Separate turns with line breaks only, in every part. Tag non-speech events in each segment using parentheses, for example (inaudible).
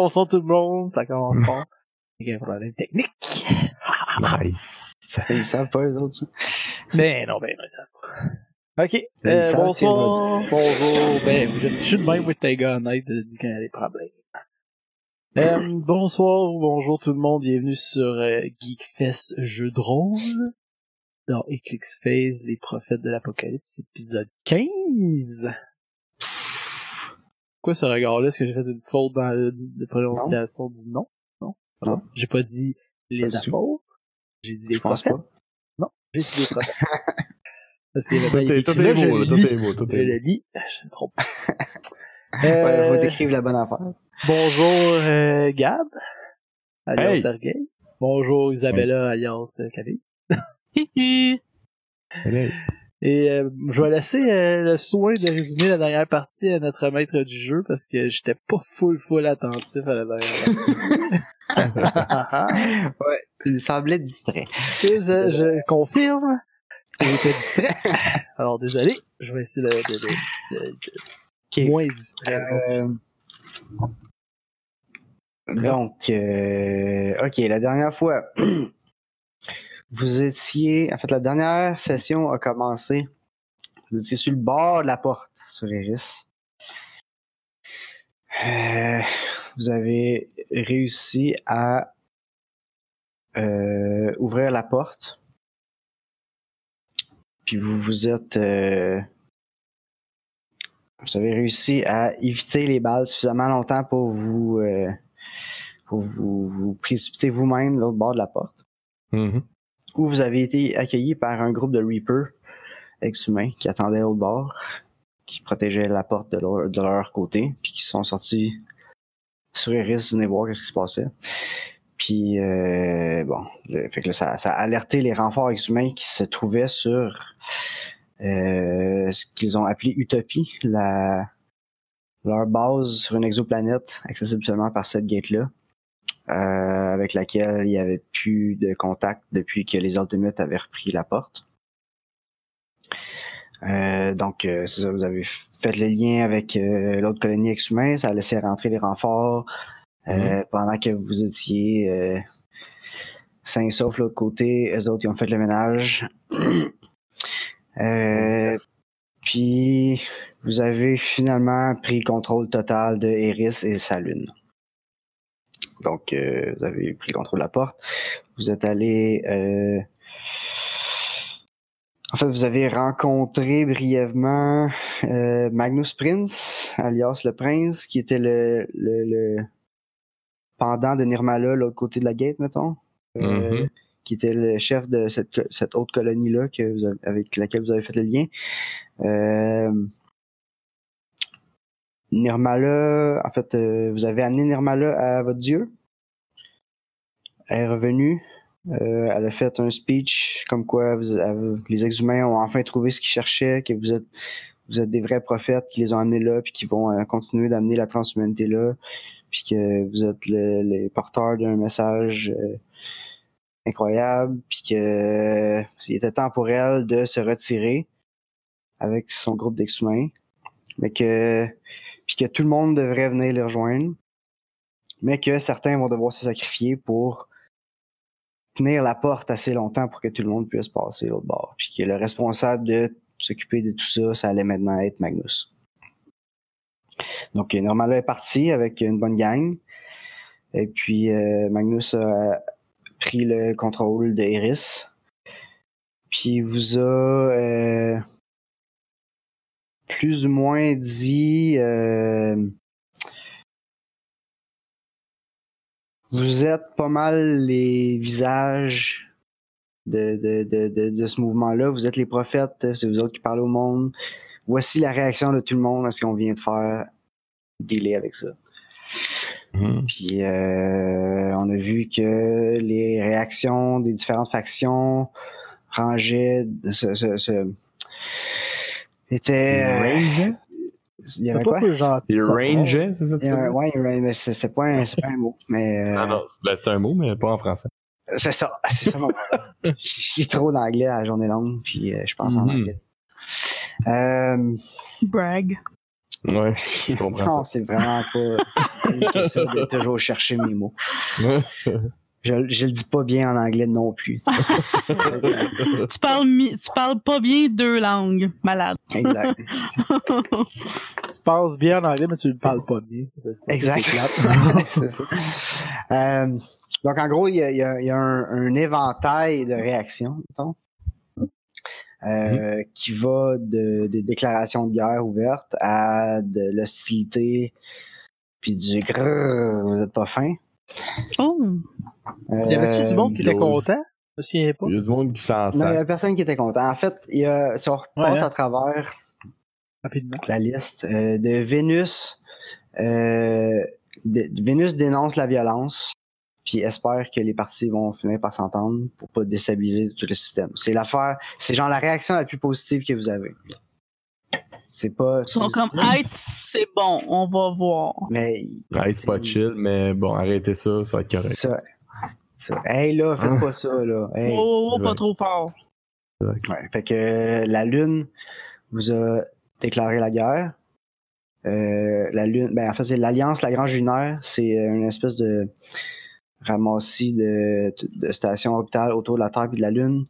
bonsoir tout le monde, ça commence (laughs) fort. Il y a un problème technique. (laughs)
nice.
Ils savent pas, eux autres, ça.
Ben non, ben non, ils savent pas. Ok,
Ben,
euh, bonsoir, bonjour, ben, je suis de même with gars honnêtes de dire qu'il y a des problèmes. Euh, bonsoir, bonjour tout le monde, bienvenue sur euh, Geekfest Jeux de rôle dans Eclipse Phase, les prophètes de l'apocalypse, épisode 15. Quoi ce regard-là? Est-ce que j'ai fait une faute dans la la prononciation du nom? Non?
Non.
J'ai pas dit les
tout.
apôtres. J'ai dit les
Je pense
prophètes.
pas.
Non, j'ai dit les (laughs) prophètes. Parce
Tout
pas
est,
écrit
tout
là,
est
je
beau,
le
là, tout
lis.
est beau, tout
Je
est
le lis. Je me trompe. (laughs)
Ouais,
Euh,
faut décrire la bonne affaire.
bonjour euh, Gab, alias
Hey.
Sergei. Bonjour Isabella, alias euh, Camille.
Hey, (laughs)
Et euh, je vais laisser euh, le soin de résumer la dernière partie à notre maître du jeu parce que j'étais pas full full attentif à la dernière partie. (laughs) (laughs)
Ouais, tu me semblais distrait.
je, je confirme j'étais distrait. Alors désolé, je vais essayer de, de, de- de- de
Ok.
moins distrait.
Euh, Donc, ok, la dernière fois, (clears throat) vous étiez, en fait, la dernière session a commencé. Vous étiez sur le bord de la porte sur Eris. Euh, vous avez réussi à euh, ouvrir la porte. Puis vous vous êtes euh, vous avez réussi à éviter les balles suffisamment longtemps pour vous euh, pour vous, vous précipiter vous-même l'autre bord de la porte.
Mhm.
Où vous avez été accueilli par un groupe de Reapers ex-humains qui attendaient l'autre bord, qui protégeaient la porte de leur, côté, puis qui sont sortis sur Iris, venez voir ce qui se passait. Puis euh, bon, fait que là, ça, ça a alerté les renforts ex-humains qui se trouvaient sur euh, ce qu'ils ont appelé Utopie, la, leur base sur une exoplanète accessible seulement par cette gate-là, avec laquelle il n'y avait plus de contact depuis que les Ultimates avaient repris la porte. Euh, donc, euh, c'est ça, vous avez fait le lien avec euh, l'autre colonie ex-humain, ça a laissé rentrer les renforts euh, pendant que vous étiez euh, sains et saufs de l'autre côté, eux autres, ils ont fait le ménage. (clears throat) Euh, puis vous avez finalement pris contrôle total de Eris et sa lune. Donc euh, vous avez pris contrôle de la porte. Vous êtes allé euh, en fait, vous avez rencontré brièvement euh, Magnus Prince, alias le prince, qui était le, le, le pendant de Nirmala, l'autre côté de la gate, mettons. Euh,
Mhm.
qui était le chef de cette, cette autre colonie-là que vous avez- avec laquelle vous avez fait le lien. Nirmala, en fait, euh, vous avez amené Nirmala à votre dieu? Elle est revenue. Euh, elle a fait un speech comme quoi vous- euh, les ex-humains ont enfin trouvé ce qu'ils cherchaient, que vous êtes vous êtes des vrais prophètes qui les ont amenés là, puis qui vont euh, continuer d'amener la transhumanité là, puis que vous êtes le- les porteurs d'un message euh, incroyable, puis que euh, il était temps pour elle de se retirer avec son groupe d'ex-humains, mais que puis que tout le monde devrait venir les rejoindre, mais que certains vont devoir se sacrifier pour tenir la porte assez longtemps pour que tout le monde puisse passer l'autre bord, puis que le responsable de s'occuper de tout ça, ça allait maintenant être Magnus. Donc euh, Normala est parti avec une bonne gang, et puis euh, Magnus a pris le contrôle de Eris. Puis vous a euh, plus ou moins dit euh, vous êtes pas mal les visages de, de, de, de, ce mouvement-là. Vous êtes les prophètes, c'est vous autres qui parlez au monde. Voici la réaction de tout le monde à ce qu'on vient de faire. Dealer avec ça.
Mhm.
Puis euh, on a vu que les réactions des différentes factions rangeaient, se, se, se- euh,
Range?
il y
C'est
avait
pas
quoi?
gentil.
Il
ça.
range, c'est ça
Il avait- ouais, il mais c'est c'est pas, un- c'est pas un mot, mais euh,
Non, non, ben, c'est un mot, mais pas en français.
c'est ça, (laughs) c'est ça mon problème. Je lis trop d'anglais à la journée longue, puis euh, je pense en
Mhm.
anglais. Euh,
Brag.
Ouais, je (laughs) comprends
Non, c'est vraiment pas de toujours chercher mes mots. (laughs) Je, je le dis pas bien en anglais non plus. (laughs) tu
parles, tu parles pas bien deux langues, malade.
exact. (laughs)
Tu passes bien en anglais, mais tu le parles pas bien. c'est ça.
Exact. (laughs) Euh, donc, en gros, il y a, il y a- il y a un, un éventail de réactions, mettons, euh, qui va de, des déclarations de guerre ouvertes à de l'hostilité, puis du grrr, vous êtes pas fin.
Oh!
Y avait-tu du monde qui était
Glose.
content?
Il y a du monde qui s'en
Non, il y a personne qui était content. En fait, il y a, si on repasse
Ouais, hein?
à travers
Rapidement.
la liste euh, de Vénus, euh, de- Vénus dénonce la violence, puis espère que les parties vont finir par s'entendre pour pas déstabiliser tout le système. C'est l'affaire, c'est genre la réaction la plus positive que vous avez. C'est pas.
Ils sont comme, hey, c'est bon, on va voir.
Mais
c'est pas chill, mais bon, arrêtez ça, ça va être
c'est
correct.
ça. Ça. Hey là, faites
Hein?
pas ça là. Hey.
Oh, oh, oh, pas trop fort.
Ouais, fait que euh, la Lune vous a déclaré la guerre. Euh, la Lune, ben en fait c'est l'Alliance Lagrange lunaire, c'est euh, une espèce de ramassis de, de stations orbitales autour de la Terre et de la Lune,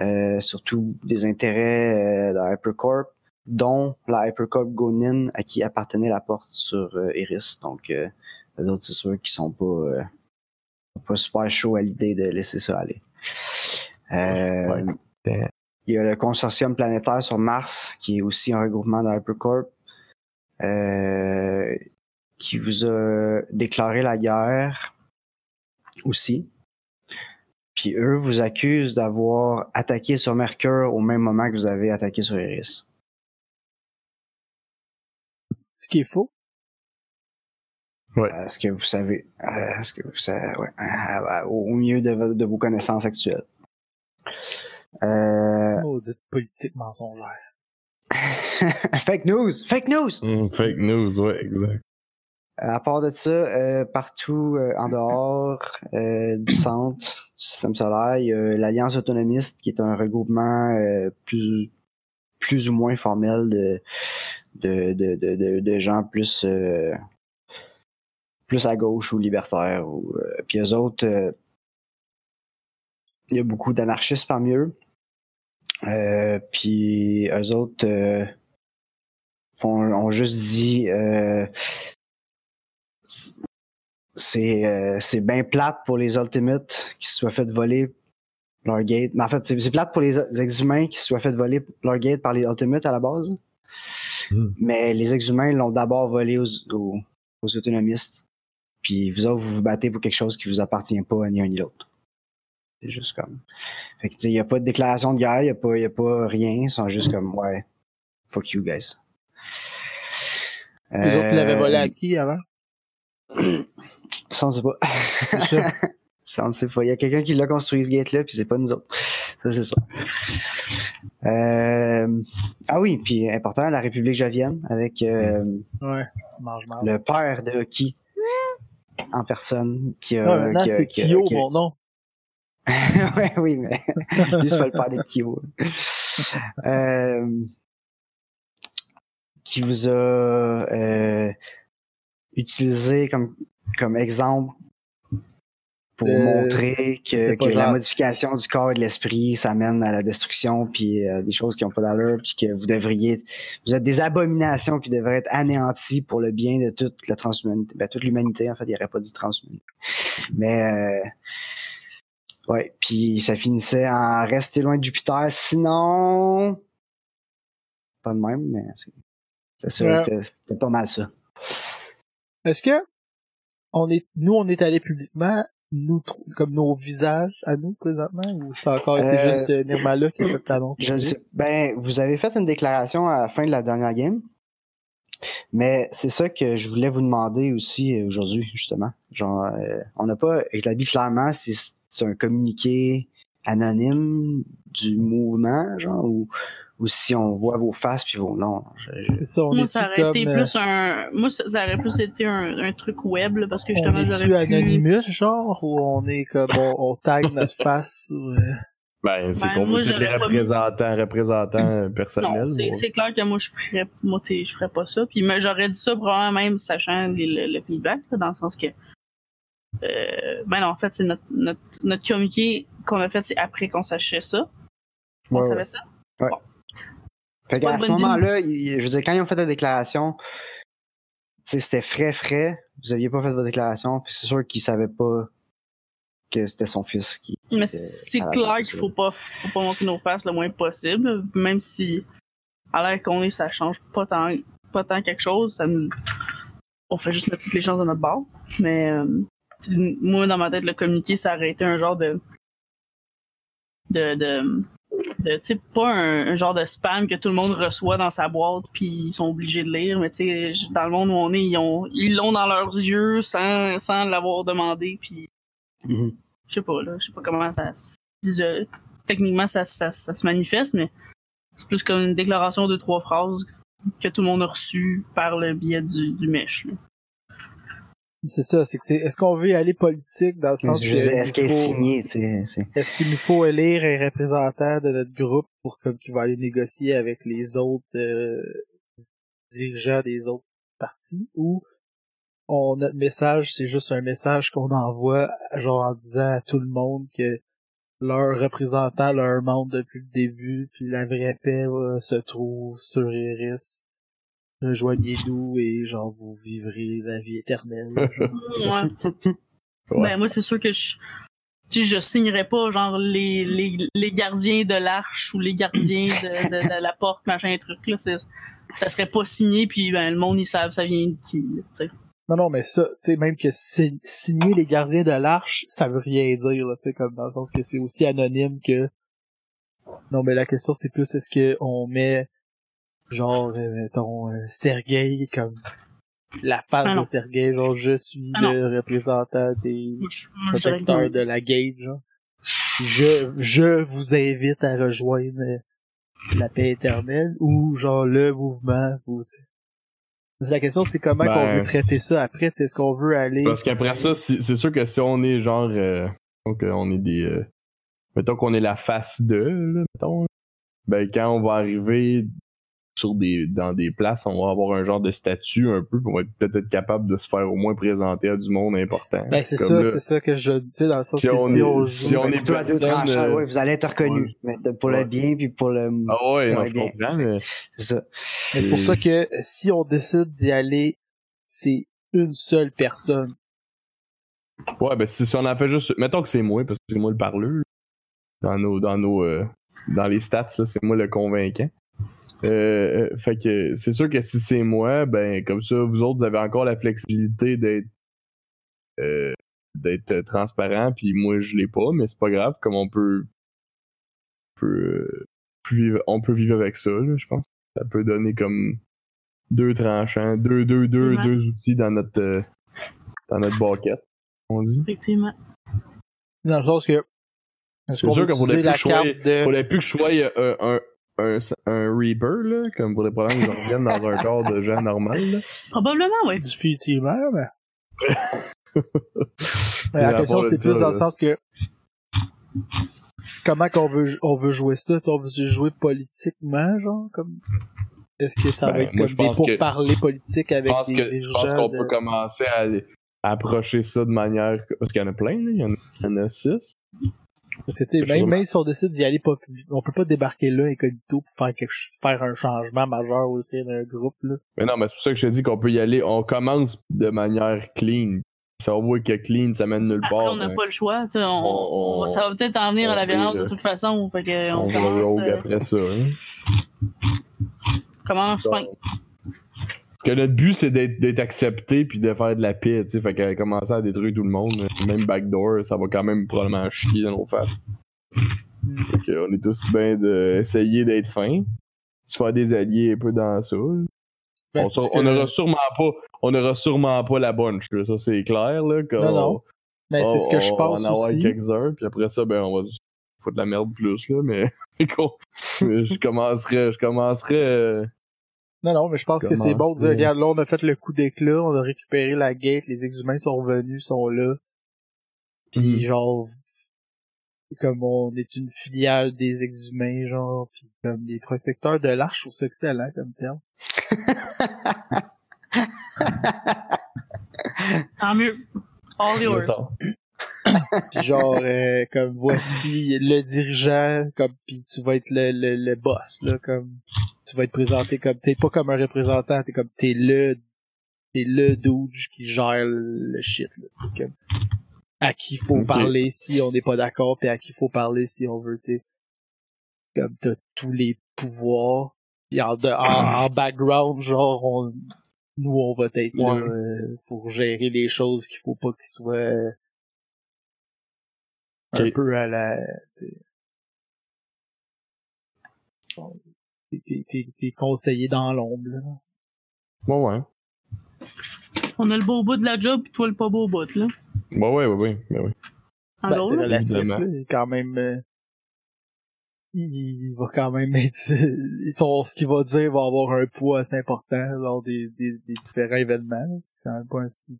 euh, surtout des intérêts euh, de Hypercorp, dont la Hypercorp Gonin à qui appartenait la porte sur euh, Iris. Donc euh, les autres c'est sûr qu'ils sont pas pas super chauds à l'idée de laisser ça aller. Euh,
Ouais.
il y a le consortium planétaire sur Mars, qui est aussi un regroupement de Hypercorp, euh, qui vous a déclaré la guerre aussi. Puis eux vous accusent d'avoir attaqué sur Mercure au même moment que vous avez attaqué sur Iris.
Ce qui est faux.
Est-ce que vous savez, euh, est-ce que vous savez, ouais, euh, au mieux de, de vos connaissances actuelles? Euh,
Maudite politique mensongère. (laughs)
fake news, fake news.
Hum, fake news, ouais, exact.
À part de ça, euh, partout euh, en dehors euh, du centre du système solaire, il y a l'Alliance autonomiste qui est un regroupement euh, plus plus ou moins formel de de, de, de, de, de gens plus euh, plus à gauche ou libertaires. Ou, euh, puis eux autres, euh, il y a beaucoup d'anarchistes parmi eux. Euh, puis eux autres euh, font, ont juste dit euh, c'est euh, c'est bien plate pour les Ultimates qui se soient fait voler leur gate. Mais en fait, c'est c'est plate pour les ex-humains qui se soient fait voler leur gate par les Ultimates à la base.
Hmm.
Mais les ex-humains l'ont d'abord volé aux, aux, aux autonomistes. Puis vous autres, vous vous battez pour quelque chose qui vous appartient pas à ni un ni l'autre. C'est juste comme. Fait que tu sais, il y a pas de déclaration de guerre, il y a pas, y a pas rien. Ils sont juste comme ouais, fuck you guys.
Les autres l'avaient volé à
Euh,
qui avant? (clears throat)
Ça, on sait pas. (laughs)
Ça.
On ne sait pas. Il y a quelqu'un qui l'a construit ce gate-là, puis c'est pas nous autres. Ça, c'est ça. Euh, Ah oui, puis important, la République Javienne, avec euh,
Ouais, c'est mange mal.
le père de Hockey en personne, qui a...
Ah, maintenant,
qui a-
c'est
qui a-
Kyo,
qui a-
mon nom. (laughs)
ouais, oui, mais (laughs) c'est pas le père de Kyo. (laughs) Euh, qui vous a euh, utilisé comme, comme exemple pour
Euh,
montrer que, la modification du corps et de l'esprit, ça mène à la destruction, puis euh, des choses qui n'ont pas d'allure, puis que vous devriez... Vous êtes des abominations qui devraient être anéanties pour le bien de toute la transhumanité. Ben, toute l'humanité, en fait, il n'y aurait pas dit transhumanité. Mais... Euh, Ouais, puis ça finissait en rester loin de Jupiter, sinon. Pas de même, mais c'est c'est
Ouais.
pas mal ça.
Est-ce que on est, nous, on est allé publiquement, nous, comme nos visages à nous, présentement, ou ça a encore été
Euh,
juste Nirmala qui a fait l'annonce?
Je sais. Ben, vous avez fait une déclaration à la fin de la dernière game, mais c'est ça que je voulais vous demander aussi euh, aujourd'hui, justement. Genre, euh, on n'a pas établi clairement si c'est un communiqué anonyme du mouvement, genre, ou, ou si on voit vos faces puis vos noms. Je- je-
C'est ça, on
Moi,
est
ça aurait été
comme, euh,
plus un. Moi, ça, ça aurait plus été un, un truc web, là, parce que
on
justement,
est-tu
j'aurais pu.
Anonymous, genre, ou on est comme, on, on tag notre face sur, euh,
Ben, c'est
Ben,
qu'on
moi,
veut tous les représentants, représentants personnels.
Non, c'est clair que moi, je ferais, moi, je ferais pas ça. Puis mais j'aurais dit ça probablement même sachant les- le, le feedback, là, dans le sens que. Euh, ben non, en fait, c'est notre, notre, notre communiqué qu'on a fait, c'est après qu'on sachait ça. On
Ouais,
savait
ouais.
ça?
Fait qu'à ce moment-là, je veux dire, quand ils ont fait la déclaration, c'était frais, frais. Vous aviez pas fait votre déclaration. C'est sûr qu'ils savaient pas que c'était son fils qui. qui
Mais c'est clair qu'il faut pas, faut pas montrer nos faces le moins possible, même si à l'air qu'on est, ça change pas tant, pas tant quelque chose. Ça nous- on fait juste mettre toutes les chances de notre bord. Mais euh, moi, dans ma tête, le communiqué, ça aurait été un genre de, de, de, de tu sais, pas un, un genre de spam que tout le monde reçoit dans sa boîte puis ils sont obligés de lire. Mais tu sais, dans le monde où on est, ils ont, ils l'ont dans leurs yeux sans, sans l'avoir demandé puis
Mhm.
je sais pas là, je sais pas comment ça visuel- techniquement ça, ça, ça se manifeste, mais c'est plus comme une déclaration de trois phrases que tout le monde a reçu par le biais du, du mesh. là.
C'est ça, c'est que c'est, est-ce qu'on veut aller politique dans le
Je
sens
dire, Est-ce
il
qu'elle est signée, tu sais?
est-ce qu'il nous faut élire un représentant de notre groupe pour comme qui va aller négocier avec les autres euh, dirigeants des autres partis? Ou on notre message c'est juste un message qu'on envoie genre en disant à tout le monde que leur représentant leur membre depuis le début puis la vraie paix euh, se trouve sur Iris rejoignez-nous et genre vous vivrez la vie éternelle. (laughs)
Ouais.
Ouais.
Ben moi c'est sûr que je tu sais, je signerais pas genre les, les, les gardiens de l'arche ou les gardiens de, de, de la porte machin truc là c'est ça serait pas signé puis ben le monde ils savent ça vient de qui là, tu sais.
Non, non, mais ça, tu sais, même que si- signer les gardiens de l'arche, ça veut rien dire, là, tu sais, comme dans le sens que c'est aussi anonyme que... Non, mais la question, c'est plus, est-ce que on met, genre, euh, mettons, euh, Sergueï comme la face
Ah
de Sergueï, genre, je suis
Ah non.
le représentant des
je,
protecteurs de la gate, genre. Je, je vous invite à rejoindre euh, la paix éternelle, ou genre, le mouvement, vous... La question, c'est comment
Ben-
qu'on veut traiter ça après, tu sais, est-ce qu'on veut aller...
Parce qu'après ça, c'est sûr que si on est genre. Euh, donc, on est des. euh, mettons qu'on est la face de, là, mettons. Ben, quand on va arriver sur des, dans des places, on va avoir un genre de statut un peu, va être- peut-être être capable de se faire au moins présenter à du monde important.
Ben, c'est ça, c'est ça que je, sais, dans le sens
Si
que
on
si
est-
on
si on est
à deux
personne,
tranchants,
euh,
ouais, vous allez être reconnus.
ouais.
Mais de- pour le bien, puis pour le.
Ah ouais, non,
Ouais,
je
bien.
comprends, mais.
C'est ça.
mais c'est pour ça que si on décide d'y aller, c'est une seule personne.
Ouais, ben si, si on en fait juste. Mettons que c'est moi, parce que c'est moi le parleur. Dans nos. Dans nos. euh, dans les stats, là, c'est moi le convaincant. Euh, euh, fait que c'est sûr que si c'est moi, ben comme ça, vous autres, vous avez encore la flexibilité d'être. euh, d'être transparent, puis moi je l'ai pas, mais c'est pas grave, comme on peut. on peut, vivre, on peut vivre avec ça, là, je pense. Ça peut donner comme deux tranchants, deux, deux, deux, deux outils dans notre. euh, dans notre baquette, on dit.
Effectivement.
Dans le sens que, est-ce
C'est
qu'on utiliser la
plus choisir-
carte de,
Faudrait plus que je sois euh, un, un, un Reaper, là, comme pour les problèmes que je revienne dans un corps de gens normal. Là.
Probablement, oui.
définitivement, (laughs) mais, la question c'est plus dans le sens que, comment qu'on veut, on veut jouer ça, tu sais, on veut jouer politiquement, genre, comme, est-ce que ça va
Ben,
être
moi,
comme des
pense que-
pourparlers politiques avec des
que- je pense qu'on
de-
peut commencer à, aller- à approcher ça de manière. Parce qu'il y en a plein, là. Il y en a, il y en a six.
Parce que, tu sais, même, même si on décide d'y aller pas, on peut pas débarquer là incognito pour faire quelque, faire un changement majeur au sein d'un groupe, là.
Mais non, mais c'est pour ça que je te dis qu'on peut y aller. On commence de manière clean. Si on voit que clean, ça mène nulle
Après,
part.
on n'a
ben,
pas le choix. tu sais, On,
on-
on- ça va peut-être en venir à la violence de toute façon. Fait que on, commence,
rogue
euh,
après ça. hein. Que notre but, c'est d'être accepté puis de faire de la paix, tu sais. Fait qu'à commencer à détruire tout le monde, même backdoor, ça va quand même probablement chier dans nos faces. Fait qu'on est tous bien d'essayer d'être fin. Se faire des alliés un peu dans ça.
Ben,
on,
c'est
sa-
ce que-
on aura sûrement pas, on aura sûrement pas la bunch, là. ça c'est clair, là.
Non, non. Ben, c'est ce que je
on-
pense
On en
aussi.
quelques-uns, puis après ça, ben, on va se foutre de la merde plus, là, mais (laughs) je commencerai, je commencerai, euh,
Non, non, mais je pense que c'est bon de dire, regarde, là, on a fait le coup d'éclat, on a récupéré la gate, les exhumains sont revenus, sont là. Puis
Mhm.
genre, comme on est une filiale des exhumains, genre, puis comme les protecteurs de l'arche, je trouve ça excellent comme terme. (laughs)
Tant mieux. All yours.
Puis genre, euh, comme voici le dirigeant, comme puis tu vas être le, le, le boss, là, comme tu vas être présenté comme t'es pas comme un représentant, t'es comme t'es le t'es le douge qui gère le shit, là, c'est comme à qui faut parler si on n'est pas d'accord, puis à qui faut parler si on veut, tu sais. Comme t'as tous les pouvoirs, puis en, de- en, en background, genre, on, nous on va être là euh, pour gérer les choses qu'il faut pas qu'ils soient euh, un peu à la t'es- conseillé dans l'ombre là.
Ouais, ouais.
On a le beau bout de la job, pis toi le pas beau bout, là.
Ouais, ouais, ouais, ouais. ouais, ouais.
En
Ben,
gros,
c'est relatif là, quand même euh, il, il va quand même être son- ce qu'il va dire va avoir un poids assez important lors des, des, des différents événements c'est quand même pas un si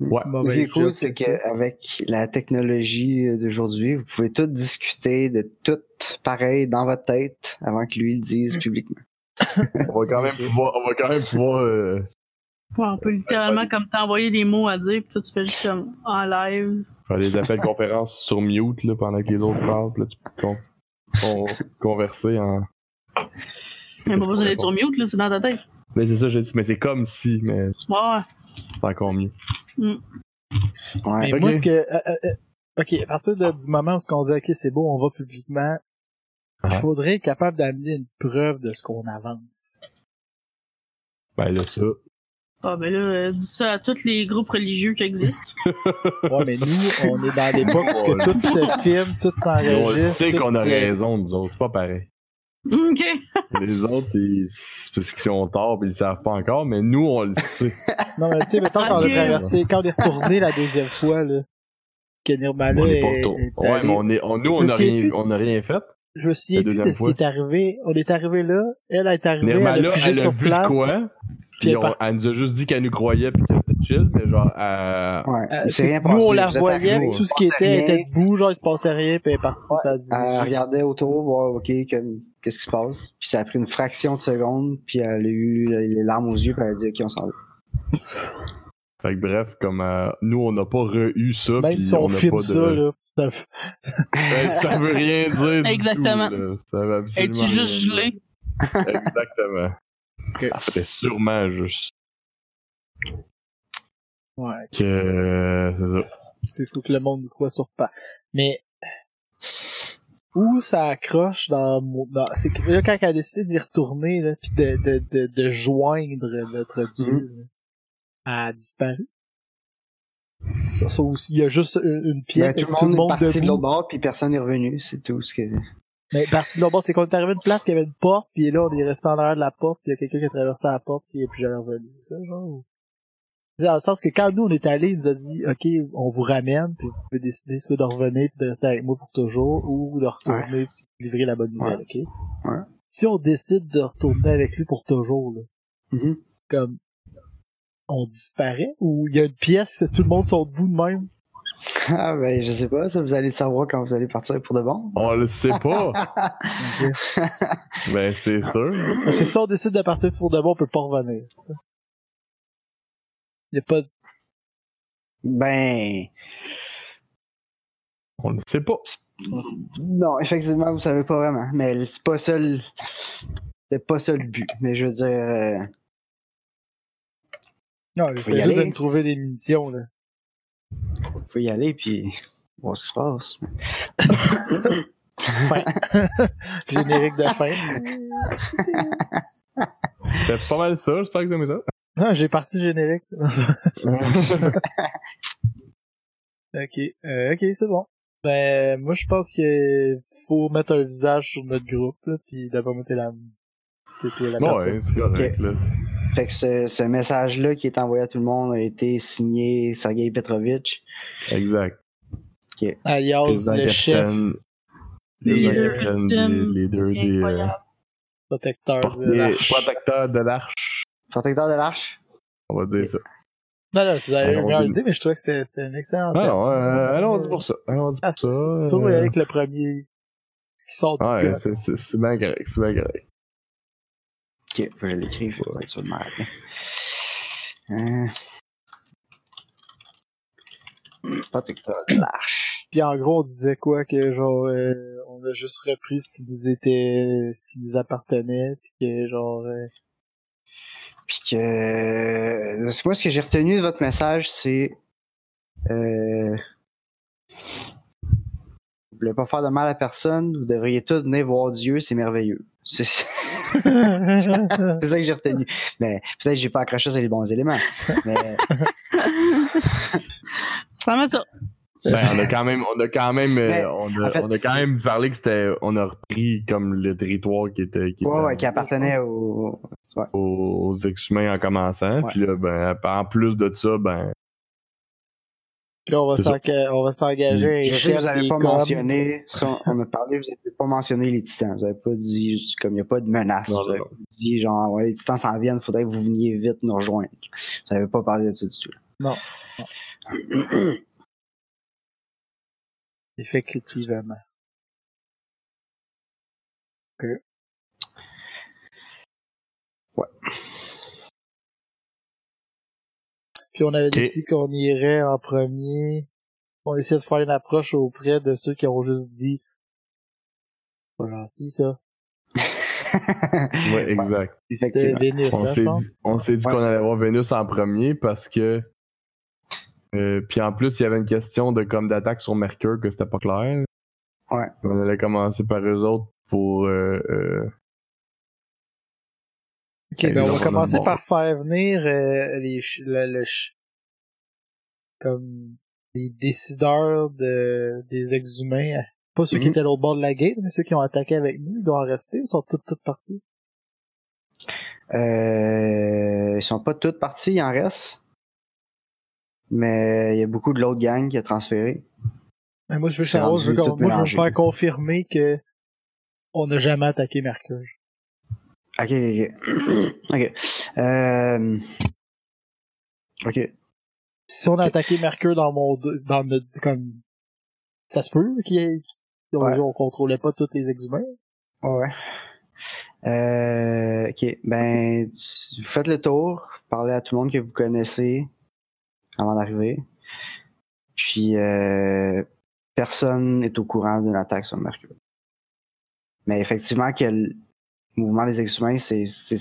Ouais.
Ce qui est cool, c'est qu'avec la technologie d'aujourd'hui, vous pouvez tout discuter de tout pareil dans votre tête avant que lui le dise publiquement.
On va quand même pouvoir, on va quand même pouvoir, euh,
Ouais, on peut littéralement comme t'envoyer des mots à dire, pis toi tu fais juste comme en live.
faire des appels de conférence sur mute, là, pendant que les autres parlent, pis là, tu peux con- con- converser en,
Mais pas besoin d'être sur mute, là, c'est dans ta tête.
mais c'est ça, j'ai dit, mais c'est comme si, mais
Ouais.
C'est encore mieux.
Ouais.
Mais
Ok.
moi, ce que. euh, euh, euh, ok, à partir de- du moment où on dit, ok, c'est beau, on va publiquement, il
Ah.
faudrait être capable d'amener une preuve de ce qu'on avance.
Ben, là, ça.
Ah ben là, euh, dis ça à tous les groupes religieux qui existent. (laughs)
Ouais, mais nous, on est dans l'époque où que tout se filme, tout
On
s'enregistre.
sait
tout
qu'on a raison, nous autres, c'est pas pareil.
Ok. (laughs)
Les autres, ils, c'est parce qu'ils ont tort pis ils le savent pas encore, mais nous, on le sait. (laughs)
Non, mais tu sais, mettons quand on
Ok.
a traversé, quand on est retourné la deuxième fois, là, que Nirmala
on est pas
est,
retour-
est
Ouais,
allé-
mais on est, on, nous, on a rien,
plus.
on a rien fait.
Je me souviens
la
plus de
deuxième
ce qui est arrivé. On est arrivé là, elle est arrivée, elle
Nirmala,
a figé
elle a
sur
vu
place.
de quoi,
puis elle
on- elle nous a juste dit qu'elle nous croyait pis que c'était chill, mais genre, euh,
Ouais.
Euh, c'est
rien
que nous,
passé.
on la voyait,
arrivés,
tout ce qui était, elle
rien.
était debout, genre, il se passait rien, puis elle est partie,
Ouais.
puis elle
Elle regardait autour, voir, OK, comme, qu'est-ce qui se passe? Puis ça a pris une fraction de seconde, puis elle a eu les larmes aux yeux, puis elle a dit, OK, on s'en va.
Fait que bref, comme euh, nous, on n'a pas re-eu ça.
Même
pis
si on
n'a
filme
pas de-
ça, là, ça
Ben, ça veut (laughs) rien dire du
Exactement.
tout, là. Ça veut absolument
Es-tu juste
rien dire.
gelé?
Exactement.
Ok.
Ah, C'était sûrement juste
Ouais,
que... euh, c'est ça.
c'est faut que le monde nous croit sur pas. Mais, où ça accroche dans, mon- dans c'est que là, quand elle a décidé d'y retourner, là, pis de, de, de, de joindre notre dieu,
Mhm.
a disparu. Ça, ça aussi, il y a juste une, une
Ben,
pièce
tout
avec
le monde est parti de l'autre bord, puis personne n'est revenu. C'est tout ce que.
Mais parti de l'autre bord, c'est qu'on est arrivé à une place qui avait une porte, puis là, on est resté en arrière de la porte, puis il y a quelqu'un qui a traversé la porte, puis il est plus jamais revenu. C'est ça, genre? C'est Dans le sens que quand nous, on est allés, il nous a dit, OK, on vous ramène, puis vous pouvez décider soit de revenir, puis de rester avec moi pour toujours, ou de retourner, puis de livrer la bonne nouvelle, OK?
Ouais.
Si on décide de retourner avec lui pour toujours, là,
Mhm.
comme, on disparaît, ou il y a une pièce, tout le monde sont debout de même?
Ah, ben, je sais pas, ça, vous allez le savoir quand vous allez partir pour de bon.
On le sait pas. (laughs) Ben, c'est sûr.
Si on décide de partir pour de bon, on peut pas revenir. Il y a pas de
Ben,
On le sait pas.
non, effectivement, vous savez pas vraiment. Mais c'est pas ça le. C'est pas ça le but. Mais je veux dire. euh,
Non,
y
c'est juste de
aller.
me trouver des munitions, là.
faut y aller, puis. voir ce qui se passe. (laughs)
Fin. (laughs) Générique de fin.
C'était pas mal ça, j'espère que vous aimez ça.
Non, j'ai parti générique. (laughs) ok, euh, ok, c'est bon. Ben, moi, je pense que faut mettre un visage sur notre groupe, là, puis d'abord mettre la... La personne.
ouais, c'est correct, là.
Fait que ce, ce message-là qui est envoyé à tout le monde a été signé Sergei Petrovitch.
Exact.
Alias,
Président,
le chef
les leaders des, euh,
de l'arche.
protecteurs de l'arche.
Protecteur de l'arche?
On va dire ça.
Non, non, vous avez une
Allons-y.
meilleure idée, mais je trouvais que c'était c'était un excellent.
Ah
thème.
non, euh, allons-y pour ça. Allons-y
Ah,
pour ça.
c'est toujours
euh,
avec le premier. Ce qui sort du
Ouais,
gars.
c'est- bien correct, c'est bien correct.
Ok, faut que je l'écrive, faut être sûr de m'en rappeler. Euh... Protecteur de l'arche.
Puis en gros, on disait quoi que genre euh, on a juste repris ce qui nous était ce qui nous appartenait, puis que genre euh,
que euh, moi ce que j'ai retenu de votre message c'est euh... vous voulez pas faire de mal à personne, vous devriez tous venir voir Dieu, c'est merveilleux. C'est ça (laughs) que j'ai retenu. Mais peut-être que j'ai pas accroché sur les bons éléments. Mais (laughs)
Ça va ça.
Ben, on a quand même, on a quand même, euh,
Mais,
on, a,
en fait-
on a quand même parlé que c'était, on a repris comme le territoire qui était, qui,
ouais,
était
ouais, qui appartenait au.
Aux, aux ex-humains en commençant.
Ouais.
Puis là, ben, en plus de ça, ben,
puis on va s'engager
Je sais que vous avez
des
pas
coms.
mentionné, ça, on on a parlé, vous avez pas mentionné les titans. Vous avez pas dit, comme il n'y a pas de menace.
Non,
vous avez
non,
pas dit, genre, ouais, les titans s'en viennent, faudrait que vous veniez vite nous rejoindre. Vous avez pas parlé de ça du tout.
Non. Effectivement. Ok.
Ouais.
Puis on avait
Ok.
décidé qu'on irait en premier. On essayait de faire une approche auprès de ceux qui ont juste dit pas gentil ça.
ouais, exact.
C'est
Effectivement.
Vénus,
On
hein,
s'est dit,
pense.
on s'est dit
Ouais,
qu'on allait voir Vénus en premier parce que, euh, puis en plus, il y avait une question de comme d'attaque sur Mercure que c'était pas clair.
Ouais.
On allait commencer par eux autres pour, euh, euh,
Ok, ben on va commencer par faire venir euh, les le, le comme les décideurs de des exhumains. Pas ceux qui
Mhm.
étaient à l'autre bord de la gate, mais ceux qui ont attaqué avec nous, ils doivent en rester, ils sont toutes toutes partis.
Euh, ils sont pas toutes partis, il en reste. Mais il y a beaucoup de l'autre gang qui a transféré.
Mais moi je veux savoir, je veux, moi je veux me faire confirmer que on n'a jamais attaqué Mercure.
Ok, ok, ok. (clears throat) Ok. Euh... Ok.
Si on a attaqué Mercure dans mon dans notre comme ça se peut y ait- qu'on
Ouais.
on contrôlait pas tous les exhumains.
Ouais. Euh, ok, ben, vous faites le tour, vous parlez à tout le monde que vous connaissez avant d'arriver. Puis, euh, personne n'est au courant d'une attaque sur Mercure. Mais effectivement, que mouvement des ex-humains, c'est, c'est,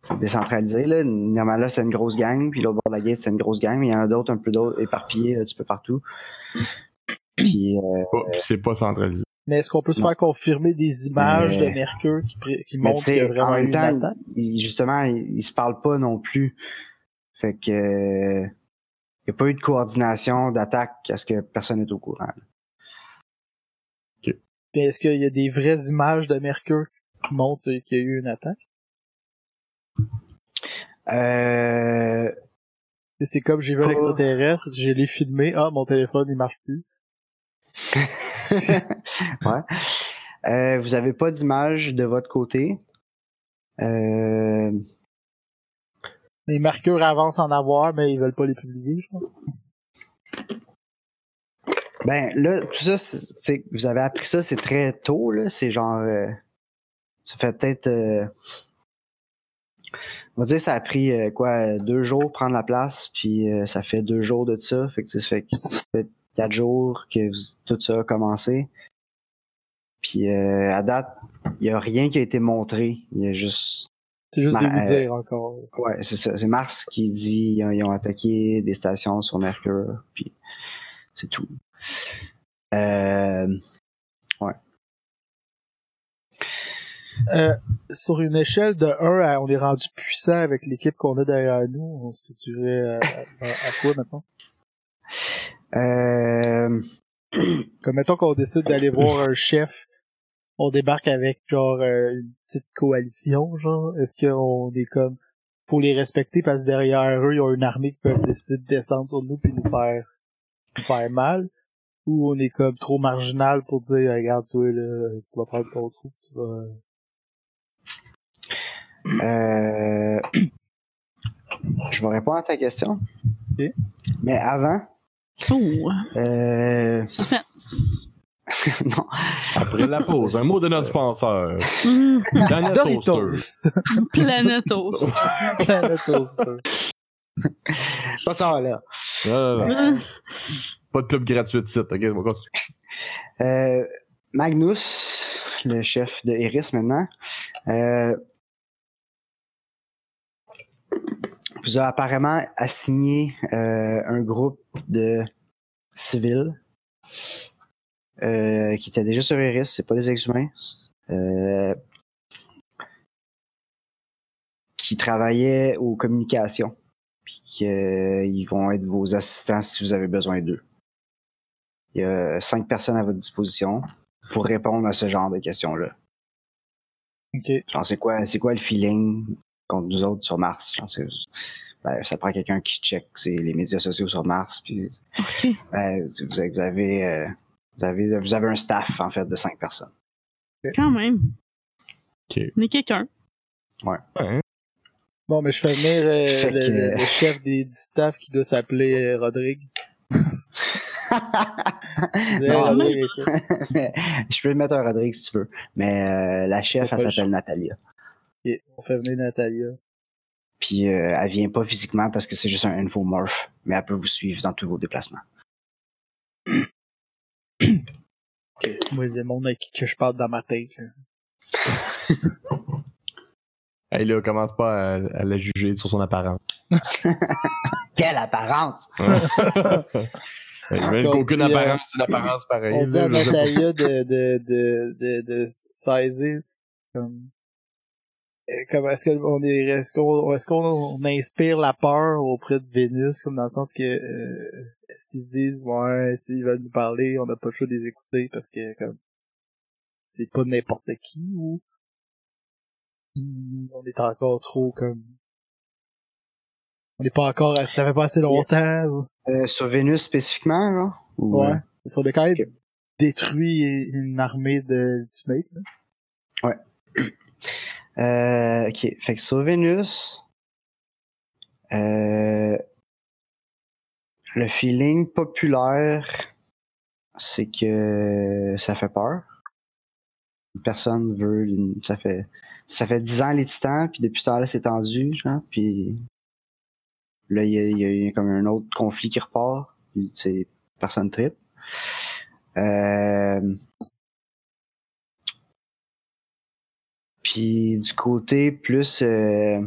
c'est décentralisé. Là. Normalement, c'est une grosse gang, puis l'autre bord de la gate, c'est une grosse gang, mais il y en a d'autres, un peu d'autres, éparpillés un petit peu partout. Puis, euh,
puis c'est pas centralisé.
Mais est-ce qu'on peut se
Non.
faire confirmer des images
Mais-
de Mercure qui, qui montrent qu'il y a vraiment
en même
une
temps, justement, ils, se parlent pas non plus. Fait que euh, il n'y a pas eu de coordination d'attaque à ce que personne n'est au courant.
Puis est-ce qu'il y a des vraies images de Mercure qui montrent qu'il y a eu une attaque?
Euh,
C'est comme j'ai vu un
Pas-
extraterrestre, je l'ai filmé, ah mon téléphone il marche plus. (laughs)
ouais. Euh, vous avez pas d'image de votre côté. Euh,
Les Mercure avancent en avoir, mais ils veulent pas les publier, je pense.
ben là, tout ça, c'est c'est- vous avez appris ça, c'est très tôt là. C'est genre, euh, ça fait peut-être, euh, on va dire, ça a pris euh, quoi, deux jours prendre la place, puis euh, ça fait deux jours de ça. Fait que ça fait peut-être quatre jours que tout ça a commencé. Puis euh, à date, il y a rien qui a été montré. Il y a juste
C'est juste de vous
euh,
dire encore.
Ouais, c'est ça. C'est Mars qui dit ils ont, ils ont attaqué des stations sur Mercure, puis c'est tout. Euh,
Euh, sur une échelle de 1 à on est rendu puissant avec l'équipe qu'on a derrière nous, on se situerait à, à- à quoi maintenant?
euh,
Comme mettons qu'on décide d'aller voir un chef, on débarque avec genre euh, une petite coalition, genre. Est-ce qu'on est comme faut les respecter parce que derrière eux, ils ont une armée qui peut décider de descendre sur nous puis nous faire nous faire mal? Ou on est comme trop marginal pour dire regarde toi là, tu vas prendre ton trou, tu vas.
Euh, (clears throat) je vais répondre à ta question. Mais avant,
Oh,
euh...
suspense. (laughs)
non,
Après la pause, un mot de notre sponsor. (laughs) Toaster.
Doritos!
Planète Toast.
Planet Toaster. (laughs)
pas ça là.
Non, non, non. Pas de club gratuit de site, ok? On va continuer.
Euh, Magnus, le chef de Eris maintenant, euh, vous a apparemment assigné euh, un groupe de civils euh, qui étaient déjà sur Eris, c'est pas des ex-humains, euh, qui travaillaient aux communications, puis qu'ils vont être vos assistants si vous avez besoin d'eux. Il y a cinq personnes à votre disposition pour répondre à ce genre de questions-là.
Ok.
Genre, c'est quoi, c'est quoi le feeling contre nous autres sur Mars? Genre, ben, ça prend quelqu'un qui check c'est les médias sociaux sur Mars. Puis,
Ok.
ben, vous avez, vous avez, euh, vous avez, vous avez un staff en fait de cinq personnes.
Quand même. Est quelqu'un.
Ouais.
Bon, mais je fais venir euh, (laughs) le,
que-
le- le chef des, du staff qui doit s'appeler euh, Rodrigue. (laughs)
Non, (laughs) mais, je peux le mettre un Rodrigue si tu veux. Mais euh, la chef, elle s'appelle Natalia.
Ok, On fait venir Natalia.
Puis euh, elle vient pas physiquement parce que c'est juste un infomorph, mais elle peut vous suivre dans tous vos déplacements.
Ok, c'est moi le monde avec qui que je parle dans ma tête. Là. (laughs)
Hey là, commence pas à, à la juger sur son apparence. (laughs)
Quelle apparence!
Si, (laughs) euh,
apparence, c'est une apparence pareille.
On dit à. Natalia de, de, de, de, de saisir comme. Euh, Comme est-ce qu'on est est-ce qu'on est-ce qu'on inspire la peur auprès de Vénus? Comme dans le sens que euh, est-ce qu'ils se disent ouais s'ils veulent nous parler on n'a pas le choix de les écouter parce que comme c'est pas n'importe qui ou on est encore trop comme on n'est pas encore ça fait pas assez longtemps ou...
Euh, sur Vénus spécifiquement, là? Ou,
Ouais.
euh,
qu'on a quand même détruit une armée de Ultimate, là. (clears throat)
Euh, ok, fait que sur Vénus, euh, le feeling populaire, c'est que ça fait peur. Personne veut, ça fait, ça fait 10 ans les titans, puis depuis ce temps-là c'est tendu, genre, puis là il y a, il y a eu comme un autre conflit qui repart, puis c'est personne trip. Euh, Puis du côté plus euh,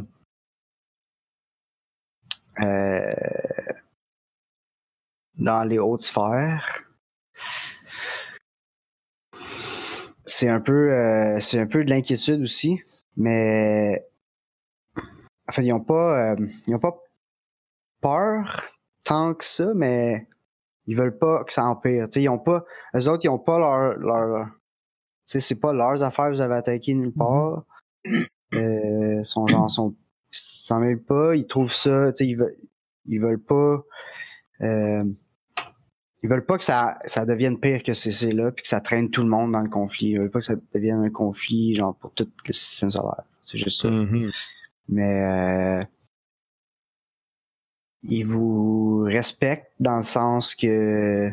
euh, dans les hautes sphères, c'est un peu euh, c'est un peu de l'inquiétude aussi, mais en fait ils ont pas euh, ils ont pas peur tant que ça, mais ils veulent pas que ça empire. T'sais, ils ont pas eux autres ils ont pas leur leur sais, c'est pas leurs affaires, vous avez attaqué nulle part. Euh, sont genre, sont, ils s'en mêlent pas, ils trouvent ça, tu sais, ils veulent, ils veulent pas, euh, ils veulent pas que ça, ça devienne pire que c'est, c'est là, puis que ça traîne tout le monde dans le conflit. Ils veulent pas que ça devienne un conflit, genre, pour tout le système solaire. C'est juste ça.
Mhm.
Mais, euh, ils vous respectent dans le sens que,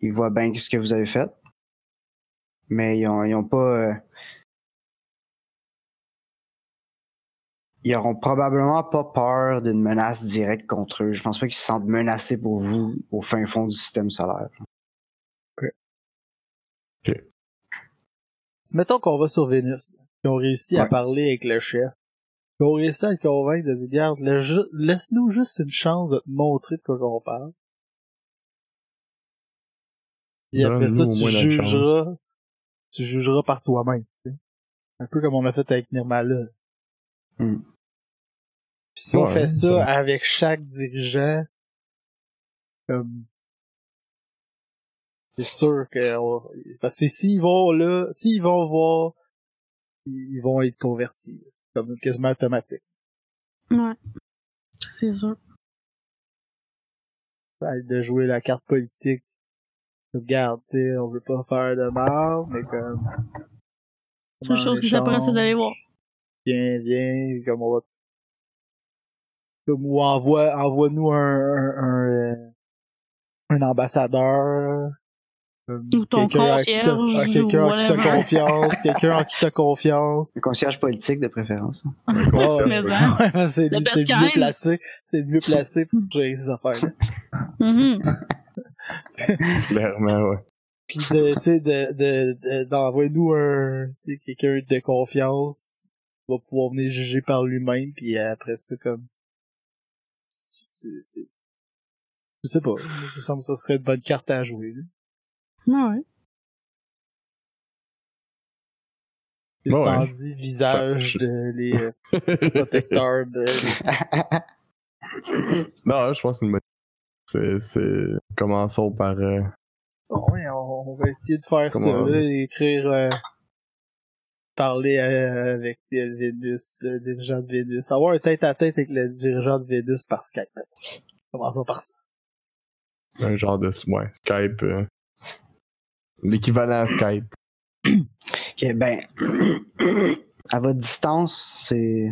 ils voient bien ce que vous avez fait mais ils ont, ils ont pas. euh, ils auront probablement pas peur d'une menace directe contre eux. Je pense pas qu'ils se sentent menacés pour vous au fin fond du système solaire.
Si mettons qu'on va sur Vénus, puis on réussit à
Ouais.
parler avec le chef, puis on réussit à le convaincre de dire, ju- laisse-nous juste une chance de te montrer de quoi qu'on parle. Puis après ça, tu jugeras, tu jugeras par toi-même, tu sais. Un peu comme on a fait avec Nirmala. Puis si on fait ça
ouais.
avec chaque dirigeant, comme, c'est sûr que, on- parce que s'ils vont là, s'ils vont voir, ils vont être convertis, comme quasiment automatique.
Ouais. C'est sûr.
Ben, De jouer la carte politique. Regarde, tu sais, on veut pas faire de mal, mais comme.
C'est une chose que j'apprécie d'aller voir.
Viens, viens, comme on va. Comme, ou envoie, envoie-nous un, un, un, euh, un ambassadeur.
Ou ton
quelqu'un en qui t'as-
concierge,
Quelqu'un en qui t'as confiance, (laughs) quelqu'un en qui t'as confiance.
Le concierge politique de préférence. (laughs)
Mais
ouais, c'est
Le
c'est mieux placé. C'est le mieux placé pour gérer ces affaires-là.
Clairement, ouais.
Puis de, tu sais, de, de, de- d'envoyer-nous un, tu sais, quelqu'un de confiance qui va pouvoir venir juger par lui-même, puis après ça, comme, tu, tu- tu- je sais pas, il me semble que ça serait une bonne carte à jouer, là.
Ah ouais.
Qu'est-ce que
Ouais.
visage de les euh, protecteurs de... (laughs)
non, je pense que c'est une bonne. C'est, c'est... Commençons par. euh,
Ouais, on, on va essayer de faire ça, là, écrire, euh, parler euh, avec euh, Vénus, le dirigeant de Vénus, avoir un tête-à-tête avec le dirigeant de Vénus par Skype. Commençons par ça.
un genre de. Ouais, Skype. euh, L'équivalent à Skype. (clears throat)
Ok, ben, (clears throat) à votre distance, c'est.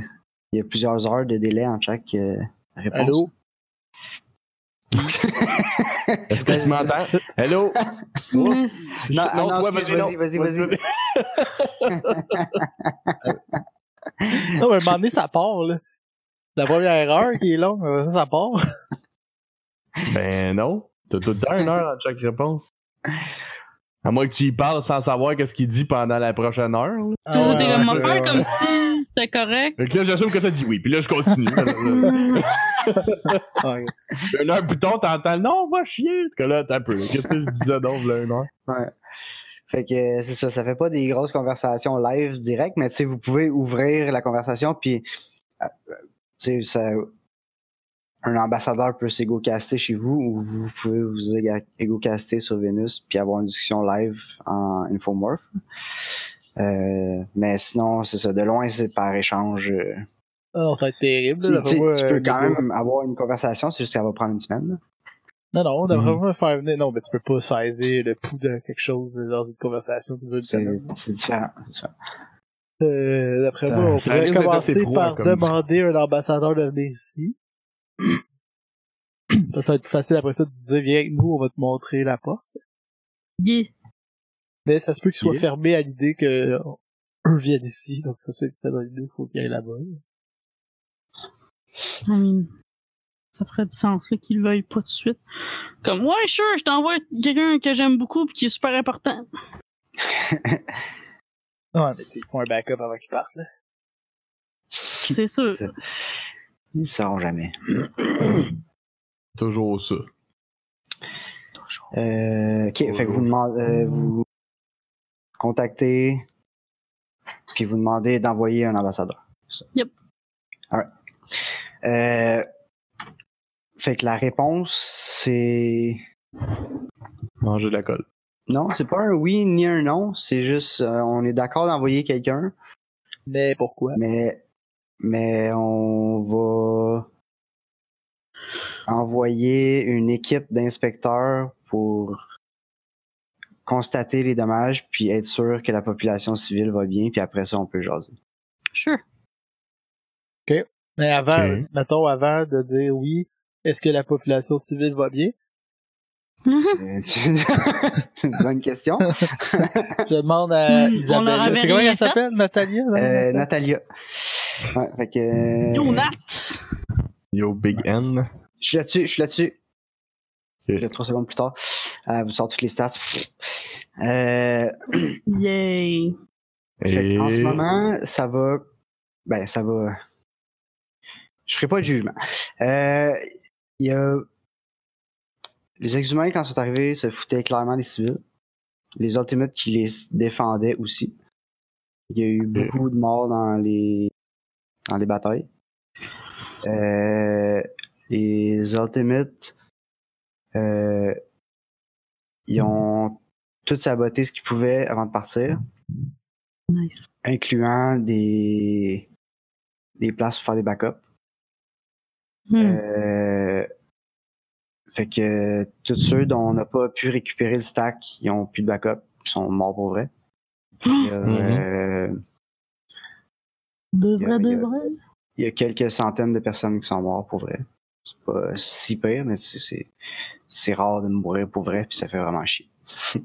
Il y a plusieurs heures de délai en chaque euh, réponse.
Allô?
Est-ce que tu m'entends? Hello? Oh.
Non, ah non,
toi,
excuse, vas-y, vas-y, vas-y.
Non, mais à un moment donné, ça part, là. La première heure qui est longue, ça, ça part.
Ben non. T'as tout le temps une heure à chaque réponse. À moins que tu y parles sans savoir qu'est-ce qu'il dit pendant la prochaine heure. là.
Tu t'es comme faire comme si c'était correct.
Fait que là, j'assume que t'as dit oui, puis là, je continue. Une heure plus tard, t'entends non, va chier. Que là, t'as un peu. Qu'est-ce que je disais donc, là, une heure?
Ouais. Fait que euh, c'est ça, ça fait pas des grosses conversations live direct, mais tu sais, vous pouvez ouvrir la conversation, puis euh, tu sais, ça, un ambassadeur peut s'égo-caster chez vous, ou vous pouvez vous égo-caster sur Vénus, puis avoir une discussion live en infomorph. Euh, mais sinon, c'est ça, de loin, c'est par échange. euh.
Ah non, ça va être terrible.
Tu tu
euh,
peux quand même avoir une conversation, c'est juste qu'elle va prendre une semaine. là.
Non, non, d'après
Mhm.
moi, faire venir... Non, mais tu peux pas saisir le pouls de quelque chose dans une conversation
C'est
semaine.
c'est différent. c'est différent.
Euh, d'après
Ça-
moi, on
ça
pourrait commencer par
comme
demander à un ambassadeur de venir ici. (clears throat) ça va être plus facile après ça de te dire, viens avec nous, on va te montrer la porte.
Yeah.
Mais ça se peut qu'il soit
Yeah.
fermé à l'idée que eux viennent ici, donc ça fait que peut-être l'idée qu'il faut qu'il aille là-bas.
I mean, ça ferait du sens qu'ils le veuillent pas tout de suite. Comme ouais, sure, je t'envoie quelqu'un que j'aime beaucoup pis qui est super important. (laughs)
Ouais, mais tu sais, ils font un backup avant qu'ils partent, là.
C'est sûr.
Ça. Ils ne sauront jamais.
Toujours ça.
Euh, ok, fait que vous demandez, euh, vous contactez, puis vous demandez d'envoyer un ambassadeur.
Yep.
Alright. Euh, fait que la réponse, c'est
Manger de la colle.
non, c'est pas un oui ni un non, c'est juste euh, on est d'accord d'envoyer quelqu'un,
Mais pourquoi?
mais mais on va envoyer une équipe d'inspecteurs pour constater les dommages puis être sûr que la population civile va bien puis après ça on peut jaser.
Sure.
Mais avant,
Ok.
mettons, avant de dire oui, est-ce que la population civile va bien?
C'est une bonne question. (laughs)
Je demande à
Hmm,
Isabelle. C'est comment elle s'appelle? Natalia?
Euh, Natalia. Ouais, fait que euh,
Yo, Nat!
Yo, Big N.
je suis là-dessus, je suis là-dessus.
Ok.
Je trois secondes plus tard. Euh, vous sortez toutes les stats. Euh,
Yay!
Et...
en ce moment, ça va. Ben, ça va. Je ferai pas de jugement. Euh, Il y a. Les ex-humains, quand ils sont arrivés, se foutaient clairement des civils. Les Ultimates qui les défendaient aussi. Il y a eu beaucoup de morts dans les dans les batailles. Euh, les Ultimates, euh, ils ont tout saboté ce qu'ils pouvaient avant de partir
Nice.
incluant des, des places pour faire des backups.
Hmm.
Euh, fait que tous ceux dont on n'a pas pu récupérer le stack, ils ont plus de backup, ils sont morts pour vrai. Il y a,
Mhm.
euh,
de vrai, de vrai?
il y a quelques centaines de personnes qui sont mortes pour vrai. C'est pas si pire, mais c'est- rare de mourir pour vrai, puis ça fait vraiment chier. Euh,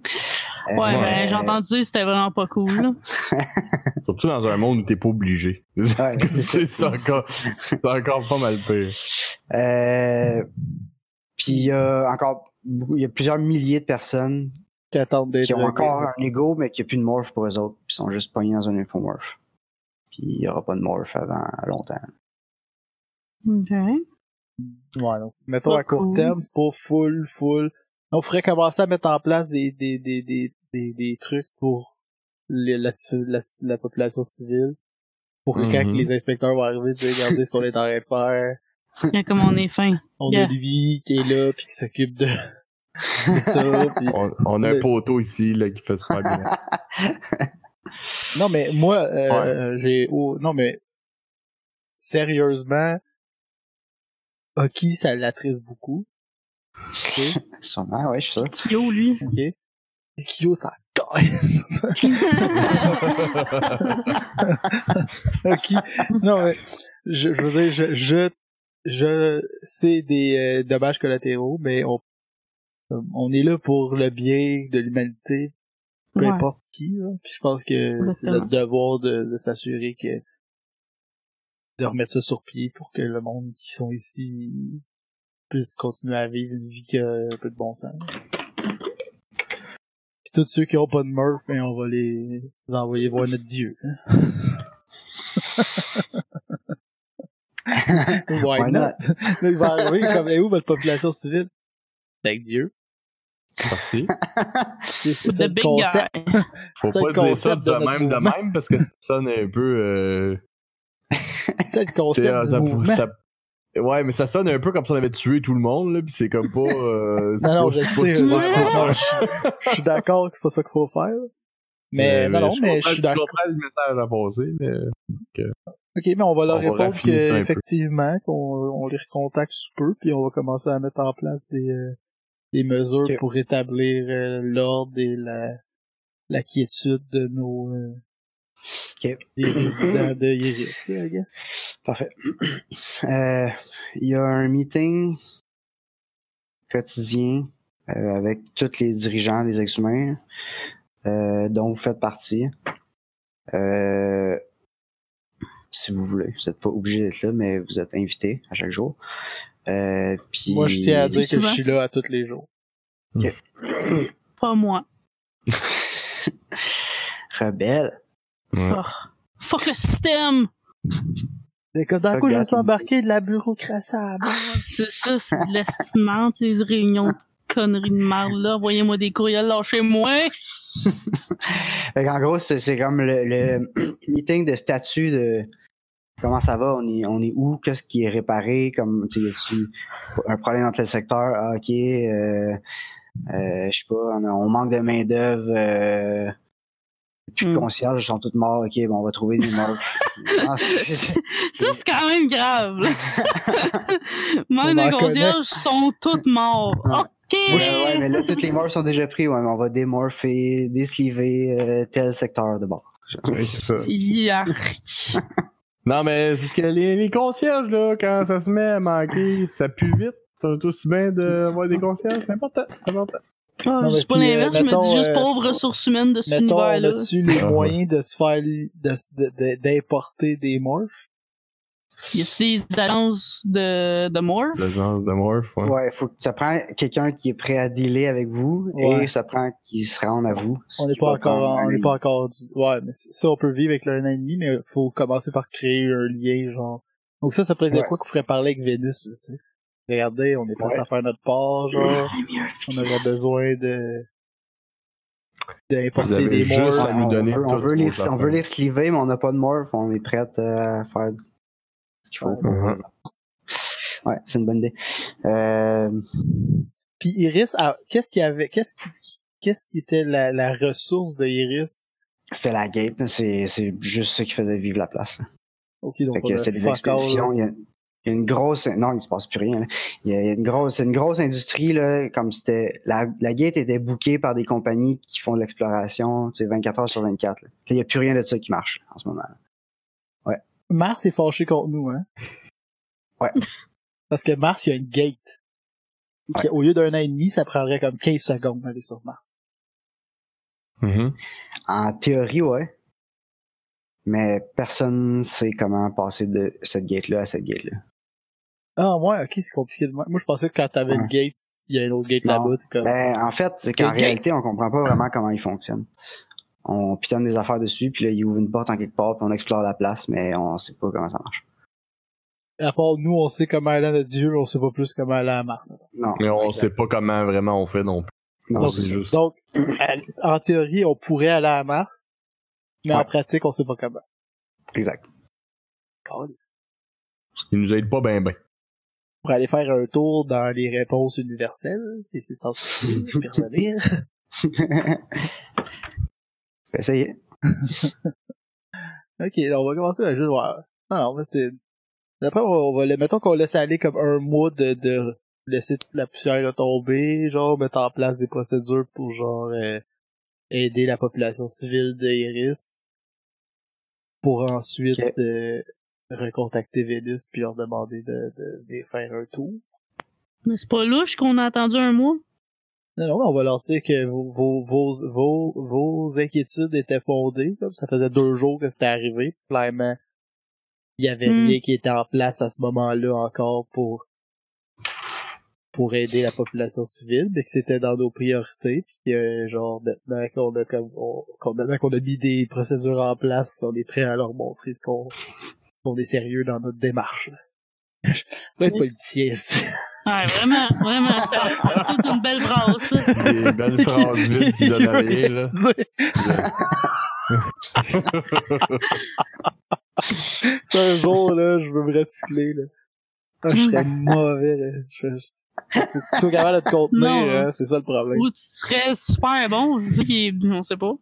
Ouais, (laughs)
Ouais.
ben, j'ai entendu, c'était vraiment pas cool, là. (laughs)
Surtout dans un monde où t'es pas obligé.
Ouais, (laughs) c'est
encore, c'est encore pas mal pire.
Euh, puis il y a encore beaucoup, il y a plusieurs milliers de personnes
Qui attendent
qui ont encore un ego, mais qui a plus de morph pour eux autres, puis sont juste pognés dans un infomorph. Puis il y aura pas de morph avant longtemps.
OK.
Ouais, donc, mettons
Pas
à court
cool.
terme, c'est pas full, full. On ferait commencer à mettre en place des, des, des, des, des, des trucs pour les- la, la, la population civile. Pour que quand les inspecteurs vont arriver, tu regarder ce qu'on est en train de faire.
Yeah, comme on est fin. (laughs)
On
Yeah.
a lui qui est là, puis qui s'occupe de, de ça. (laughs) puis-
On, on a un poteau ici là, qui fait super bien.
Non, mais moi, euh, j'ai... oh, non, mais sérieusement, Hockey, ça l'attriste beaucoup. Ok? (laughs)
Sûrement, ouais, je suis sûr.
Kyo, lui.
Ok. Et Kyo, ça (laughs) ok. Non, mais, je, je veux dire, je, je, je c'est des euh, dommages collatéraux, mais on, on est là pour le bien de l'humanité, peu
Ouais.
importe qui, là. Puis je pense que c'est notre devoir de, de s'assurer que, de remettre ça sur pied pour que le monde qui sont ici puisse continuer à vivre une vie qui a un peu de bon sens. Puis tous ceux qui ont pas de meurtre, ben on va les, les envoyer voir notre dieu. hein. (laughs) Why
Why
not? Là, il va arriver comme, est où votre population civile? Avec Dieu.
Parti.
C'est le
big
concept.
guy.
Faut pas
le
dire ça
concept
de, même de même parce que ça sonne un peu. Euh, (laughs)
C'est le concept du
ça-
mouvement.
ça- Ouais, mais ça sonne un peu comme si on avait tué tout le monde, là, pis c'est comme pas. Euh,
Non, non,
pas-
je sais,
pas-
je je, je suis d'accord que c'est pas ça qu'il faut faire. Mais, non, non, mais je suis d'accord.
comprends le message à passer, mais.
Ok, mais on va leur
On
répondre qu'effectivement, qu'on on les recontacte sous peu, puis on va commencer à mettre en place des, euh, des mesures pour rétablir euh, l'ordre et la, la quiétude de nos euh,
Ok.
résidents de I guess.
Parfait. Euh, Il y a un meeting quotidien euh, avec tous les dirigeants des ex-humains euh, dont vous faites partie. Euh, si vous voulez, vous n'êtes pas obligé d'être là, mais vous êtes invité à chaque jour. Euh, puis
Moi, je tiens à dire que je suis là à tous les jours.
Pas moi. (laughs)
Rebelle.
Ouais.
Oh. Fuck le système!
Mais comme dans
Fuck
quoi je me suis embarqué de la bureaucratie à la base.
C'est ça, c'est de l'estimement, ces réunions de conneries de merde là. Envoyez-moi des courriels, lâchez-moi! (laughs)
Fait en gros, c'est c'est comme le, le (clears throat) meeting de statut de comment ça va, on est, on est où, qu'est-ce qui est réparé, comme tu sais, y a-tu un problème dans tel secteur, ah, ok, euh, euh, je sais pas, on, on manque de main d'œuvre, euh, plus de concierges, ils sont tous morts, ok, bon, on va trouver des morts. (laughs) Ah,
Ça, c'est quand même grave, là. Même
On en
les concierges sont tous morts.
Ouais.
OK!
Ouais, ouais, mais là, toutes les morts sont déjà pris, ouais, mais on va démorpher, désliver euh, tel secteur de bord. (laughs)
Oui, c'est ça. (laughs) Non, mais c'est que les, les concierges, là, quand ça se met à manquer, ça pue vite. Ça va aussi bien d'avoir des concierges. C'est important. C'est important.
Ah, je dis pas
puis, euh,
l'inverse, je me dis juste
euh,
pauvre ressources humaines de
on
univers-là.
a-tu les moyens de se faire, li- de, de- de- d'importer des morphs?
Y a des agences de, de morph?
L'agence de Morph, ouais.
Ouais, faut que ça prend quelqu'un qui est prêt à dealer avec vous
Ouais.
et ça prend qu'il se rende à vous.
On n'est
Ce
pas encore,
un
on n'est pas encore du, ouais, mais ça, on peut vivre avec le 1 an et demi, mais faut commencer par créer un lien, genre. Donc ça, ça pourrait être
Ouais.
quoi qu'on ferait parler avec Vénus, là, tu sais. Regardez, on est prêt
Ouais.
à faire notre part, genre. On aurait besoin de, d'importer des
à nous
on,
donner
veut, on, veut les, on veut les sliver, mais on n'a pas de morph. On est prêt à faire ce qu'il faut. Ouais, c'est une bonne idée. Euh,
Puis Iris, ah, qu'est-ce qu'il y avait, qu'est-ce qui, qu'est-ce qui était la, la ressource de Iris?
C'était la gate, c'est c'est juste ça qui faisait vivre la place.
Ok, donc
Fait
on
que c'est des. Il y, a, il y a une grosse. Non, il se passe plus rien. là. Il y a, une grosse, c'est une grosse industrie là, comme c'était. La, la gate était bookée par des compagnies qui font de l'exploration, tu sais, 24 heures sur 24. là. Là, il y a plus rien de ça qui marche en ce moment. là. Ouais.
Mars est fâché contre nous, hein?
Ouais. (laughs)
Parce que Mars, il y a une gate. Qui, Au lieu d'un an et demi, ça prendrait comme 15 secondes d'aller sur Mars.
Mhm.
En théorie, ouais. Mais personne sait comment passer de cette gate-là à cette gate-là.
Ah, ouais, ok, c'est compliqué de moi. Moi, je pensais que quand t'avais
Ouais.
gate, il y a une autre gate là-bas, comme...
Ben, en fait, c'est qu'en
Le
réalité, on comprend pas vraiment comment il fonctionne. On pitonne des affaires dessus, puis là, il ouvre une porte en quelque part, puis on explore la place, mais on sait pas comment ça marche.
À part nous, on sait comment aller à notre dieu, mais on sait pas plus comment aller à Mars.
Non.
Mais on sait pas comment vraiment on fait non plus.
Non,
Donc,
juste.
Donc, en théorie, on pourrait aller à Mars, mais en pratique, on sait pas comment.
Exact.
Ce qui nous aide pas ben ben.
Pour aller faire un tour dans les réponses universelles, et c'est censé puis revenir. (laughs)
Faut essayer. (laughs)
Ok, on va commencer à juste voir. Non, non, mais c'est... Après, on va, le... mettons qu'on laisse aller comme un mois de, de laisser la poussière tomber, genre mettre en place des procédures pour genre euh, aider la population civile d'Iris pour ensuite euh, recontacter Vénus puis leur demander de, de, de faire un tour.
Mais c'est pas louche qu'on a attendu un mois.
Non, non, on va leur dire que vos, vos, vos, vos, vos inquiétudes étaient fondées. Comme ça faisait deux jours que c'était arrivé. Clairement, il y avait
Hmm.
rien qui était en place à ce moment-là encore pour pour aider la population civile, mais que c'était dans nos priorités. Puis que, genre, maintenant qu'on a comme on, maintenant qu'on a mis des procédures en place, qu'on est prêt à leur montrer ce qu'on qu'on est sérieux dans notre démarche. là. (laughs) Je vais être politicien. (laughs) c'est-
Ouais, vraiment, vraiment, ça, ça (laughs) toute une belle brasse. ça.
Des belles phrases vides qui donnent rien, là.
C'est un jour, là, je veux me recycler, là. Ah, je serais mauvais, là. Je, je... Faut que tu sois capable de te contenir, hein, c'est ça le problème.
Ou tu serais super bon, c'est ça qui est, on sait pas.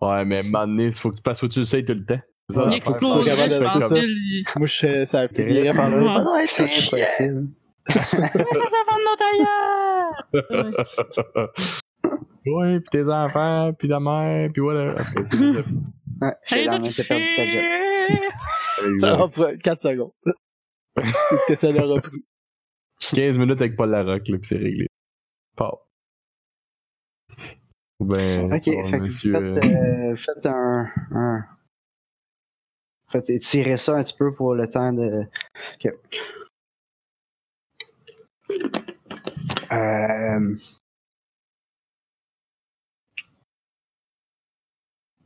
Ouais, mais maintenant, il faut que tu passes au-dessus, tu sais, tout le temps. C'est ça
Ouais,
Il
l'affaire.
faut que tu sois
exploserait,
capable
je
de-
pense
c'est ça.
qu'il-
Moi, je, ça finirait par là.
Ouais.
Non,
C'est
c'est
impossible.
Ouais, ça, ça va de notre ailleurs!
ouais, pis tes enfants, pis ta mère, pis.
Ouais,
t'as
le même que t'as perdu ta job.
Ça va prendre 4 secondes. C'est ce que ça leur a pris.
15 minutes avec Paul Larocque, là, pis c'est réglé. Pau. Ben,
Ok, fait
monsieur, euh,
faites, euh, faites un, un... Faites étirer ça un petit peu pour le temps de... Ok. Euh...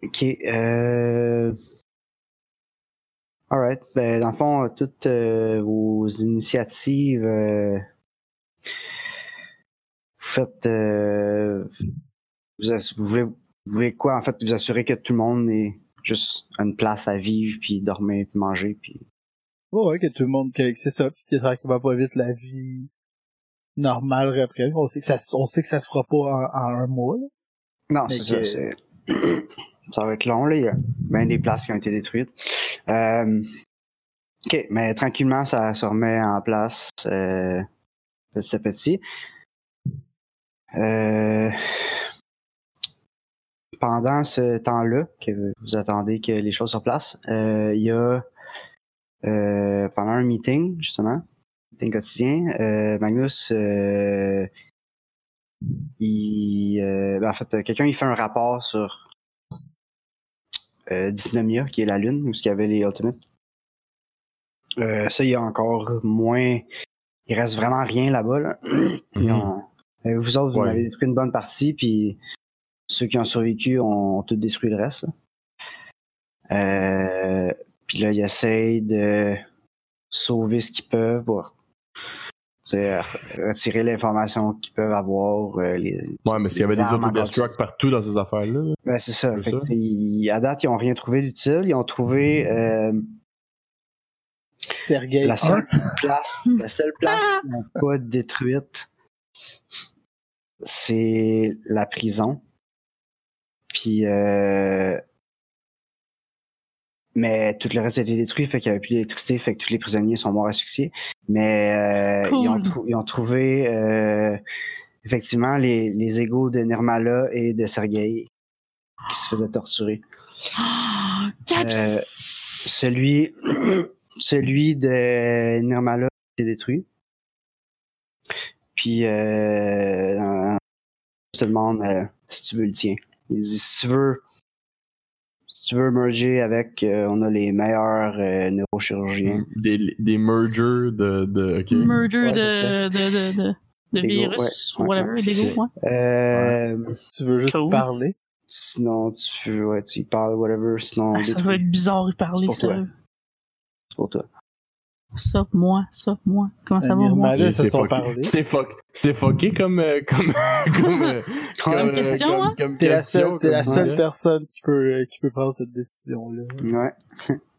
Ok, euh... Alright, ben dans le fond, toutes euh, vos initiatives, euh, vous faites, euh, vous, vous voulez, vous voulez quoi en fait, vous assurer que tout le monde ait juste une place à vivre, puis dormir, puis manger, puis
Oh, ouais, que tout le monde, que, c'est ça, pis que tranquillement pas vite la vie normale reprenne. On sait que ça, se- on sait que ça se fera pas en, en un mois, là.
Non, c'est ça. c'est- (clears throat) ça va être long, là. Il y a bien des places qui ont été détruites. Euh, OK, mais tranquillement, ça se remet en place euh, petit à petit. Euh, pendant ce temps-là, que vous attendez que les choses se placent, euh, il y a euh, pendant un meeting, justement, meeting quotidien, euh, Magnus euh, il, euh, ben, en fait, quelqu'un il fait un rapport sur euh, Dysnomia, qui est la lune, où il y avait les Ultimates. Euh, ça, il y a encore moins. Il reste vraiment rien là-bas. Là. Ils (clears throat)
mhm.
ont- Vous autres, vous
Ouais.
en avez détruit une bonne partie, puis ceux qui ont survécu ont, ont tout détruit le reste. Euh, puis là, ils essayent de sauver ce qu'ils peuvent pour retirer l'information qu'ils peuvent avoir. euh, les,
Ouais, mais s'il y avait des
armes encore-
autodestruct partout dans ces affaires-là, là.
Ben, c'est ça. Fait ils- à date, ils ont rien trouvé d'utile. Ils ont trouvé euh,
Sergei
la
1.
seule place, la seule place qu'ils n'ont pas détruite, c'est la prison. Puis, euh, mais tout le reste a été détruit, fait qu'il n'y avait plus d'électricité, fait que tous les prisonniers sont morts à succès. Mais euh, ils, ont ils trouvé euh, effectivement les, les égaux de Nirmala et de Sergei qui se faisaient torturer.
Ah!
Euh, Celui, celui de Nirmala a été détruit. Puis, euh, euh, je te demande euh, si tu veux le tien. Il dit si tu veux, si tu veux merger avec, euh, on a les meilleurs euh, neurochirurgiens.
Des, des mergers de. de ok.
Merger
Ouais,
de, de, de, de,
go,
virus,
ouais,
whatever,
ouais.
des go.
Euh,
Si tu veux juste
Cool.
parler.
sinon, tu, ouais, tu y parles, whatever. Sinon,
Ah, ça va être bizarre de parler, ça.
C'est pour toi.
Ça, moi, ça, moi. Comment ça va, moi?
C'est
sont
fucké.
parlé.
C'est fuck. C'est fucké comme. euh, comme. (laughs) comme. euh,
Comme
euh,
question,
comme-
hein?
comme
T'es la
question,
seule, t'es la seule personne qui peut, euh, qui peut prendre cette décision-là.
Ouais. (laughs)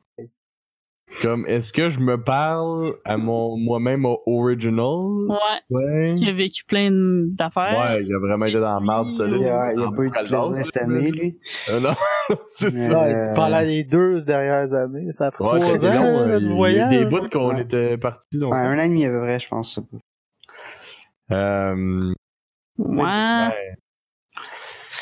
Comme, est-ce que je me parle à mon moi-même au original?
Ouais,
Ouais.
qui a vécu plein d'affaires.
Ouais, il a vraiment été dans la merde, ça.
Il
là.
a, il a
En
pas eu de plaisir cette année, lui.
Euh, non, (laughs) c'est ça.
Euh,
tu parles des deux dernières années. Ça a pris
Ouais,
trois ans,
long, euh,
notre
il y a
voyage.
des bouts qu'on
Ouais.
était partis. Donc,
Ouais, un an et demi à peu près, je pense.
euh,
Ouais.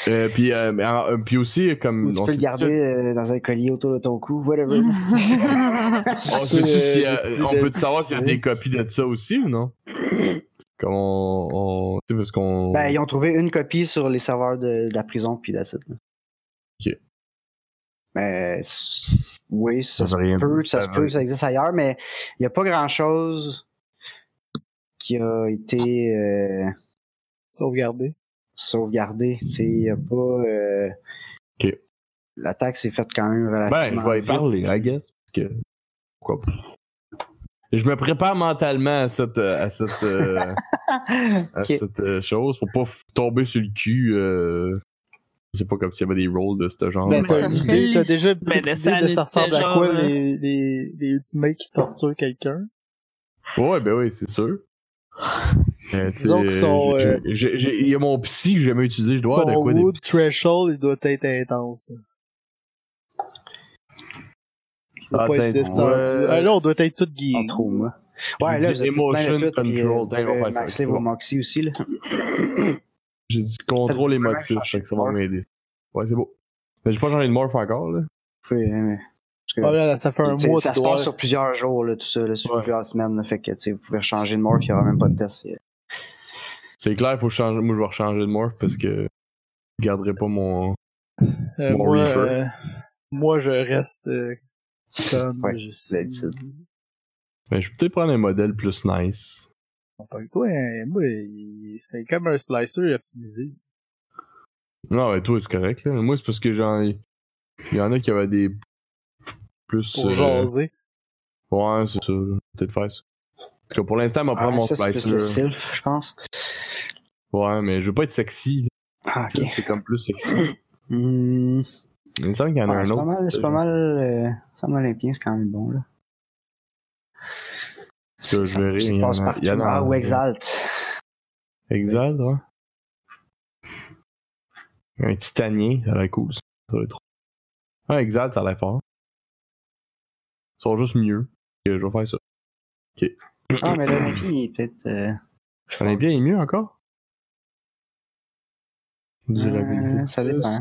Euh, puis, euh, euh, puis aussi, comme.
Ou tu
on
peux le garder euh, dans un collier autour de ton cou, whatever. (laughs)
On sait-tu si,
euh,
on peut
le
savoir s'il y a des copies de ça aussi ou non? Comme on. on tu sais, parce qu'on.
Ben, ils ont trouvé une copie sur les serveurs de, de la prison, puis that's it.
Ok.
Mais oui, ça,
Ça
se peut, ça se peut que ça existe ailleurs, mais il n'y a pas grand-chose qui a été euh,
Sauvegardé.
Sauvegardé. Tu sais, il n'y a pas... euh. L'attaque s'est faite quand même
Ben,
relativement
je vais y
vite.
parler, I guess. Parce que. Pourquoi pas? Je me prépare mentalement à cette, euh, à cette, euh, (laughs) à cette chose pour pas tomber sur le cul. Euh... C'est pas comme s'il y avait des rôles de ce genre.
Ben,
Mais
t'as
serait-
déjà une
Ben,
petite
le
idée de ça ressemble à quoi les, les, les ultimates qui torturent quelqu'un?
Ouais, ben oui, c'est sûr. Euh, (laughs)
Disons sont,
j'ai-
euh,
Il y a mon psy que j'ai jamais utilisé. Je dois
Son
avoir de quoi des
wood
psy.
threshold, il doit être intense. là.
Ah,
pas être descendu. Ah, là, on doit être tout
En
guéri.
trop, moi.
J'ai
Ouais, là, vous
emotion
de tout, euh,
control. ça,
maxer
c'est
vos moxie aussi, là.
J'ai dit contrôle émotif, fait que ça va
de
m'aider. Ouais, c'est beau. Mais j'ai pas changé de morph encore, là.
Euh, parce que-
Ah, là, ça fait un mois,
ça se passe sur plusieurs jours, là, tout ça, là, sur
Ouais.
plusieurs semaines. là, fait que tu sais, vous pouvez changer de (laughs) morph, il n'y aura même pas de test. C'est-
clair, faut changer. Moi, je vais rechanger de morph parce que je garderai pas mon.
Euh,
Mon
moi, euh, moi, je reste euh, comme
Ouais,
je suis.
Mais je vais peut-être prendre un modèle plus nice.
Toi, hein, moi, il- c'est comme un splicer optimisé.
Non, mais toi, c'est correct, là. Moi, c'est parce que j'en ai. Il y en a qui avaient des. Plus.
Pour
euh,
jaser.
Ouais, c'est ça. Peut-être faire ça. Tout cas, pour l'instant, va prendre
Ah,
mon
c'est sylph, je pense.
Ouais, mais je veux pas être sexy.
Ah, ok.
C'est comme plus sexy. (clears throat)
Hmm,
Il me semble qu'il y en a
ouais,
un
c'est
autre.
pas mal, c'est pas mal. Euh, Sam Olympien, c'est quand même bon, là.
Ça, je verrai. Il
passe partout.
en
Ah, ou Exalt.
Exalt, ouais. Un titanien, ça a l'air cool, ça. Va être trop. Ah, Exalt, ça a l'air fort. Ils sont juste mieux. Ok, je vais faire ça.
Ah, mais l'Olympien, il est peut-être. Euh,
est mieux encore? Durabilité.
euh, ça dépend.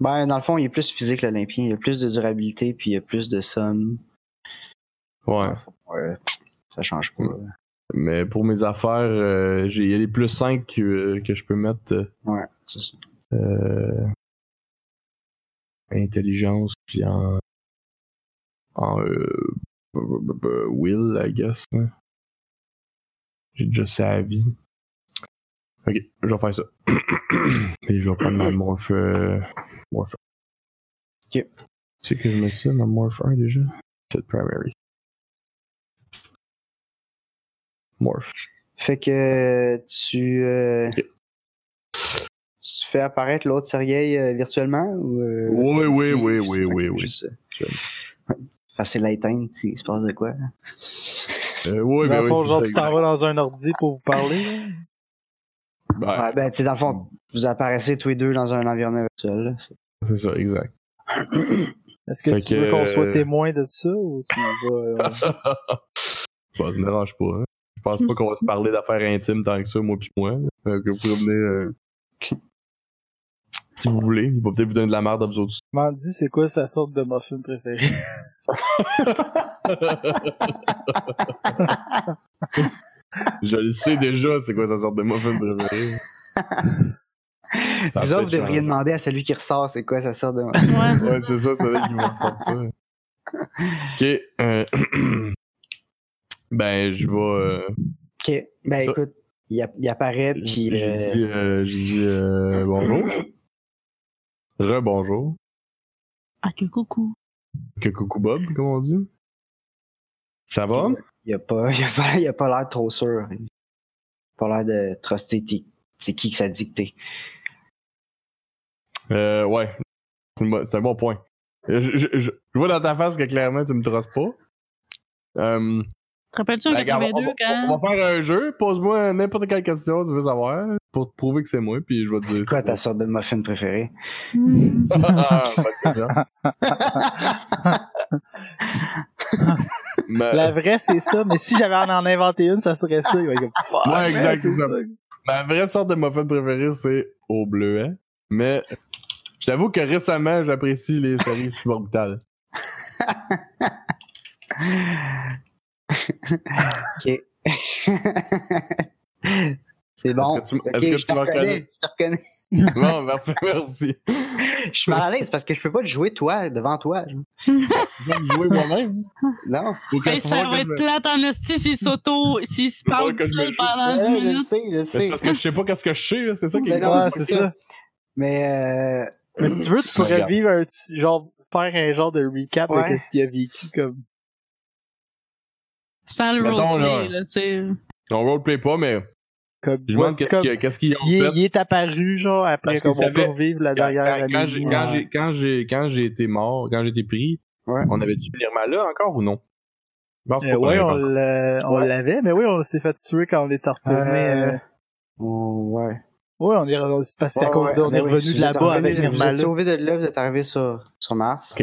Ben, dans le fond, il est plus physique, l'Olympien. Il y a plus de durabilité, puis il y a plus de somme.
Ouais.
Ouais, ça change pas.
Ouais. Mais pour mes affaires, euh, il y a les plus 5 que, que je peux mettre. euh,
Ouais, c'est ça.
euh, intelligence, puis en. En. euh, will, I guess. hein. J'ai déjà sa vie. Ok, je vais faire ça. (coughs) Et je vais prendre ma morph. Euh, morph.
Ok.
Tu sais que je mets ça, ma morph 1 déjà? C'est primary. Morph.
Fait que tu. euh,
Ok.
Tu fais apparaître l'autre Sergei euh, virtuellement ou. euh,
Oui, oui, oui,
ok,
oui, oui, oui.
Facile à éteindre s'il se passe de quoi.
Euh, oui,
Dans
ben
le fond,
c'est
genre,
ça,
tu t'en
exact.
vas dans un ordi pour vous parler.
Ben,
Ouais, ben, tu sais, dans le fond, vous apparaissez tous les deux dans un environnement virtuel. C'est-
ça, exact. (clears throat)
Est-ce que
Fait
tu
que,
veux qu'on soit
euh,
témoin de ça ou tu vas. euh, (laughs)
Bah, ça me dérange pas. Hein. Je pense pas qu'on va se parler d'affaires intimes tant que ça, moi pis moi. Euh, que vous pouvez venir. euh, Si vous voulez, il va peut-être vous donner de la merde à vous autres.
Mandy, c'est quoi sa sorte de muffin préférée? (laughs)
Je le sais déjà, c'est quoi sa sorte de muffin préférée. Ça
Vous autres, vous devriez demander à celui qui ressort c'est quoi ça sort de
Ouais,
Ouais, c'est ça, c'est là qu'ils vont sortir. Ok. euh, (clears throat) ben, je vais. euh,
Ok. Ben
Ça-
écoute, il, app- il apparaît, puis. Euh,
euh, j'ai dit euh, bonjour. (clears throat) Re-bonjour.
Ah, que coucou.
Que coucou Bob, comme on dit. Ça va?
il (laughs) a pas, il a pas, il a pas l'air trop sûr. Il a pas l'air de truster tes- c'est qui que ça a dicté.
Euh, ouais. C'est un bon point. Je, je, je, je vois dans ta face que clairement tu me trosses pas. Euh,
Te rappelles-tu en
ben, regarde, on,
82
va,
quand.
on va faire un jeu. Pose-moi n'importe quelle question que tu veux savoir pour te prouver que c'est moi, puis je vais te dire.
C'est quoi ta sorte de muffin préférée?
Hmm. (laughs)
Mais-
La vraie, c'est ça, mais si j'avais à en inventer une, ça serait ça. Il va
Ouais, exact,
man,
c'est ça. Ma vraie sorte de muffin préférée, c'est au bleuet. Mais je t'avoue que récemment, j'apprécie les séries suborbitales. (laughs)
ok. (laughs) c'est bon.
Est-ce que tu-
Ok,
est-ce que
je
tu
te
m'en
reconnais. Je te reconnais. (laughs) (laughs)
Bon, parfait, merci.
Je suis mal à l'aise parce que je peux pas te jouer toi devant toi.
Je vais (laughs) me jouer moi-même?
Non.
Hey, ça va être plate en esti s'il s'auto, s'il se parle tout seul pendant 10
Ouais, je
minutes.
sais, je
C'est
sais.
parce que je sais pas qu'est-ce que je sais, là, c'est ça qui
Mais
est
non,
Ouais,
c'est ça. Mais euh,
Mais si tu veux, tu pourrais vivre un petit, genre, faire un genre de recap
Ouais.
de ce qu'il a vécu, comme.
Sans le roleplay,
là.
là, tu sais.
On roleplay pas, mais
comme
je qu'est-ce qu'ils ont
il, est,
fait.
il est apparu, genre, après,
Parce
comme on peut revivre la dernière
quand-
année.
quand j'ai, quand, j'ai, quand, j'ai, quand j'ai été mort, quand j'ai été pris,
Ouais.
on avait-tu Nirma là encore ou non?
Euh,
l'avait
on
Ouais.
l'avait, mais oui, on s'est fait tuer quand on était retourné.
Euh,
euh,
ouais.
Ouais, on est, on- à
Ouais,
cause
ouais,
de, on est
oui,
revenu de là-bas avec
Vous êtes sauvé de là, vous êtes arrivé sur, sur Mars.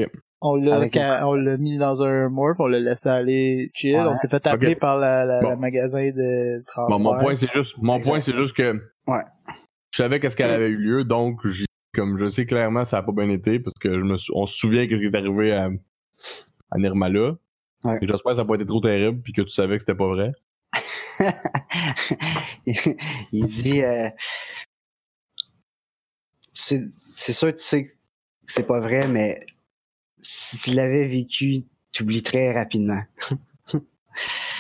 On l'a, on l'a mis dans un morph, on l'a laissé aller chill.
Ouais.
On s'est fait appeler par la, la,
Bon.
la magasin de
Bon,
transfert.
mon point, c'est juste, mon
Exact.
point, c'est juste que
Ouais.
je savais qu'est-ce qu'elle avait eu lieu, donc j'ai, comme je sais clairement ça a pas bien été parce que je me, sou- on se souvient qu'est-ce qui est arrivé à, à Nirmala.
Ouais.
J'espère que ça n'a pas été trop terrible puis que tu savais que c'était pas vrai. (laughs)
il dit euh, c'est c'est sûr que tu sais que c'est pas vrai, mais si tu l'avais vécu, tu oublies très rapidement. (laughs)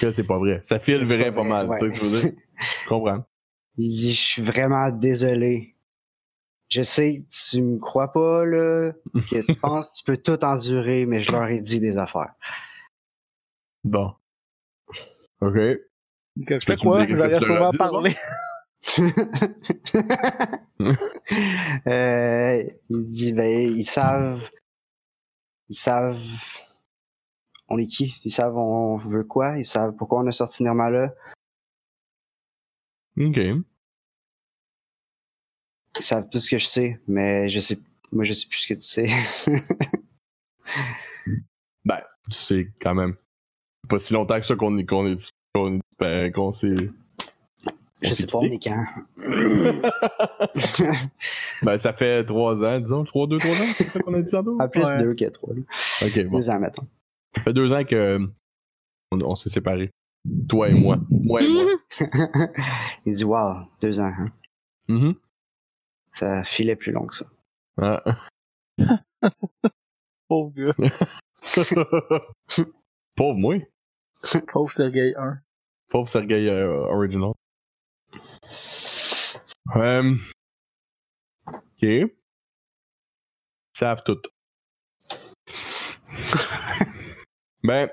Que c'est pas vrai. Ça file vrai
pas
pas mal,
ouais.
c'est ça que je veux dire. Je comprends. (laughs)
Il dit Je suis vraiment désolé. Je sais que tu me crois pas, là, (laughs) que tu penses que tu peux tout endurer, mais je leur ai dit des affaires.
Bon. Ok.
Que je fais quoi?
leur as
sûrement
dit,
parlé.
Euh, il dit ben ils savent ils savent on est qui ils savent on veut quoi ils savent pourquoi on a sorti Nirmala
Ok.
ils savent tout ce que je sais mais je sais moi je sais plus ce que tu sais (laughs)
Ben, c'est quand même pas si longtemps que ça qu'on est qu'on est qu'on est- ben, qu'on s'est.
Je sais pas on est quand? (laughs)
Ben, ça fait trois ans, disons, trois, deux, trois ans, c'est ça qu'on a dit tantôt?
à plus
Ouais.
deux que trois là.
Ok, bon.
deux ans mettons
Ça fait deux ans que on, on s'est séparés. Toi et moi. Moi et moi. (laughs)
il dit wow deux ans hein.
Mhm.
ça filait plus long que ça
Ah. (laughs)
Pauvre gars.
Pauvre moi.
Pauvre Sergei 1.
Pauvre Sergei euh, Original. Euh, ok. Ils savent tout. (laughs) ben,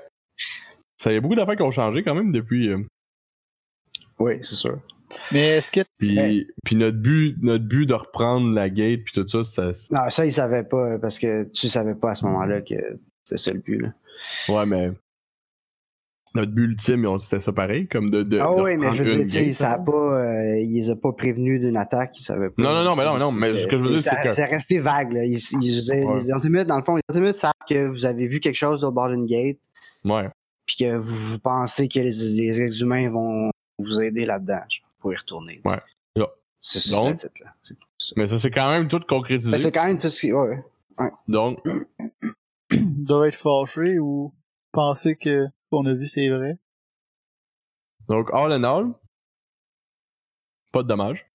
ça y a beaucoup d'affaires qui ont changé quand même depuis. euh,
oui c'est sûr
Mais est-ce que
puis, notre but, notre but de reprendre la gate puis tout ça, ça,
non ça ils savaient pas parce que tu savais pas à ce moment-là que c'était ça le but là
ouais, mais notre but ultime, on- c'était ça pareil, comme de. de
Ah
de
oui, mais je sais,
gate,
ça a pas, euh, ils les a pas prévenus d'une attaque, ils savaient pas.
Non, non, non, mais non, mais non, mais ce que je veux dire, c'est
ça-
que-
C'est resté vague, là. Ils, ils,
Ouais.
les dans le fond, les Ultimates savent que vous avez vu quelque chose au bord d'une gate,
Ouais.
puis que vous, vous pensez que les, les ex-humains vont vous aider là-dedans, genre, pour y retourner.
Ouais. Là.
C'est ça, là.
Mais ça, c'est quand même tout concrétisé.
Mais c'est quand même tout ce qui. Ouais, ouais.
Donc, (coughs)
doivent être fâchés ou penser que qu'on a vu c'est vrai.
Donc, all in all, pas de dommages.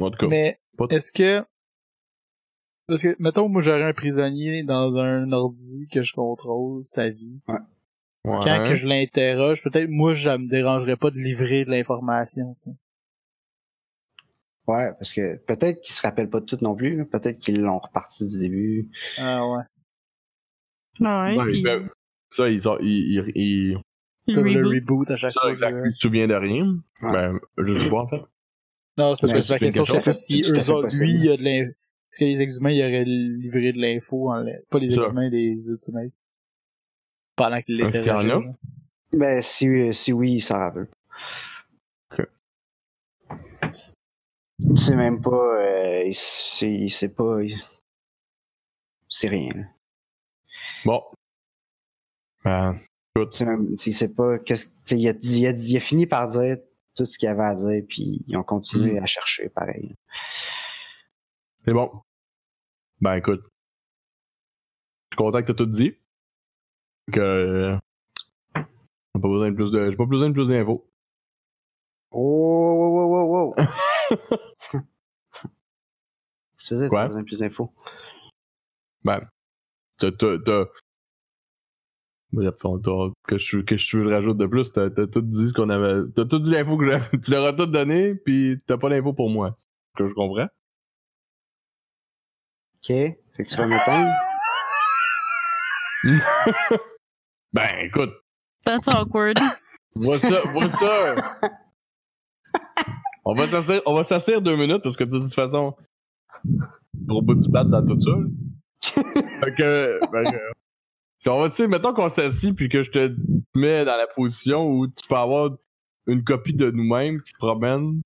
En tout cas,
Mais est-ce que parce que mettons moi j'aurais un prisonnier dans un ordi que je contrôle sa vie.
ouais.
Quand que je l'interroge, peut-être moi ça me dérangerait pas de livrer de l'information. tu sais.
Ouais, parce que peut-être qu'ils se rappellent pas de tout non plus. Peut-être qu'ils l'ont reparti du début.
Ah ouais.
Ouais,
Ouais,
puis
ben, ça, ils ont, ils, ils, ils-
Comme le
reboot.
à chaque
ça,
fois.
exact,
que-
il se souvient de rien.
Ouais.
Ben, je sais pas, en fait.
Non, c'est
Mais
parce que la
c'est
question
quelque
c'est
chose.
si eux autres, lui, il y a de l'info. Est-ce que les ex-humains, ils auraient livré de l'info, en pas les ex-humains, les ultimates? Pendant qu'il
Est-ce qu'il y en a?
l'interrogeait.
Ben, si, si oui, il s'en rappelle.
Ok.
Il sait même pas. euh, sait pas. Il... C'est rien.
Bon. Ben,
sait pas. tu il, a, il, a, il a fini par dire tout ce qu'il avait à dire, puis ils ont continué à chercher pareil.
c'est bon. Ben, écoute. Je suis content que t'as tout dit. Que. J'ai pas besoin de plus de. J'ai pas besoin de plus d'infos.
Oh, (laughs) wow, wow, wow, wow. Ça faisait
Quoi?
t'as besoin de plus d'infos.
Ben. T'as. T'a- que je, que je le rajoute de plus, t'as tout dit ce qu'on avait. T'as tout dit l'info que j'avais. (laughs) Tu leur as tout donné, pis t'as pas l'info pour moi. Que je comprends?
Ok. Fait que tu vas m'éteindre. (laughs)
Ben, écoute.
That's awkward.
Vois ça, vois ça! (laughs) on va s'asseoir, on va s'asseoir deux minutes parce que de toute façon, au bout du bat dans tout ça. fait que, ben, on va, tu sais, mettons qu'on s'assit puis que je te mets dans la position où tu peux avoir une copie de nous-mêmes qui se promène.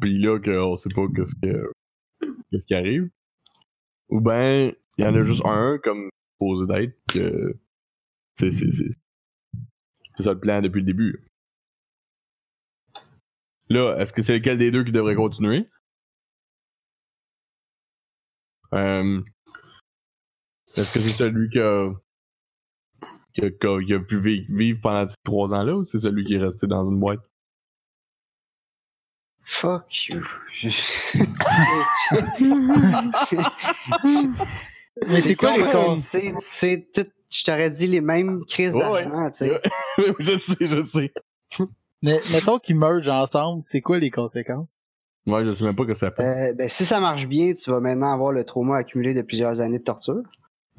Puis là, qu'on sait pas qu'est-ce que, qu'est-ce qui arrive. Ou ben, il y en a juste un comme supposé d'être que, c'est, c'est ça le plan depuis le début. Là, est-ce que c'est lequel des deux qui devrait continuer? Euh, est-ce que c'est celui qui a, qui a, qui a- qui a pu vi- vivre pendant ces trois ans-là ou c'est celui qui est resté dans une boîte?
Fuck you. (laughs)
Mais c'est quoi les
con,
cons?
C'est, tout. Je t'aurais dit les mêmes crises
Ouais,
d'argent, tu sais. (laughs)
je sais, je sais.
Mais mettons qu'ils mergent ensemble, c'est quoi les conséquences?
Moi, je sais même pas que ça fait.
Euh, ben, si ça marche bien, tu vas maintenant avoir le trauma accumulé de plusieurs années de torture.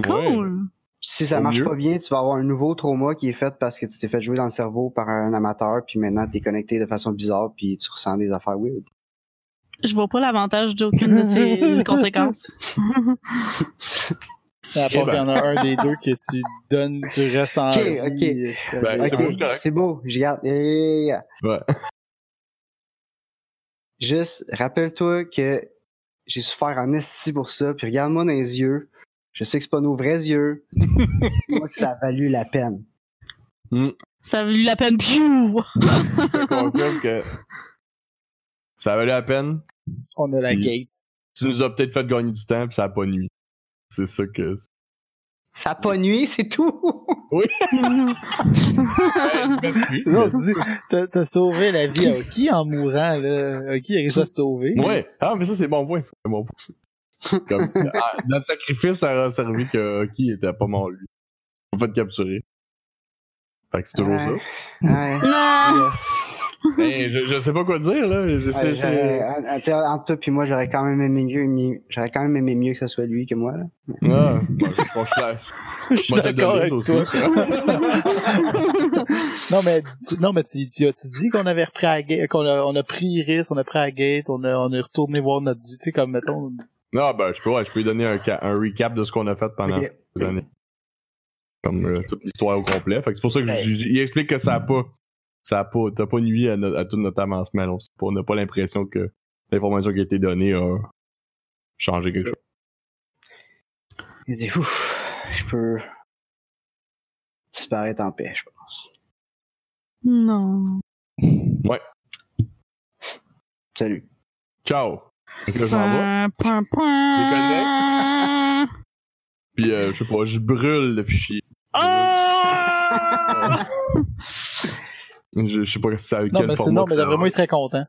Cool.
Si ça
Au
marche
mieux.
pas bien, tu vas avoir un nouveau trauma qui est fait parce que tu t'es fait jouer dans le cerveau par un amateur, puis maintenant t'es connecté de façon bizarre, puis tu ressens des affaires weird.
Je vois pas l'avantage d'aucune de ces (laughs) conséquences. (laughs)
À part qu'il y en a un des deux que tu donnes, tu restes en
Ok, ok.
Ben, c'est
Ok,
beau, c'est correct.
c'est beau, je garde. Yeah.
Ouais.
Juste, rappelle-toi que j'ai souffert en esti pour ça, puis regarde-moi dans les yeux. Je sais que c'est pas nos vrais yeux. (laughs) Moi que ça a valu la peine.
Ça a valu la peine. Piou!
Je confirme que ça a valu la peine.
On a la
Oui.
gate.
Tu nous as peut-être fait gagner du temps, puis ça a pas nuit. C'est ça que.
Ça a pas nuit, c'est tout! (laughs)
Non, tu dis, t'as, t'as sauvé la vie à Oki en mourant, là. Oki a réussi à se sauver.
Ouais. Ah, mais ça, c'est bon point. ça. C'est bon point. Comme, ah, notre sacrifice a servi que Hockey était pas mort, lui. Faut fait capturer. Fait que c'est toujours
Ouais.
ça.
Ouais. (laughs)
non!
Yes.
Hey, je, je sais pas quoi dire, là. Je sais,
Ouais, tu sais, entre toi puis moi, j'aurais quand même aimé mieux, j'aurais quand même aimé mieux que ce soit lui que moi, là.
Ah, bon, je suis
d'accord avec
toi (laughs)
non, mais, tu, non, mais tu, tu as-tu dit qu'on avait repris à gate, qu'on a, on a pris Iris, on a pris à gate, on a, on est retourné voir notre tu sais, comme, mettons,
Non, ben, je peux, ouais, je peux lui donner un, un recap de ce qu'on a fait pendant
Ok.
ces années. Comme euh, toute l'histoire au complet. Fait que c'est pour ça que j- il explique que ça a pas. Ça a pas. T'as pas nuit à, no- à tout notre avancement. On n'a pas l'impression que l'information qui a été donnée a changé quelque chose.
Il dit, ouf, je peux disparaître en paix, je pense.
Non.
Ouais.
Salut.
Ciao! Là, je m'en vais.
Point, point, point.
Puis, euh, je sais pas, je brûle le fichier.
Oh!
Je, je sais pas si ça a eu
Non,
quel
mais
format
sinon,
que
mais d'après moi, il serait content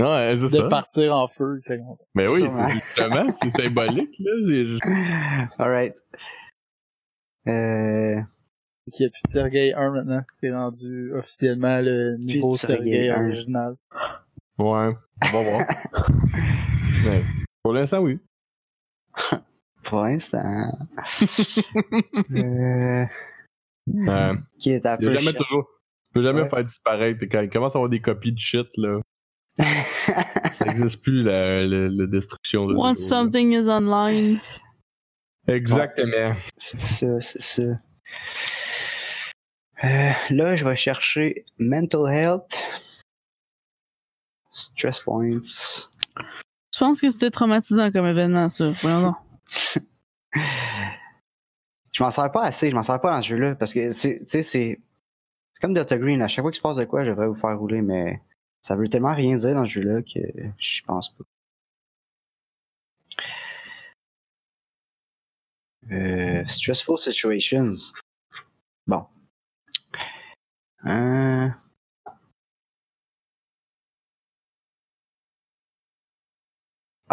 Non, ouais, c'est
de
ça.
partir en feu. Il serait content.
Mais oui, c'est justement, c'est symbolique, là. (laughs)
Alright. Euh,
Il n'y a plus de Sergei 1 maintenant. T'es rendu officiellement le
de Sergei
Sergei
1.
original.
Ouais, on va voir. (laughs) Mais pour l'instant, oui. (laughs)
pour l'instant. (laughs) euh,
Euh,
qui est un peu
jamais toujours. Tu peux jamais
Ouais.
faire disparaître. Quand il commence à avoir des copies de shit, là, ça n'existe plus la, la, la destruction de
Once something is online.
Exactement.
C'est ça, c'est ça. Euh, là, je vais chercher mental health, stress points.
Je pense que c'était traumatisant comme événement, ça. (laughs)
Je m'en sers pas assez, je m'en sers pas dans ce jeu-là parce que c'est, tu sais, c'est, c'est comme Delta Green. À chaque fois qu'il se passe de quoi, je devrais vous faire rouler, mais ça veut tellement rien dire dans ce jeu-là que je pense pas. Euh, stressful situations. Bon. Euh...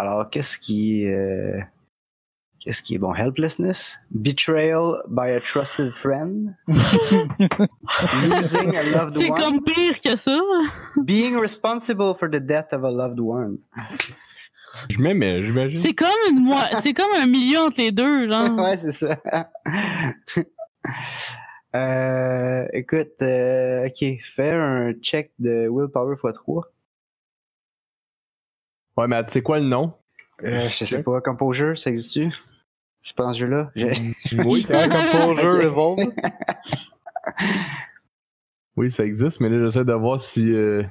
Alors, qu'est-ce qui est, euh, qu'est-ce qui est bon? Helplessness? Betrayal by a trusted friend? (laughs) Losing a loved
C'est
one?
comme pire que ça.
Being responsible for the death of a loved one.
Je m'aimais, j'imagine.
C'est comme une moi, c'est comme un milieu entre les deux, genre. (laughs)
ouais, c'est ça. euh, écoute, euh, ok, faire un check de willpower x3.
Ouais, mais tu sais quoi le nom?
Euh, je sais pas, Composure, ça existe-tu? Je pense ce jeu-là. J'ai-
Oui, ça,
Ouais, comme pour jeu
Ok.
Evolve. (laughs)
oui, ça existe, mais là, j'essaie de voir si euh,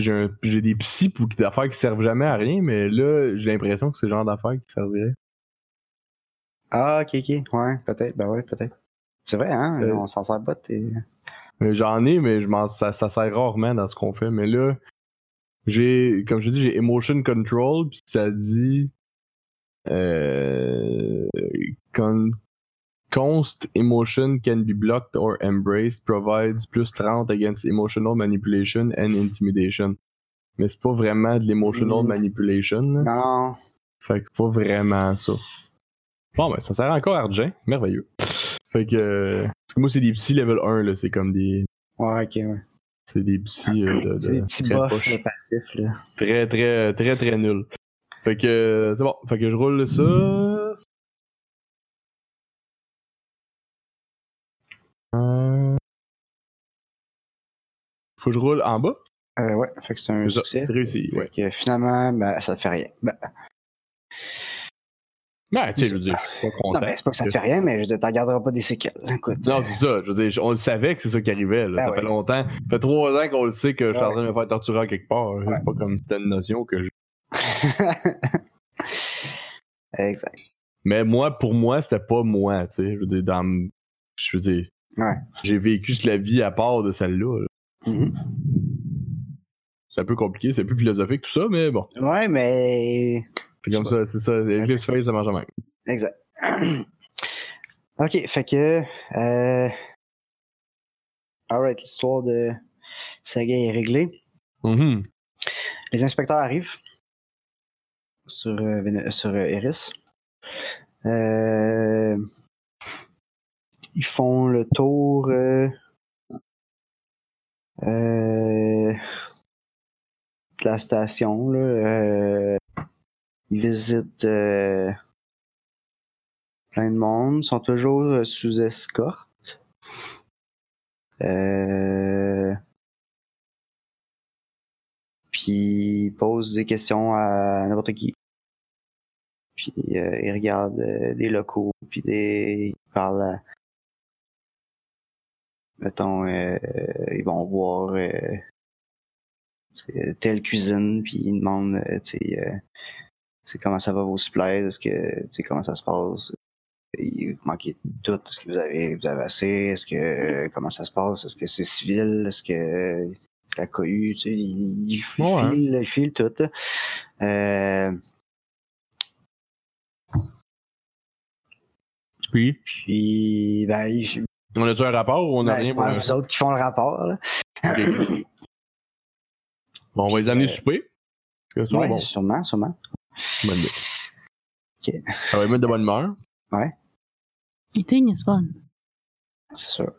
j'ai des psys pour d'affaires qui servent jamais à rien, mais là, j'ai l'impression que c'est le genre d'affaires qui serviraient.
Ah, ok, ok. Ouais, peut-être. Ben ouais, peut-être. C'est vrai, hein?
Euh.
On s'en sert pas.
J'en ai, mais je m'en- ça, ça sert rarement dans ce qu'on fait. Mais là, j'ai, comme je dis, j'ai Emotion Control, puis ça dit euh, con- Const emotion can be blocked or embraced, provides plus 30 against emotional manipulation and intimidation. Mais c'est pas vraiment de l'emotional
Mm.
manipulation. là.
Non.
Fait que c'est pas vraiment ça. Bon, ben, ça sert encore à argent. Merveilleux. Fait que, euh, parce que moi, c'est des petits level 1, là. C'est comme des,
Ouais, ok, ouais.
C'est des petits, euh, de,
C'est
de-
des petits là, passifs, là.
Très, très, très, très nul. Fait que, euh, c'est bon. Fait que je roule ça. Euh, Faut que je roule en bas?
Euh, ouais, fait que c'est un succès.
c'est réussi,
Fait
ouais.
que finalement, ben, ça te fait rien. Ben,
Ouais, tu sais, je veux dire, je suis pas content.
non, ben, c'est pas que ça te fait rien, mais je veux dire, t'en garderas pas des séquelles. Écoute.
Non, c'est ça. Je veux dire, on le savait que c'est ça qui arrivait. Là.
Ben
ça
ouais.
fait longtemps. Ça fait trois ans qu'on le sait que je suis en train de me faire torturer à quelque part.
Ouais.
C'est pas comme c'était une notion que je... (laughs)
exact.
Mais moi, pour moi, c'était pas moi, tu sais. Je veux dire, dans... Je veux dire...
Ouais.
J'ai vécu toute la vie à part de celle-là. là.
Mhm.
C'est un peu compliqué, c'est plus philosophique tout ça, mais bon.
Ouais, mais.
C'est comme ça, c'est ça. Eclipse Phase, ça marche même.
Exact. (clears throat) ok, fait que. Euh... Alright, l'histoire de Sergei est réglée.
Mhm.
Les inspecteurs arrivent sur, euh, sur euh, Eris. Euh, ils font le tour de la station. Là, ils visitent euh, plein de monde. Sont toujours euh, sous escorte. Euh, puis ils posent des questions à n'importe qui. Puis euh, ils regardent euh, des locaux, puis des... ils parlent à... Mettons, ils vont voir telle cuisine, puis ils demandent, tu sais, comment ça va vos supplies, est-ce que, tu sais, comment ça se passe, il vous manquez de tout, est-ce que vous avez, vous avez assez, est-ce que, euh, comment ça se passe, est-ce que c'est civil, est-ce que la cohue, tu sais, il, il,
hein.
file, il file tout. Euh,
Puis,
Puis, ben, il-
on a-tu un rapport ou on a
ben,
rien
c'est
pour
pas
un...
vous autres qui font le rapport, là. (coughs)
Bon, on va les amener
Euh,
souper.
Ouais,
c'est bon,
sûrement, sûrement.
Bonne idée.
Ok.
Ça va les mettre de bonne humeur.
Eating is fun.
C'est sûr.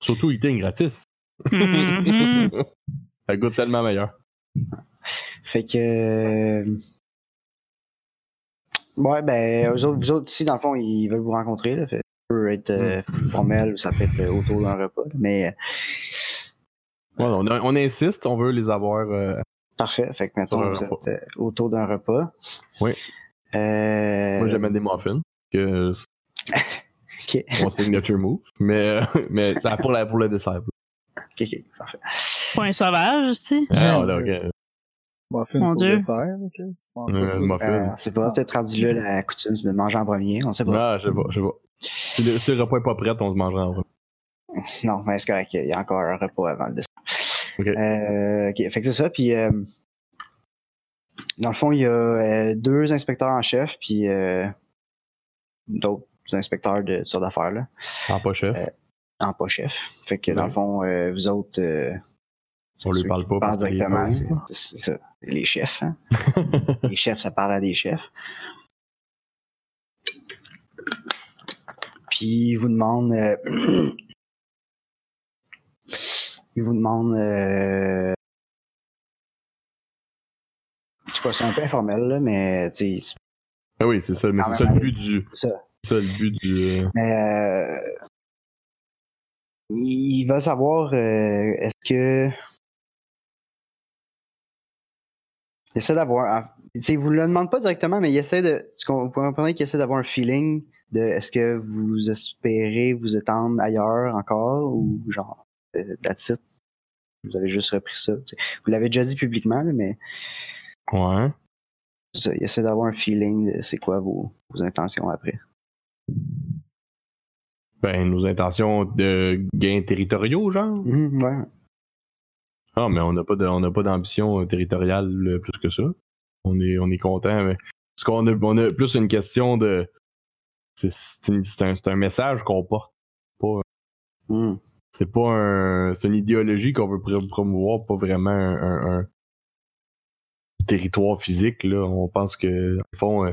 Surtout eating gratis.
Mhm. (laughs)
ça goûte tellement meilleur.
Fait que. euh, Ouais, ben, eux autres, vous autres ici, dans le fond, ils veulent vous rencontrer. Là, fait, que ça peut être euh, formel ou ça peut être euh, autour d'un repas. Mais euh,
Ouais, on, insiste, on veut les avoir. euh,
parfait. Fait que
un
vous
repas.
êtes euh, autour d'un repas.
Oui.
Euh,
Moi, j'amène des muffins. Que (laughs)
Ok,
c'est mon signature move. Mais, euh, mais c'est pour, la, pour le dessert.
ok, ok, parfait.
Un sauvage, aussi.
Ah, voilà, ok.
Muffin
Mon
sur
Dieu.
dessert, ok. C'est pas
Euh,
ça.
pas peut-être rendu là la coutume, c'est de manger en premier. On sait pas.
Ah, je sais pas, je sais pas. Si le, si le repas est pas prêt, on se mangera en vrai.
Non, mais c'est correct. Il y a encore un repas avant le dessert. Euh, ok, fait que c'est ça. Puis, euh, dans le fond, il y a euh, deux inspecteurs en chef, puis euh, d'autres inspecteurs de sortes d'affaires, là,
En pas chef.
En pas chef. Fait que, dans le fond, euh, vous autres. euh,
On lui parle pas parce
directement. c'est ça. Les chefs, hein. (laughs) les chefs, ça parle à des chefs. Puis ils vous demandent. euh, (clears throat) ils vous demandent. euh, Je sais pas, c'est un peu informel, là, mais tu
ah oui, c'est ça. Mais c'est ça le but du.
c'est ça.
C'est ça le but du. euh,
Mais euh, il va savoir euh, est-ce que il essaie d'avoir tu sais, il vous le demande pas directement mais il essaie de vous comprenez qu'il essaie d'avoir un feeling de est-ce que vous espérez vous étendre ailleurs encore ou genre that's it. vous avez juste repris ça vous l'avez déjà dit publiquement là, mais
Ouais.
il essaie d'avoir un feeling de c'est quoi vos, vos intentions après
Ben, nos intentions de gains territoriaux, genre.
Mhm, ouais
Ah, mais on n'a pas de, on pas d'ambition euh, territoriale euh, plus que ça. On est, on est content. Mais... Parce qu'on a, on a plus une question de. C'est, un, un message qu'on porte. C'est pas un. C'est une idéologie qu'on veut pr- promouvoir, pas vraiment un, un- un territoire physique. Là. On pense que, le fond, euh,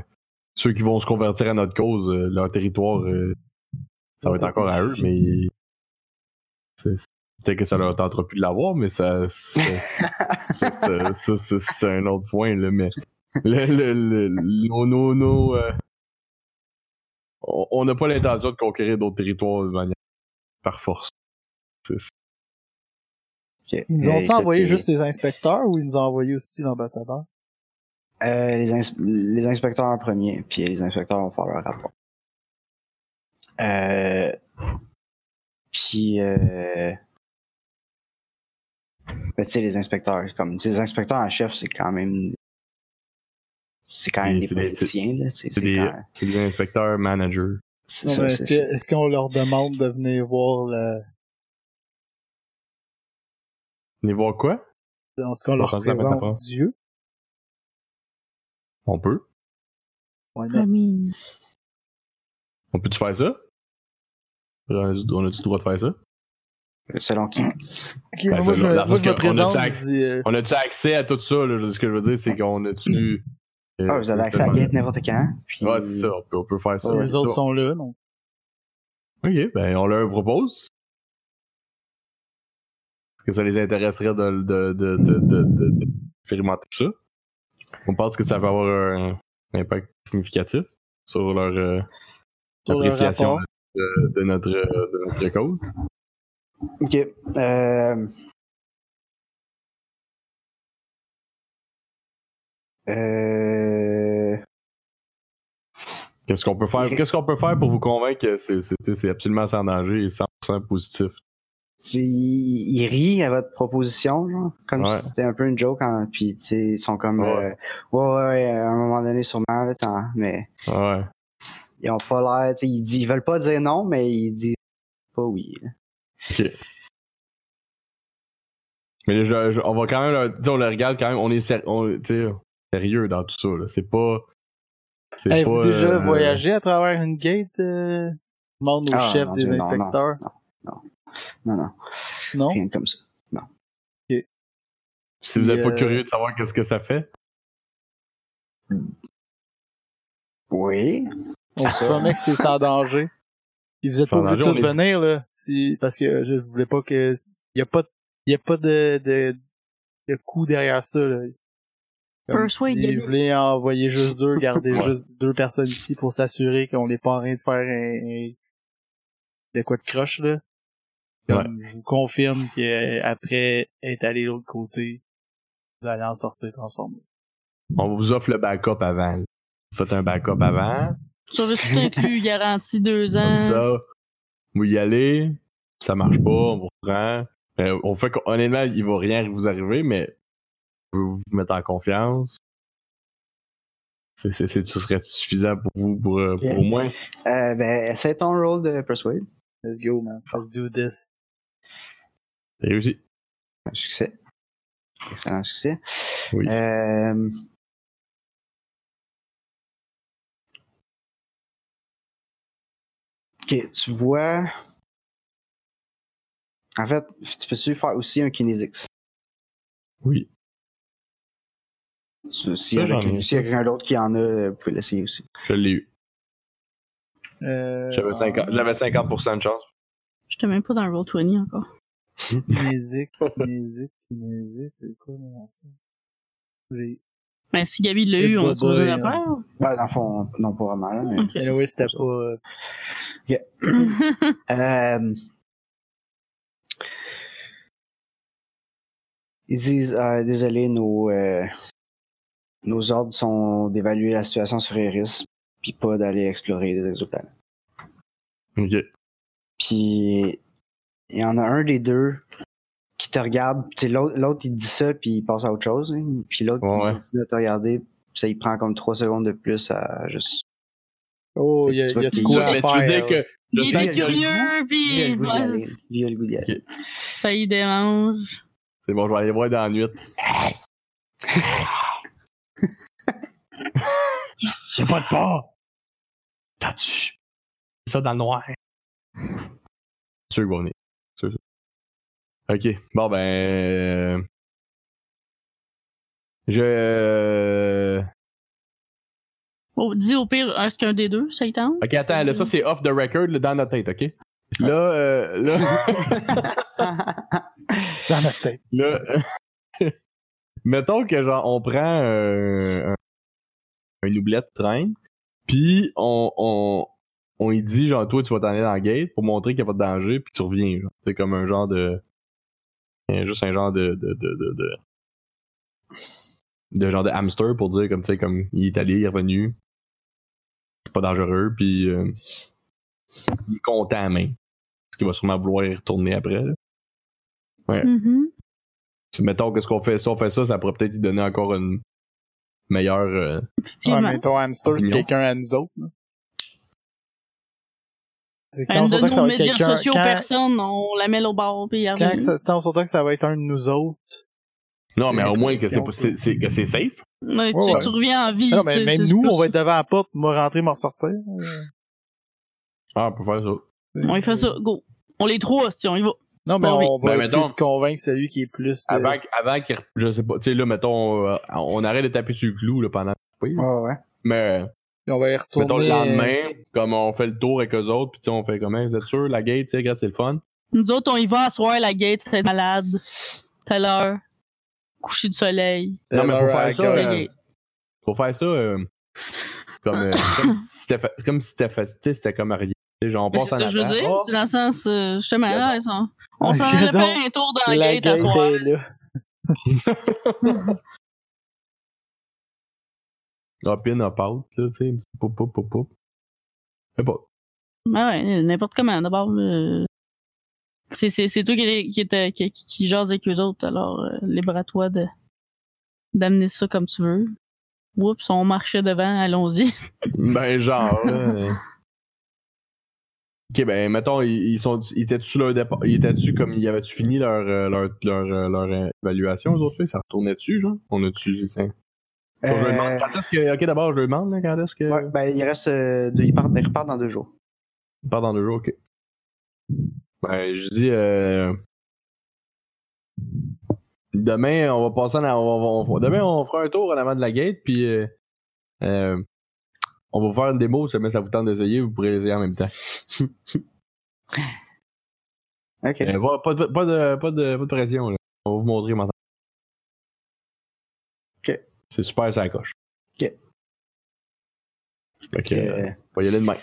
ceux qui vont se convertir à notre cause, euh, leur territoire, euh, ça va être encore à eux, mais. c'est- c'est- Peut-être que ça leur tentera plus de l'avoir, mais ça. c'est- (laughs) ça, c'est- un autre point, là. Mais. Le, le, le- euh, on on n'a pas l'intention de conquérir d'autres territoires de manière par force.
Ils nous ont envoyé juste les inspecteurs ou ils nous ont envoyé aussi l'ambassadeur?
Euh, les, ins- les inspecteurs en premier, puis les inspecteurs vont faire leur rapport. Euh, puis, euh, ben, tu sais, les inspecteurs, comme, les inspecteurs en chef, c'est quand même, c'est quand même des politiciens, là. C'est,
des, inspecteurs managers.
est-ce qu'on leur demande de venir voir le.
Venez voir quoi?
Est-ce qu'on leur
Pas rendu à la
présente. Dieu?
On peut.
Ouais,
I mean,
On peut-tu faire ça? On a-tu on a-tu le droit de faire ça?
selon qui?
Ok,
Ben,
moi, je, moi, je me
on
présente,
dit-
je dis. euh,
On a-tu accès à tout ça? Là? Ce que je veux dire, c'est qu'on a-tu. euh,
Ah, vous avez accès à la gate n'importe quand. Puis,
Ouais, c'est ça. On peut, on peut faire ça.
les
C'est
autres
ça.
sont là, donc.
Ok, ben on leur propose. Que ça les intéresserait de, de, de, de, de, de- d'expérimenter ça? On pense que ça va avoir un impact significatif sur leur euh,
Sur
appréciation de, notre, de notre cause.
Ok. Euh... Euh...
Qu'est-ce qu'on peut faire? Qu'est-ce qu'on peut faire pour vous convaincre que c'est, c'est, c'est absolument sans danger et 100% positif?
Tu- il, il rit à votre proposition, genre, comme
Ouais.
si c'était un peu une joke, hein, puis tu sais, ils sont comme,
Ouais.
euh, ouais, ouais, ouais, à un moment donné, sûrement, là, mais
Ouais.
ils ont pas l'air, tu sais, ils, disent- ils veulent pas dire non, mais ils disent pas oui. là.
Ok. Mais je- je- on va quand même, leur- tu sais, on le regarde quand même, on est ser- on- sérieux dans tout ça. Là. C'est pas. C'est
Avez-vous
pas.
déjà
euh,
voyagé à travers une gate? euh? Demande au
Ah,
chef
mon
des
Dieu, non, non,
inspecteurs?
Non, non,
Non?
rien comme ça.
Si vous êtes pas
euh,
curieux de savoir qu'est-ce que ça fait?
Oui.
On se promet que c'est sans danger. Puis vous êtes
Sans
pas obligés de tous
est-
venir, là. Si, parce que je voulais pas que, y a pas, y a pas de, de, de coup derrière ça, là. Comme si vous voulez envoyer juste deux, garder juste deux personnes ici pour s'assurer qu'on n'est pas en train de faire un, un- de quoi de croche, là. Comme je vous confirme qu'après être allé de l'autre côté, vous allez en sortir transformé.
On vous offre le backup avant. Vous faites un backup avant.
Service tout inclus, garantie deux
Comme
ans.
ça, vous y allez. Ça marche pas, on vous reprend. Euh, on fait qu'honnêtement, honnêtement, il va rien vous arriver, mais vous vous mettre en confiance. C'est, c'est, c'est- ce serait suffisant pour vous pour, euh, pour au moins.
Euh, ben, essaie ton rôle de Persuade.
Let's go, man. Let's do this.
C'est réussi.
Un succès. Excellent succès.
Oui.
Euh... Ok, tu vois. En fait, tu peux-tu faire aussi un Kinesics?
Oui.
S'il y a, quelqu'un d'autre qui en a, vous pouvez l'essayer aussi.
Je l'ai eu.
Euh,
J'avais 50%, j'avais 50% de chance.
J'étais même pas dans le Roll20 encore. (laughs)
Kinésique, kinésique, (laughs) kinésique, c'est quoi, mon ça? J'ai...
Mais si Gabi l'a eu, on a
Boba,
besoin
hein.
d'affaires.
Ben, dans le fond, non pas vraiment, là, mais.
Ok.
Anyway, c'était pas... euh,
Euh, (laughs) ils disent euh, désolé, nos, euh, nos ordres sont d'évaluer la situation sur Eris, puis pas d'aller explorer des exoplanètes.
Ok.
Puis il y en a un des deux qui te regarde, l'autre, il dit ça, puis il passe à autre chose, hein, puis l'autre
Ouais,
il
ouais.
continue à te regarder, puis ça il prend comme trois segodes de plus à juste.
Oh, il y a, y a de quoi à
tu veux dire que le
Il est curieux,
Lui, il a le goût d'y aller.
ça y dérange.
C'est bon, je vais aller voir dans la nuit.
Yes,
J'ai pas de pas! T'as-tu? ça dans le noir? Sûr qu'il va venir. Sûr, sûr. Ok, bon ben. euh, Je. euh,
Oh, dis au pire, est-ce qu'un des deux, ça y tente?
Ok, attends, là, ça c'est off the record là, dans notre tête, ok? Là, euh, là, (laughs)
Dans notre tête.
là, (laughs) mettons que genre on prend euh, un, un oubliette de train, puis on, on, on lui dit genre toi tu vas t'en aller dans la gate pour montrer qu'il n'y a pas de danger, puis tu reviens. genre. C'est comme un genre de. Juste un genre de. de, de, de, de, de genre de hamster pour dire comme tu sais, comme il est allé, il est revenu. C'est pas dangereux, puis euh, il est content même. Parce qu'il va sûrement vouloir y retourner après. là.
Mhm.
Puis Mettons que ce qu'on fait ça, on fait ça, ça pourrait peut-être lui donner encore une meilleure. euh,
Ouais,
Effectivement.
mais ton hamster, c'est quelqu'un à nous autres. là. Que ça
nos
va être
médias
quelqu'un-
sociaux
quand-
personne, on la met au bord, puis
Quand ça, tant surtout que ça va être un de nous autres.
Non, mais au moins que c'est, safe.
Ouais, tu,
Ouais, ouais.
tu reviens en vie.
Non, mais même nous, on va être devant la porte, moi rentrer, me ressortir.
Ah, on peut faire ça.
On y fait ça, go. On les trois, si on y va.
Non, mais
Bon, oui.
on va
Ben,
essayer
mettons-
de convaincre celui qui est plus. euh,
Avant, avant qu'il. Je sais pas. Tu sais, là, mettons, euh, on arrête de taper sur le clou là, pendant. Oui.
Ouais, ouais.
Mais,
on va y retourner.
mettons, le
euh,
lendemain, comme on fait le tour avec eux autres, puis tu sais, on fait comment Vous êtes sûr, la gate, tu sais, regarde, c'est le fun.
Nous autres, on y va à soir, la gate, c'est malade. Telle heure. Coucher du soleil.
Non, mais faut
Laura
faire ça, euh, Faut faire ça euh, comme, euh, comme si c'était comme si c'était comme rien. Genre, on
Mais
passe
c'est ça que je veux dire.
Oh,
Dans le sens, euh, justement, là, ils sont- on
Ah,
s'en allait faire un tour dans la,
La
gate à soir.
est là.
Hop in, hop out, tu sais, c'est pop, pop, pop, pop. Fais pas.
Ah ouais, n'importe comment. D'abord, euh, c'est, c'est, c'est toi qui, qui, était- qui, qui, qui jase avec eux autres, alors euh, libre à toi de, d'amener ça comme tu veux. Oups, on marchait devant, allons-y.
Ben, genre, là. (laughs) Ok, ben, mettons, ils, ils sont, ils étaient-tu leur départ, ils étaient-tu comme, ils avaient-tu fini leur, euh, leur, leur, euh, leur euh, évaluation, eux autres? Ça retournait-tu, genre? On a-tu. Je
Euh,
lui demande quand est-ce que, ok, d'abord, je lui demande, là, quand est-ce que...
ouais, ben, il reste. euh, ils, partent, ils repartent dans deux jours.
On part dans deux jours, ok. Ben, je dis, euh... Demain, on va passer en on va- on Demain, on fera un tour en avant de la gate, puis euh, on va vous faire une démo, si ça vous tente d'essayer, vous pourrez essayer en même temps. (laughs)
Ok.
Euh, pas, pas de, pas, de, pas, de, pas de pression, là. On va vous montrer comment ça
Ok.
C'est super, ça coche.
Ok.
Fait que, euh,
Euh,
on va y aller demain.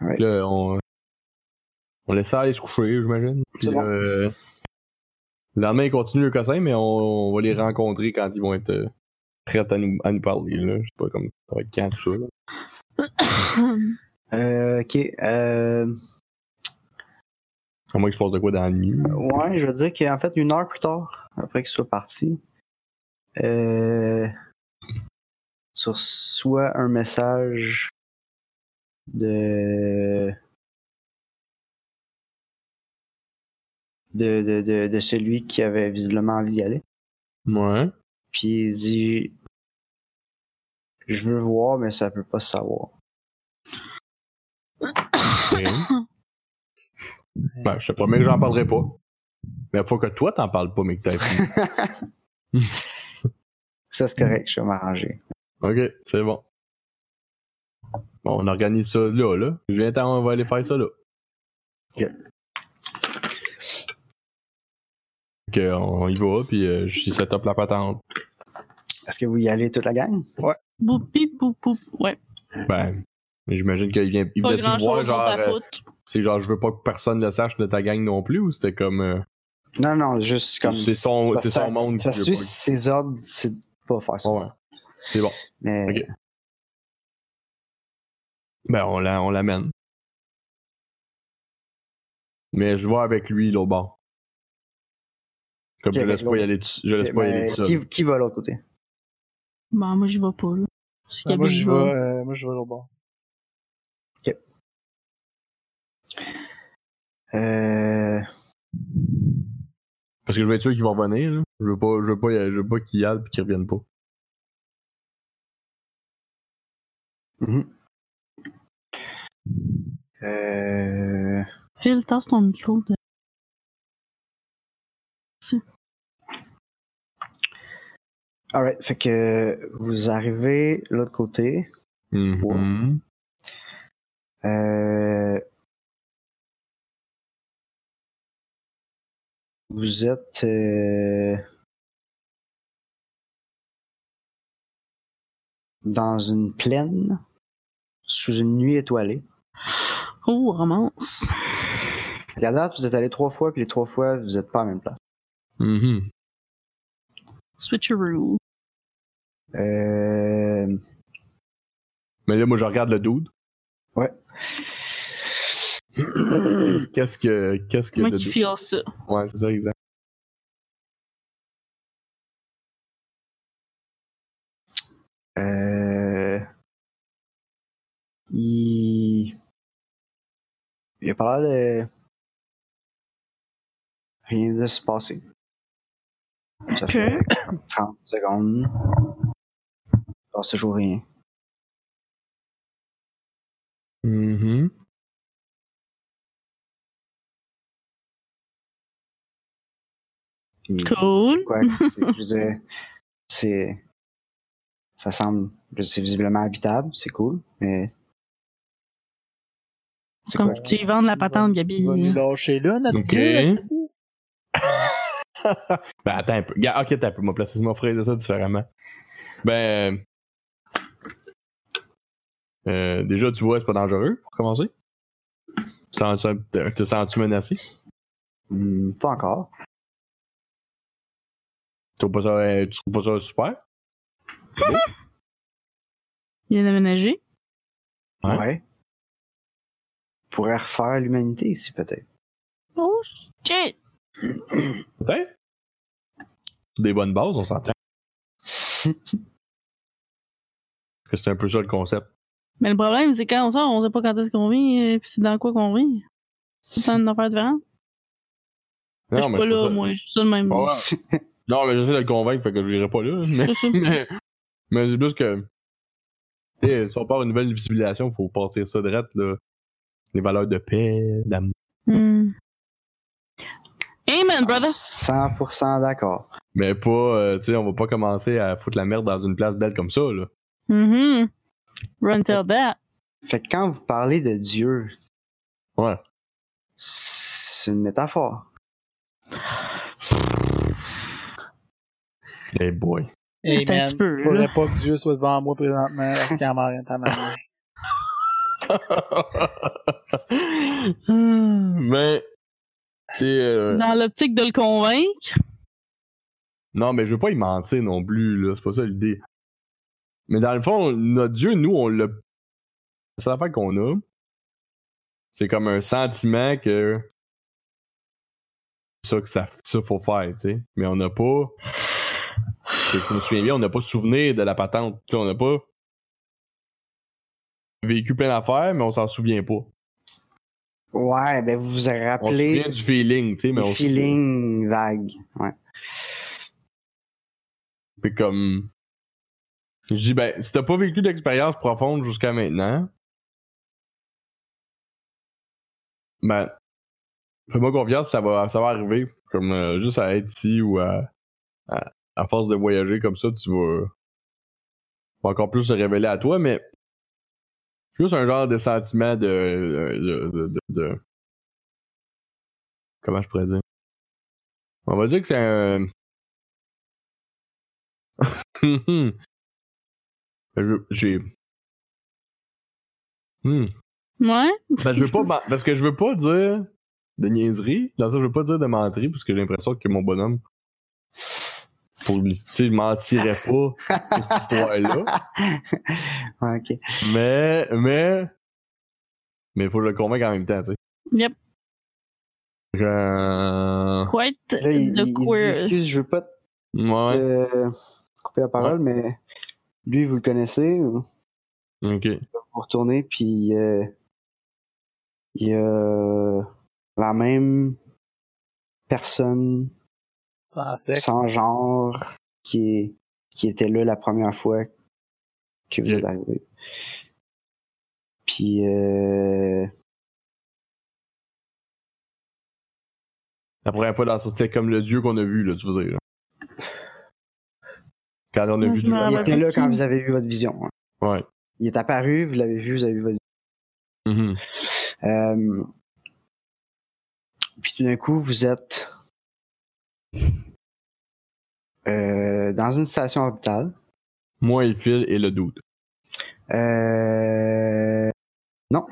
Là, on, on laisse ça aller se coucher, j'imagine.
C'est bon.
euh, le lendemain, ils continuent le cossin, mais on, on va les rencontrer quand ils vont être prêts à nous, à nous parler. Là. Je sais pas comme ça va être quand tout ça. Là. (coughs)
euh, ok. Euh,
À moins qu'il se passe de quoi dans la nuit.
ouais, je veux dire qu'en fait, une heure plus tard, après qu'il soit parti, euh, sur soit un message de de, de, de, de celui qui avait visiblement envie d'y aller.
Ouais.
Puis il dit Je veux voir, mais ça peut pas se savoir.
Ben, je te promets que j'en parlerai pas. Mais faut que toi t'en parles pas, mais que. (laughs)
Ça, c'est correct, je vais m'arranger.
Ok, c'est bon. Bon, on organise ça là, là. Je viens on va aller faire ça là.
Ok.
Ok, on y va, puis euh, je set up la patente.
Est-ce que vous y allez toute la gang?
Boop, bip, boop, boop. Ouais.
Ben, j'imagine qu'il vient. Il
Pas grand
voir,
chose
genre. euh, c'est genre, je veux pas que personne le sache de ta gang non plus, ou c'était comme. euh,
Non, non, juste comme.
c'est son, c'est son monde
Parce
qui
que ses ordres, c'est de pas faire ça.
Ouais. C'est bon.
Mais.
Ben, on l'a- on l'amène. Mais je vois avec lui, l'autre bord. Comme je laisse pas y aller, tout- je laisse pas y aller tout seul.
qui, qui va de l'autre côté?
Bon, moi, j'y vais pas, là. Si
Ben, moi,
Gabi y
je
va.
vais, euh, moi, je vais au bord.
Euh,
Parce que je veux être sûr qu'ils vont revenir, là. Je veux pas, je veux pas, je veux pas qu'ils y aillent pis qu'ils reviennent pas.
mhm. Euh,
Phil, tasse ton micro. de-
Alright, fait que vous arrivez de l'autre côté.
Mhm.
Euh, vous êtes euh, dans une plaine sous une nuit étoilée.
Oh, romance.
À date, vous êtes allé trois fois, puis les trois fois, vous n'êtes pas à la même place.
Mhm.
Switcheroo.
Euh,
Mais là, moi, je regarde le dude.
ouais.
Qu'est-ce que, qu'est-ce que
Comment tu
dude-
files ça?
Ouais, c'est ça, exact.
Euh, il... il a pas l'air de rien de se passer. Ça
Ok.
fait (coughs) 30 secondes. Il se passe toujours rien.
Mhm.
Puis
Cool.
C'est quoi? c'est- Je disais, (laughs) c'est. Ça semble. C'est visiblement habitable, c'est cool, mais. C'est
Comme
quoi?
tu y vends de la patente, Gabi.
Là, notre
Ok.
dieu. (laughs) (laughs)
ben, attends un peu. Ok, t'as un peu. Moi, placer mon frère de ça différemment. Ben. euh, déjà, tu vois, c'est pas dangereux pour commencer. Tu sens- Te te sens-tu menacé?
Hmm, pas encore.
Tu trouves pas ça, euh, tu trouves pas ça super?
Il vient d'aménager.
Ouais.
Ouais. Pourrait refaire l'humanité ici, peut-être.
Oh, shit!
Peut-être. Des bonnes bases, on s'entend. Que c'est un peu ça le concept.
Mais le problème, c'est quand on sort, on sait pas quand est-ce qu'on vit, et puis c'est dans quoi qu'on vit. C'est une affaire différente. je suis pas là,
ça.
moi, je suis ça de même.
Ouais. (laughs) Non, mais j'essaie de le convaincre, fait que je n'irai pas là. Mais,
C'est (laughs)
mais, plus que. Tu sais, si on part une nouvelle civilisation, faut partir ça direct, là. les valeurs de paix, d'amour.
Hmm. Amen, brother.
100% d'accord.
Mais pas, euh, tu sais, on va pas commencer à foutre la merde dans une place belle comme ça, là.
Mhm. Run tell that.
Fait que quand vous parlez de Dieu,
Ouais.
c'est une métaphore.
Hey boy.
Hey
un
man,
petit peu,
faudrait
là.
pas que Dieu soit devant moi présentement parce qu'il y a mort rien ta (laughs) main.
mais. Euh,
Dans l'optique de le convaincre.
Non, mais je veux pas y mentir non plus, là. C'est pas ça l'idée. Mais dans le fond, notre Dieu, nous, on l'a. C'est l'affaire qu'on a. C'est comme un sentiment que. C'est ça que ça, ça faut faire, tu sais. Mais on n'a pas. Je me souviens bien, on n'a pas souvenir de la patente. Tu sais, on n'a pas vécu plein d'affaires, mais on s'en souvient pas.
Ouais, ben vous vous
On se
rappelez
du feeling, tu sais, mais on se
feelings vagues. Ouais.
Puis comme. Je dis, ben, si t'as pas vécu d'expérience profonde jusqu'à maintenant, ben, fais-moi confiance, ça va, ça va arriver. Comme euh, juste à être ici ou à, à, à force de voyager comme ça, tu vas, vas encore plus se révéler à toi, mais juste un genre de sentiment de. de, de, comment je pourrais dire? On va dire que c'est un. (laughs) J'ai. Hmm.
Ouais.
Ben, je veux pas. Parce que je veux pas dire de niaiserie. Dans ça, je veux pas dire de mentir parce que j'ai l'impression que mon bonhomme. Pour. Tu mentirait pas pour cette histoire-là. (laughs)
Ok.
Mais. Mais. Mais il faut le convainque en même temps, tu sais.
Yep.
Euh...
Quite
Là, il,
the
il- il dit,
queer.
excuse, je veux pas te
Ouais.
euh, couper la parole, mais lui, vous le connaissez, vous
Ok.
vous retournez, puis euh, il y a la même personne
Sans sexe.
sans genre qui, est, qui était là la première fois que vous êtes arrivé. Puis euh,
La première fois dans c'était comme le dieu qu'on a vu, là, tu veux dire. là. Quand on a vu
me
il était là quand vous avez vu votre vision. hein.
Ouais.
Il est apparu, vous l'avez vu, vous avez vu votre
Mhm.
Euh, puis tout d'un coup, vous êtes euh, dans une station orbitale.
Moi et Phil et le doute.
Euh, non.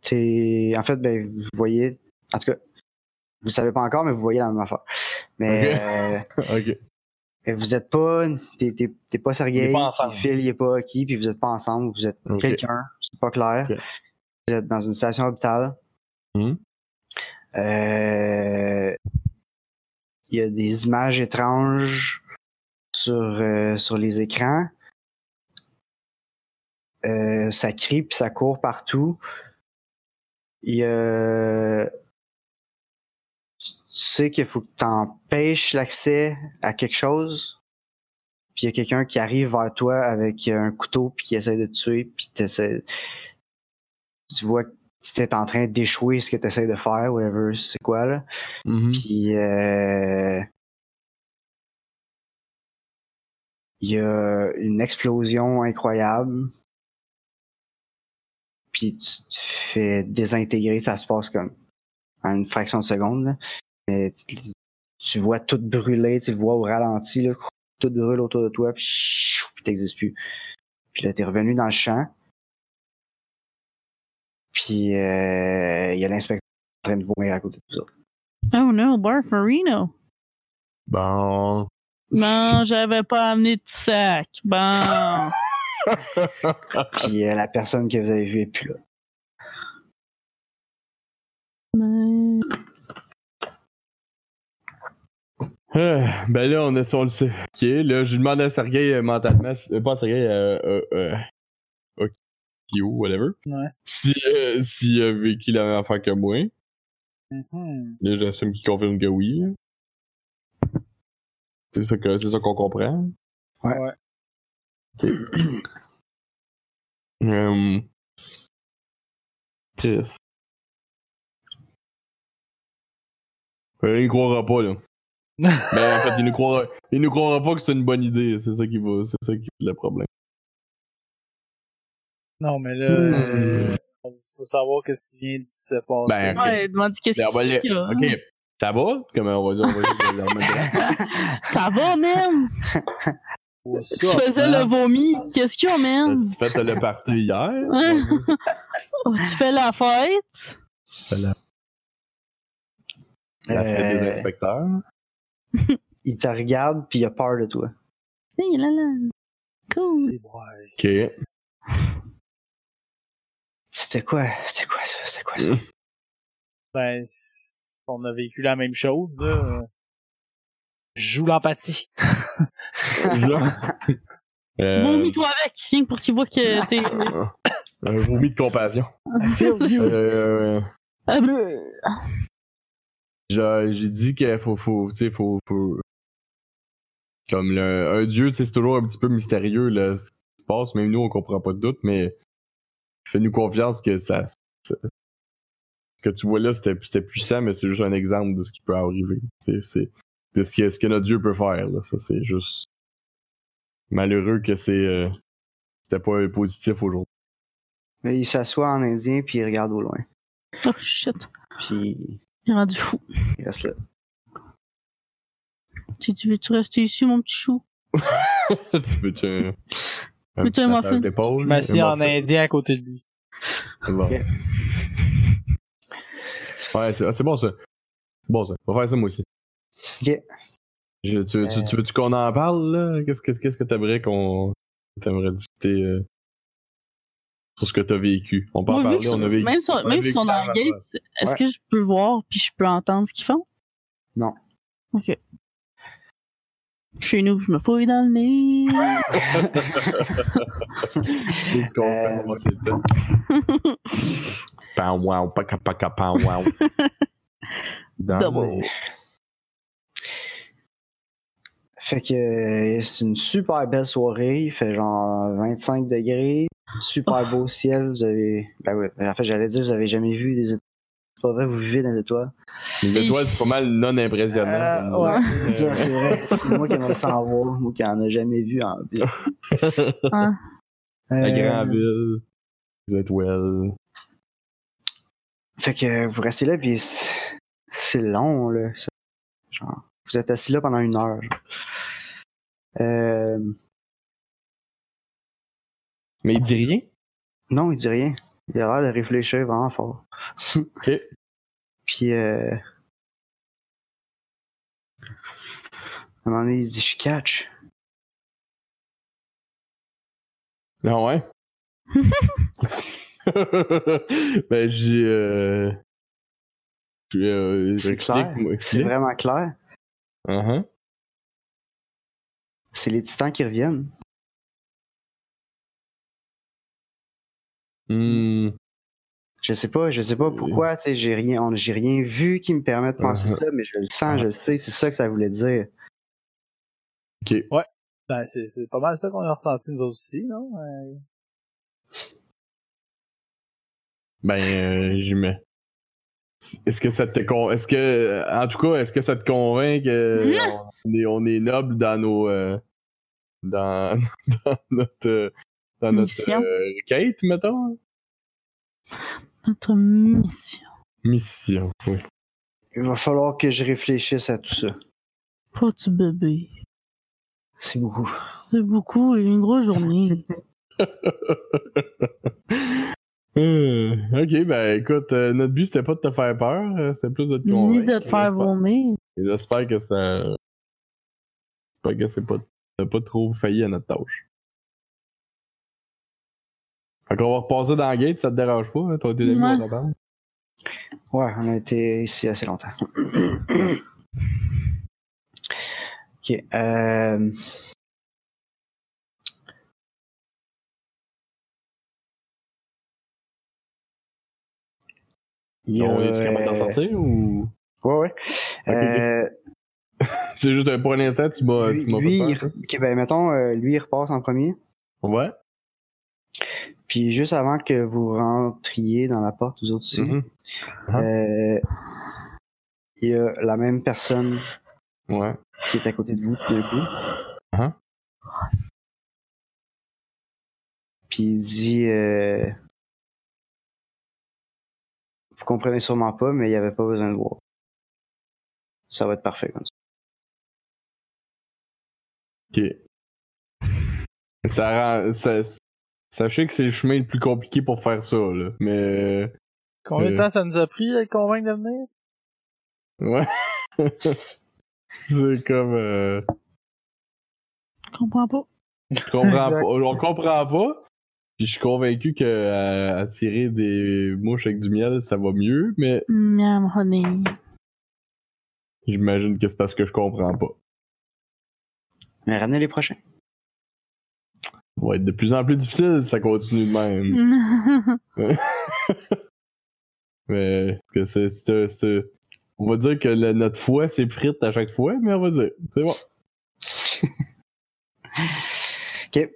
C'est en fait, ben, vous voyez, en tout cas, vous savez pas encore, mais vous voyez la même affaire. Mais
ok.
euh, (laughs) vous êtes pas, t'es, t'es, t'es pas Sergei, Phil il est pas qui, puis vous êtes pas ensemble, vous êtes quelqu'un, c'est pas clair. Vous êtes dans une station orbitale.
Mhm.
Euh, Il y a des images étranges sur, euh, sur les écrans. Euh, ça crie puis ça court partout. Il y a... Tu sais qu'il faut que tu empêches l'accès à quelque chose. Puis il y a quelqu'un qui arrive vers toi avec un couteau puis qui essaie de te tuer. Puis t'essaies- tu vois que tu es en train d'échouer ce que tu essaies de faire, whatever, c'est quoi là.
Mhm.
Puis euh, il y a une explosion incroyable. Puis tu te fais désintégrer, ça se passe comme en une fraction de seconde. là. Mais tu, tu vois tout brûler, tu le vois au ralenti, là, tout brûle autour de toi, puis t'existes plus. Puis là, t'es revenu dans le champ. Puis euh, il y a l'inspecteur en train de vomir à côté de vous autres.
Oh no, Barfarino.
Bon.
Non, j'avais pas amené de sac. Bon. (laughs)
Puis euh, la personne que vous avez vue est plus là.
Mais-
Euh, ben là, on est sur le. Ok, là, je demande à Sergei euh, mentalement, si- euh, pas à Sergei, ou whatever.
Ouais.
Si, euh, si euh, Vicky la même affaire que moi.
Mm -hmm.
Là, j'assume qu'il confirme que oui. C'est ça que c'est ça qu'on comprend.
Ouais.
ouais. (clears throat)
Um... Chris. Euh, il ne croira pas, là. Mais (laughs) ben, en fait, il ne croira, il nous croira pas que c'est une bonne idée. C'est ça qui va, c'est ça qui est le problème.
Non, mais là, euh, faut savoir qu'est-ce qui vient de se passer.
Ben, ok.
Ouais, demande qu'est-ce
aller-
y a.
Ok. Ça va? Comme on va dire, on va dire, on va dire.
Ça va, man? Tu faisais
man?
le vomi. Qu'est-ce qu'il y a, man?
As-tu fait le party hier? (laughs)
Oh, tu fais la fête?
la, la fête des
Euh,
inspecteurs? (laughs)
il te regarde, puis il a peur de toi.
Hey, là, là. Cool.
C'est vrai.
Ok.
C'était quoi? C'était quoi ça? C'était quoi ça?
Ben, c- on a vécu la même chose, là. Je joue l'empathie. (laughs)
Euh,
Vomis-toi avec, rien que pour qu'il voit que t'es. (laughs)
un vomi de compassion. Euh,
Ah,
j'ai dit qu'il faut, faut, tu sais, faut, faut- comme le, un dieu, tu sais, c'est toujours un petit peu mystérieux, là, ce qui se passe, même nous, on comprend pas de doute, mais fais-nous confiance que ça, ça- ce que tu vois là, c'était c'était puissant, mais c'est juste un exemple de ce qui peut arriver. C'est, c'est, de ce que, ce que notre dieu peut faire, là. Ça, c'est juste malheureux que c'est, euh, c'était pas positif aujourd'hui.
Mais il s'assoit en indien, puis il regarde au loin.
Oh shit.
Puis
Il est rendu fou.
il reste là.
Tu, tu veux-tu rester ici, mon petit chou? (laughs)
tu veux-tu un, un
Veux-tu
petit
un
massage d'épaule?
Je m'assieds
Un
en
muffin?
indien à côté de lui.
Bon.
Ok.
Ouais, c'est ah, c'est bon ça. C'est bon ça. On va faire ça moi aussi.
Ok.
Je- tu, tu,
Euh.
tu veux-tu qu'on en parle là? Qu'est-ce que qu'est-ce que t'aimerais qu'on t'aimerais discuter euh, sur ce que t'as vécu? On peut en
Moi, vu
parler, on a vécu.
même si,
on
même si
même
le gate, est-ce
Ouais.
que je peux voir puis je peux entendre ce qu'ils font?
Non.
Ok. Chez nous, je me fouille dans le nez. (laughs)
C'est ce qu'on fait, wow, paka paka pow wow. (laughs) Dans
Double.
Fait que euh, c'est une super belle soirée. Il fait genre 25 degrés. Super beau ciel. Vous avez. Ben ouais. En fait, j'allais dire, vous avez jamais vu des. C'est pas vrai, vous vivez dans les étoiles.
Les étoiles, c'est pas mal non impressionnant.
Euh, ouais, c'est vrai. C'est moi qui aimerais ça en voir. Moi qui en ai jamais vu en plus. (laughs)
Ah.
La
Euh,
grande ville. Les étoiles.
Fait que vous restez là, puis c'est long, là. Genre, vous êtes assis là pendant une heure. Euh,
Mais il dit rien?
non, il dit rien. Il a l'air de réfléchir vraiment fort. (laughs)
Ok.
Puis, euh... à un moment donné, il dit Je catch.
Ah ouais? (laughs) ben, j'ai. Euh... euh,
C'est clair. C'est vraiment clair.
Uh-huh.
C'est les titans qui reviennent.
Hmm.
Je sais pas, je sais pas pourquoi, tu sais, j'ai rien, on- j'ai rien vu qui me permet de penser
Uh-huh.
ça, mais je le sens, je le sais, c'est ça que ça voulait dire.
Ok.
Ben, c'est, c'est pas mal ça qu'on a ressenti nous autres aussi, non? Euh,
Ben, euh, j'y mets. Est-ce que ça te con... Est-ce que. En tout cas, est-ce que ça te convainc que on est, on est noble dans nos. euh, dans, (laughs) dans notre. Euh, dans notre
Mission.
euh, quête, mettons?
Notre mission.
Mission, oui.
Il va falloir que je réfléchisse à tout ça.
Petit bébé.
C'est beaucoup.
C'est beaucoup, une grosse journée. (laughs)
Euh, ok, ben écoute, euh, notre but c'était pas de te faire peur, euh, c'était plus de te
Ni
convaincre.
de te faire vomir.
et J'espère que ça. J'espère que c'est pas, pas trop failli à notre tâche. Fait qu'on va repasser dans la gate, ça te dérange pas, hein? Toi, tes amis,
Ouais.
on t'entend?
Ouais, on a été ici assez longtemps. (clears throat) ok. Euh... Il
On est-tu capable d'en
euh,
sortir ou?
Ouais, ouais. Euh, (laughs)
C'est juste euh, pour un instant, tu m'as
lui,
tu m'as
lui,
fait
il,
peur.
ok, ben, mettons, euh, lui, il repasse en premier.
Ouais.
Puis juste avant que vous rentriez dans la porte, vous autres aussi,
Mhm.
euh, il y a la même personne
Ouais.
qui est à côté de vous d'un coup.
Uh-huh.
Puis il dit euh, Vous comprenez sûrement pas, mais il n'y avait pas besoin de voir. Ça va être parfait comme ça.
Ok. Ça rend. Ça, sachez que c'est le chemin le plus compliqué pour faire ça, là. Mais.
Combien de
Euh.
temps ça nous a pris de le convaincre de venir?
Ouais. (laughs) c'est comme. Euh,
Je comprends pas.
je comprends pas. On comprend pas. Puis je suis convaincu que euh, attirer des mouches avec du miel, ça va mieux, mais
Miam, honey.
j'imagine que c'est parce que je comprends pas.
Mais ramenez les prochains.
Va être de plus en plus difficile si ça continue de même. (laughs) Mais que c'est, c'est, c'est- on va dire que le- notre foie c'est frite à chaque fois, mais on va dire, c'est bon. (laughs)
Ok.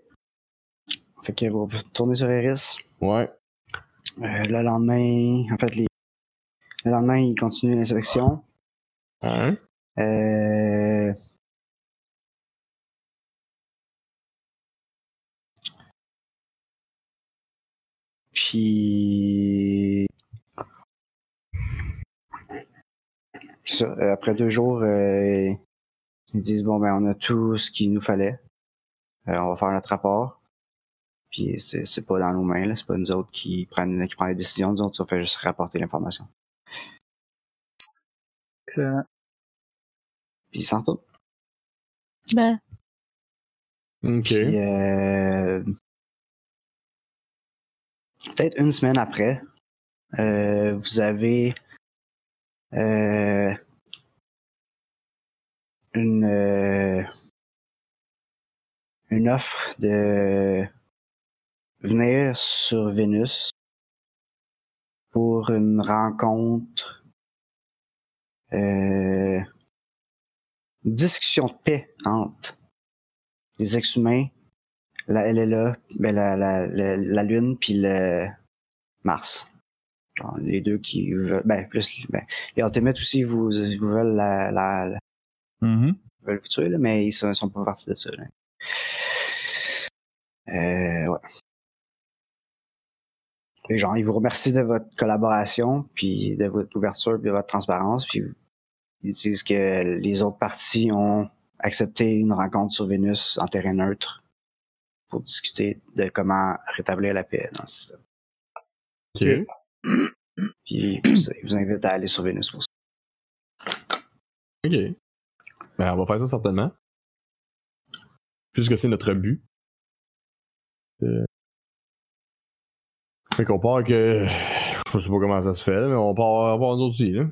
Fait que vous tournez sur Eris.
Ouais.
Euh, le lendemain, en fait, les... le lendemain, il continue l'inspection.
Hein?
Euh... Puis... Euh, après deux jours, euh, ils disent bon ben on a tout ce qu'il nous fallait. Euh, on va faire notre rapport. Puis c'est c'est pas dans nos mains, là, c'est pas nous autres qui prennent qui prennent les décisions, nous autres, on fait juste rapporter l'information.
Excellent.
Puis ils s'en retournent.
ben,
Ok.
Puis, euh, peut-être une semaine après, euh, vous avez euh, une, euh, une offre de venir sur Vénus pour une rencontre, euh, discussion de paix entre les ex-humains, la LLA, ben la, la, la, la Lune, puis le Mars. Genre, les deux qui veulent, ben, plus, ben, les Ultimates aussi, vous, vous veulent la, la, la-
Mm-hmm.
veulent vous tuer, là, mais ils sont, sont pas partis de ça, là. Euh, ouais. Et genre, ils vous remercient de votre collaboration, puis de votre ouverture, puis de votre transparence, puis ils disent que les autres parties ont accepté une rencontre sur Vénus en terrain neutre pour discuter de comment rétablir la paix dans le système.
Ok. (clears throat)
Puis ça, ils vous invitent à aller sur Vénus pour ça.
Ok. Ben, on va faire ça certainement. Puisque c'est notre but. Euh... Fait qu'on part que. Je sais pas comment ça se fait, là, mais on part, on part nous autres aussi, là.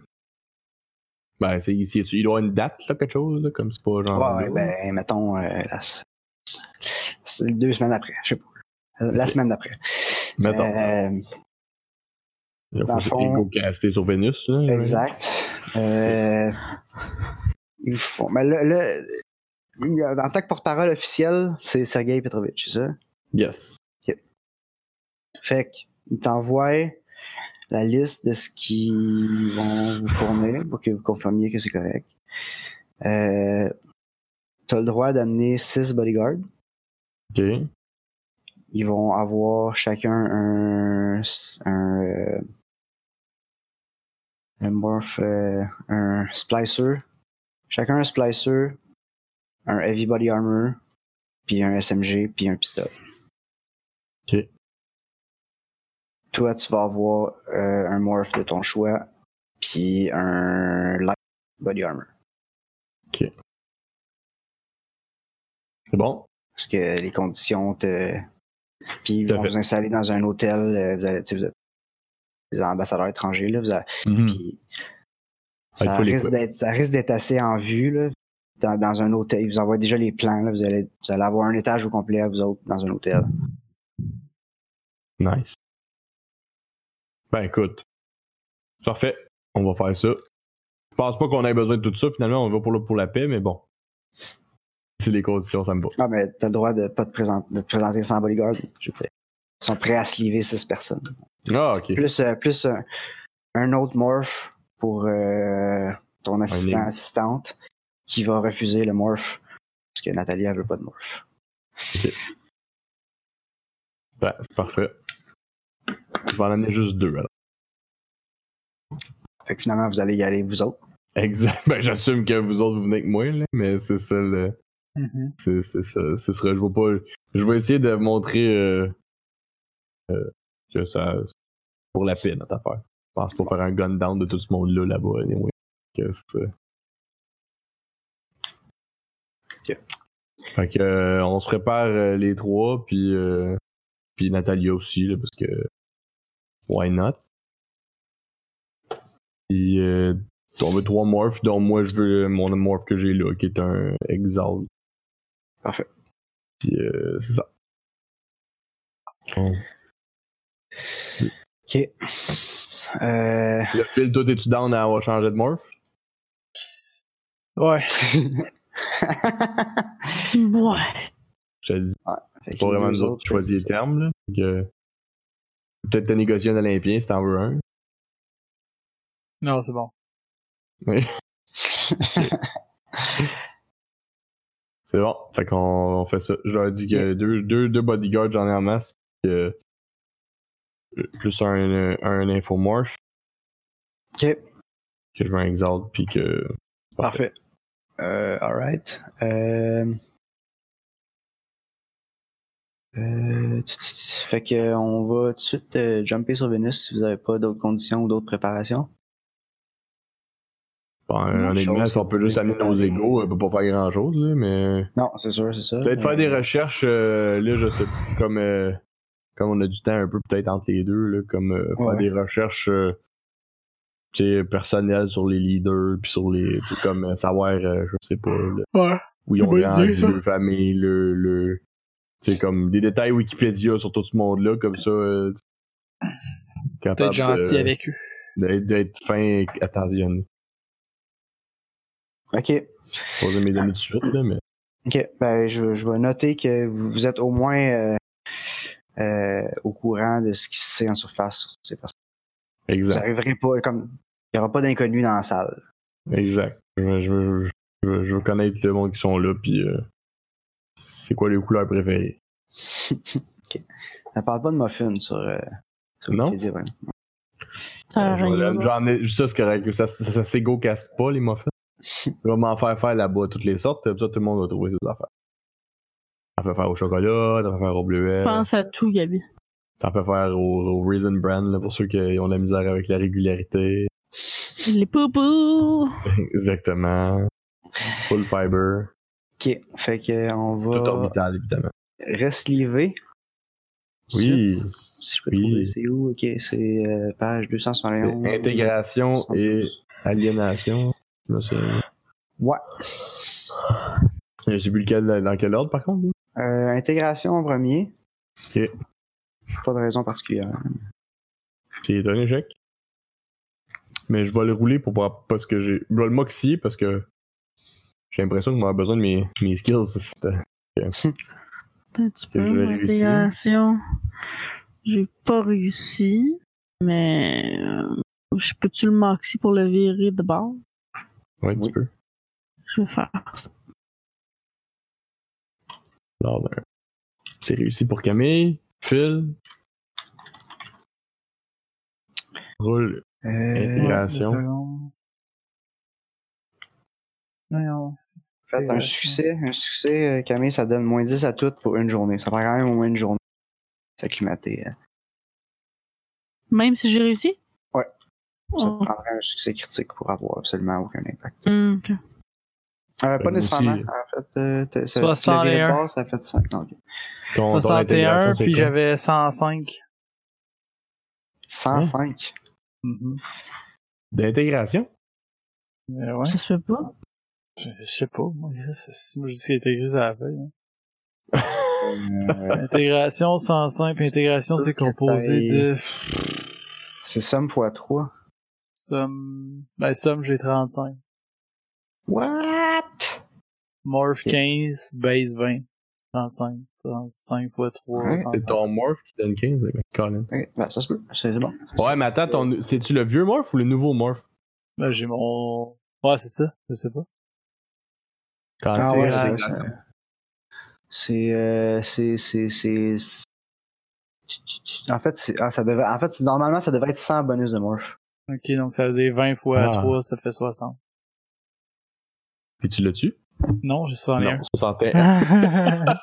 Ben, c'est, c'est, il doit y avoir une date, là, quelque chose, là, comme c'est pas genre.
Ouais, ouais, ben, mettons, euh, la- deux semaines après, je sais pas. Euh, La semaine d'après.
Mettons.
Euh,
Il
dans le
faut
fond-
caster sur Vénus, là.
exact. Euh, ils font, mais là, là, en tant que porte-parole officiel, c'est Sergei Petrovitch, c'est ça?
Yes.
Fait qu'ils t'envoient la liste de ce qu'ils vont vous fournir pour que vous confirmiez que c'est correct. Euh, T'as le droit d'amener six bodyguards.
Ok.
Ils vont avoir chacun un, un, euh, un morph, euh, un splicer. Chacun un splicer, un heavy body armor, puis un SMG, puis un pistolet.
Ok.
Toi, tu vas avoir euh, un morph de ton choix, puis un light body armor.
C'est bon?
Parce que les conditions te. Puis ils vont vous installer dans un hôtel. euh, Vous, allez, vous êtes des ambassadeurs étrangers. Là, vous
Mhm.
Puis
Ah,
ça, risque d'être, ça risque d'être assez en vue. Là, dans, dans un hôtel. Ils vous envoient déjà les plans. Là, vous, allez, vous allez avoir un étage au complet à vous autres dans un hôtel.
Nice. Ben écoute. Parfait. On va faire ça. Je pense pas qu'on ait besoin de tout ça. Finalement, on va pour, le- pour la paix, mais bon. C'est les conditions, ça me va.
Ah, mais t'as le droit de pas te présenter, de te présenter sans bodyguard. Je dire. Ils sont prêts à se livrer six personnes.
Ah, ok.
Plus, euh, plus un, un autre morph pour, euh, ton assistant, assistante, qui va refuser le morph. Parce que Nathalie, elle veut pas de morph.
Ben, c'est parfait. Je vais en amener juste deux, alors.
Fait que finalement, vous allez y aller, vous autres.
Exact. (laughs) Ben, j'assume que vous autres, vous venez avec moi, là, mais c'est ça le.
Mhm.
C'est c'est ça. Ce sera. Je vais pas. Je vais essayer de montrer euh, euh, que ça. Pour la paix, notre affaire. Je pense qu'il faut faire un gun down de tout ce monde-là là-bas, anyway. Que. Fait que euh, on se prépare les trois, puis puis Natalia aussi, là, parce que why not? Puis euh, on veut trois morphs, dont moi je veux mon morph que j'ai là, qui est un Exalt.
Parfait.
Puis euh, c'est ça.
OK. Euh...
Le fil, toi, es-tu down à avoir changé de morph?
Ouais. (laughs)
Ouais.
Je te dis,
Fait que
pas vraiment nous autres qui choisissent les termes, là. Que, Peut-être te négocier un Olympien si t'en veux un.
Non, c'est bon.
Oui. (laughs) C'est bon. Fait qu'on on fait ça. Je leur dis que deux, deux, deux bodyguards, j'en ai en masse. puis que- plus un, un infomorph,
OK.
que je un exalt, puis que.
Parfait. Euh, alright. Euh... Euh, fait que euh, on va tout de suite euh, jumper sur Vénus si vous n'avez pas d'autres conditions ou d'autres préparations.
Bon, honnêtement,
chose
si on peut juste amener nos égaux, on peut pas faire grand chose, là, mais.
Non, c'est sûr, c'est ça.
Peut-être
mais-
faire des recherches, euh, là, je sais, comme, euh, comme on a du temps un peu peut-être entre les deux, là, comme euh, faire
Ouais.
des recherches euh, tu sais, personnelles sur les leaders, puis sur les. tu sais, comme euh, savoir, euh, je sais pas, là,
Ouais.
où ils ont grandi, leur famille, le. le tu sais, comme des détails Wikipédia sur tout ce monde-là, comme ça. euh, capable
Peut-être gentil avec eux.
d'être- D'être fin et attentionné.
Ok.
Pas de mes tout de suite, là, mais.
Ok. Ben, je, je vais noter que vous, vous êtes au moins euh, euh, au courant de ce qui se sait en surface sur ces personnes. Vous
Exact.
n'arriverez pas comme. Il n'y aura pas d'inconnus dans la salle.
Exact. Je veux, je, veux, je, veux, je veux connaître le monde qui sont là, puis euh, c'est quoi les couleurs préférées? (laughs)
ok. Ça parle pas de muffins sur, euh, sur
Non? Euh, J'en ai, ça c'est correct. Ça, ça, ça s'égo casse pas les muffins. Je vais m'en faire faire là-bas toutes les sortes, comme ça tout le monde va trouver ses affaires. T'en fais faire au chocolat, t'en fais faire au bleuet,
Pense à tout, Gabi.
t'en fais faire au, au Raisin Bran, là, pour ceux qui ont de la misère avec la régularité.
Les poupous! (laughs)
Exactement. Full fiber.
Ok. Fait que on
Tout
va
orbital, évidemment.
resliver.
Oui.
Si je peux
Oui.
trouver, c'est où? Ok, c'est euh, page
C'est
271.
intégration et
72.
aliénation. Souviens.
Ouais. (laughs)
Je sais plus lequel, dans quel ordre par contre.
Euh, intégration en premier.
Ok.
Pas de raison particulière.
C'est un échec. Mais je vais le rouler pour pas parce que j'ai. Je vais le moxier parce que j'ai l'impression que moi besoin de mes, mes skills. C'était- (laughs)
Attends un petit
Que
peu.
je vais réussir.
Intégration. J'ai pas réussi. Mais. euh, je peux-tu le maxi pour le virer de bord?
Ouais, tu
Oui.
peux.
Je vais faire ça.
Alors, ben, c'est réussi pour Camille. Phil. Roule.
Euh,
Intégration.
Faites un succès. Un succès, euh, Camille, ça donne moins 10 à tout pour une journée. Ça prend quand même au moins une journée. S'acclimater. euh.
Même si j'ai réussi?
Ça te prendrait un succès critique pour avoir absolument aucun impact.
Ok.
Euh, pas
moi
nécessairement.
aussi.
En fait, euh, ça,
61.
si le viré de base, ça fait 5. Non, ok.
Ton, ton
61,
intégration, c'est
puis j'avais 105.
105.
Mhm.
D'intégration?
Mais ouais,
Ça se fait pas?
je, je sais pas. Moi, c'est- moi, je dis c'est intégré à la feuille. hein.
Euh, (laughs)
Intégration 105, puis intégration, c'est composé de
c'est somme x 3.
Somme. Ben, somme, j'ai 35.
What?
Morph
Ok.
15, base 20. 35. 35 x 3,
Ouais,
C'est
105.
ton morph qui donne 15, mais Colin.
Ben, ça se peut. C'est bon.
Ouais, mais attends, ton... c'est-tu le vieux morph ou le nouveau morph?
Là, j'ai mon Ouais, c'est ça. Je sais pas.
Quand
Ah
c'est
ouais, c'est- c'est. euh, c'est. C'est. C'est. En fait, c'est. Ah, ça devait. En fait, normalement, ça devrait être 100 bonus de morph.
Ok, donc ça faisait 20 fois
Ah.
3, ça fait 60.
Puis tu l'as-tu?
Non, j'ai 61.
Non, 61. (laughs)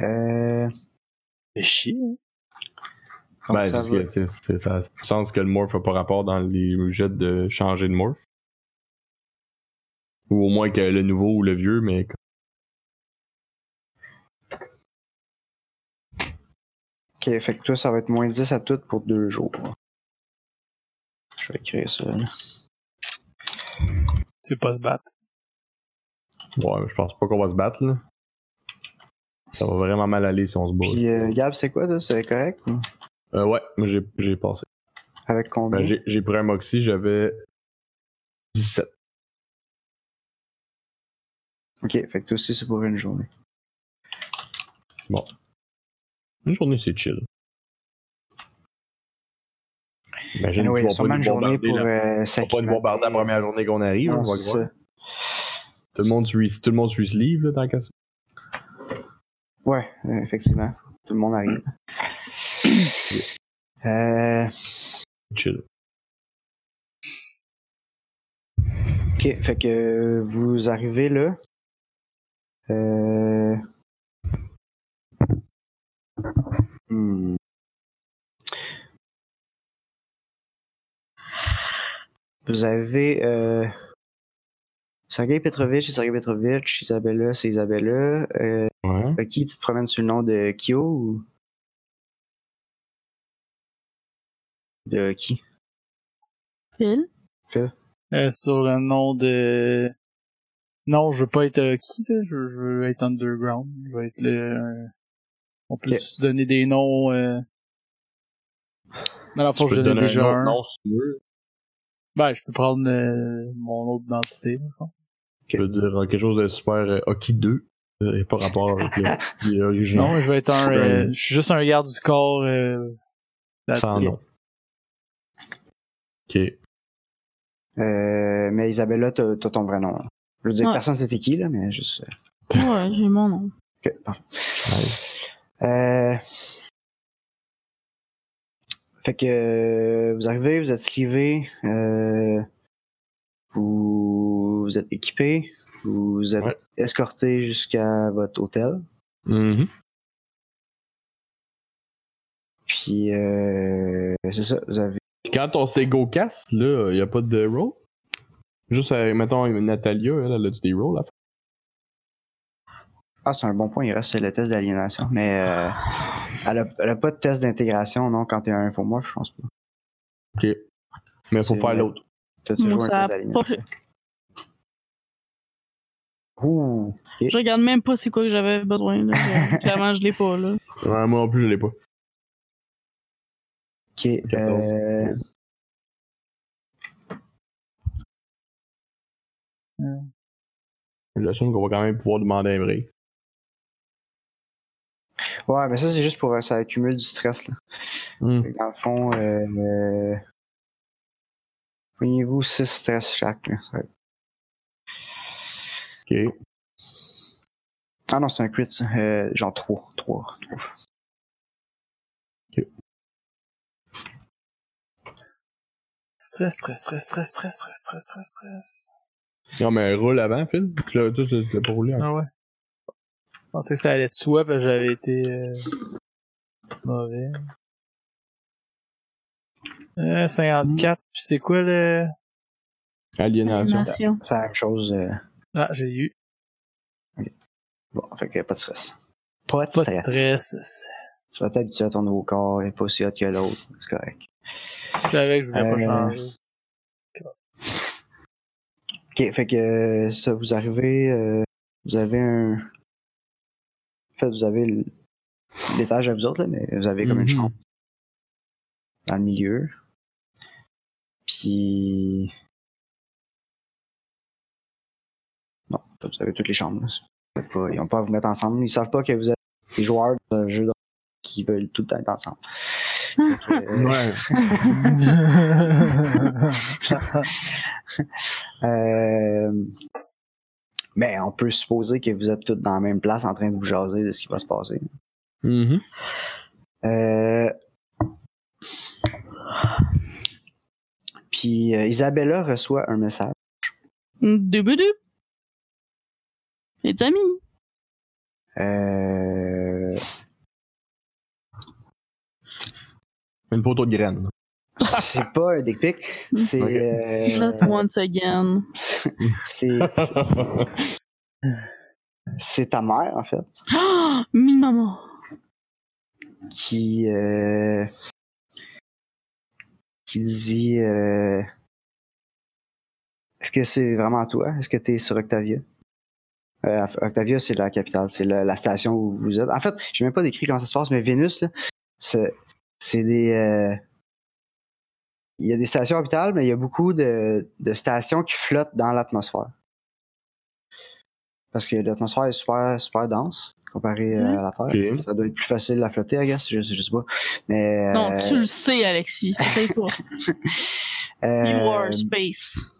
Euh.
Fait chier. hein.
Ben,
ça
que, tu sais, c'est- ça a du sens que le morph n'a pas rapport dans les jets de changer de morph. Ou au moins que le nouveau ou le vieux, mais.
Ok, fait que toi, ça va être moins 10 à tout pour deux jours. Je vais écrire ça. là.
Tu veux pas se battre?
Ouais, je pense pas qu'on va se battre, là. Ça va vraiment mal aller si on se bat.
Puis, euh, Gab, c'est quoi, toi? C'est correct? ou?
Euh, ouais, moi j'ai j'ai passé.
Avec combien?
Ben, j'ai j'ai pris un Moxie, j'avais 17.
ok, fait que toi aussi, c'est pour une journée.
Une journée, c'est chill. Imagine
Anyway, sûrement
pas
une journée pour euh,
ils vont pas nous bombarder la première journée qu'on arrive.
Non,
on va voir.
ça.
Tout le monde suit, tout le monde suit ce livre, là, tant qu'à ça.
Ouais, effectivement. Tout le monde arrive. (clears throat) Euh,
Chill.
ok, fait que vous arrivez là. Euh... hmm. Vous avez euh... Sergei Petrovitch et Sergei Petrovitch, Isabella, c'est Isabella. Euh,
Ouais.
qui tu te promènes sur le nom de Kyo ou? De qui?
Phil?
Phil
Euh, sur le nom de... Non, je veux pas être euh, qui, là? Je, je veux être underground. Je veux être le... euh, On peut
Ok.
se donner des noms... Euh... Dans la
Tu
fois, je
donner
déjà
un nom si tu veux.
Ben, je peux prendre euh, mon autre identité. fond.
Tu peux dire euh, quelque chose de super euh, Hockey 2. Euh, et pas rapport avec (laughs) le.
Non, je vais être un... Euh, je suis juste un garde du corps. Euh...
Sans
it.
nom. Ok.
euh, Mais Isabella, t'as ton vrai nom. là. Je veux dire,
Ouais.
personne c'était qui là, mais juste. euh,
Ouais, j'ai mon nom.
Ok, parfait. Euh... Fait que euh, vous arrivez, vous êtes slivé, euh... vous... vous êtes équipé, vous êtes
Ouais.
escorté jusqu'à votre hôtel.
Mhm.
Puis euh... c'est ça, vous avez.
Quand on s'est go cast, là, il y a pas de roll? Juste, mettons, Natalia, elle, elle a du des rolls à.
Ah, c'est un bon point, il reste le test d'aliénation. Mais euh... elle, a, elle a pas de test d'intégration, non, quand t'es un infomorphe, je pense pas.
Ok. Mais il faut faire l'autre.
T'as toujours
Moi,
un test d'aliénation. Ouh.
Je regarde même pas c'est quoi que j'avais besoin. Là. Je- (laughs) Clairement, je l'ai pas. Là.
Ouais, moi non plus, je l'ai pas.
Ok,
14.
euh...
J'assume qu'on va quand même pouvoir demander un break.
Ouais, mais ça, c'est juste pour. euh, Ça accumule du stress, là.
Hmm.
Dans le fond, euh, euh, Prenez-vous 6 stress chaque. là.
Ok.
Ah non, c'est un crit, ça. Euh, genre 3. 3.
Stress, stress, stress, stress, stress, stress, stress, stress, stress.
Non, mais roule avant, Phil. Tu l'as pas roulé encore.
Ah ouais. Je pensais que ça allait de soi parce que j'avais été euh, mauvais. Euh, 54, puis c'est quoi le...
Aliénation.
Aliénation.
C'est la même chose. euh,
Ah, j'ai eu.
Bon, fait que pas de stress. Pas de
Pas de
stress.
stress.
Tu vas t'habituer à ton nouveau corps, il est pas aussi hot que l'autre. C'est correct.
Je savais que je voulais pas
Euh,
changer.
Ok, fait que euh, ça, vous arrivez, euh, vous avez un. Fait, vous avez l'étage à vous autres, là, mais vous avez comme
Mhm.
une chambre dans le milieu. Puis. Non, vous avez toutes les chambres. là. Ils n'ont pas à vous mettre ensemble. Ils savent pas que vous êtes des joueurs d'un jeu de qui veulent tout le temps être ensemble. (laughs)
Ouais.
euh, (laughs) mais on peut supposer que vous êtes tous dans la même place en train de vous jaser de ce qui va se passer.
Mhm.
Euh, Puis euh, Isabella reçoit un message.
Doubou Les amis.
Euh,
Une photo de graine.
C'est pas un dick pic, c'est euh,
Not once again.
c'est c'est- ta mère en fait (gasps)
Ah! Mi maman.
qui euh, qui dit euh, est-ce que c'est vraiment toi? Est-ce que tu es sur Octavia? Euh, Octavia c'est la capitale c'est la, la station où vous êtes en fait je même pas décrit comment ça se passe mais Vénus là, c'est c'est des euh, il y a des stations orbitales mais il y a beaucoup de, de stations qui flottent dans l'atmosphère parce que l'atmosphère est super super dense comparée euh, à la Terre ça doit être plus facile à flotter, I guess. Je, je sais pas. Mais.
Non,
euh,
tu le sais, Alexis. Essaye pas. (laughs)
euh,
You are space.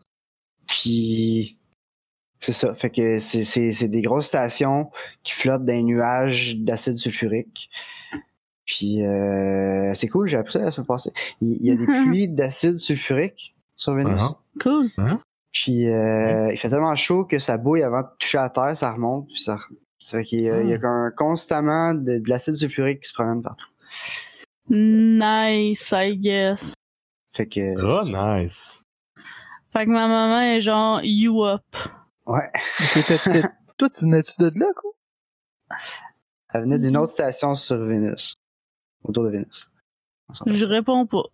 Puis. C'est ça. Fait que c'est, c'est, c'est des grosses stations qui flottent dans les nuages d'acide sulfurique. Puis euh, c'est cool, j'ai appris ça la semaine passée. Il, il y a des (laughs) pluies d'acide sulfurique sur Vénus.
Uh-huh.
Cool.
Puis euh,
Nice.
il fait tellement chaud que ça bouille avant de toucher la terre, ça remonte. Puis ça, ça fait qu'il y a, il y a comme constamment de, de l'acide sulfurique qui se promène partout.
Nice, I guess.
Fait que.
Oh, nice.
Fait que ma maman est genre, you up.
Ouais. (laughs)
Toi, tu venais-tu de là, quoi?
Elle venait d'une autre station sur Vénus. Autour de Vénus.
Je réponds pas.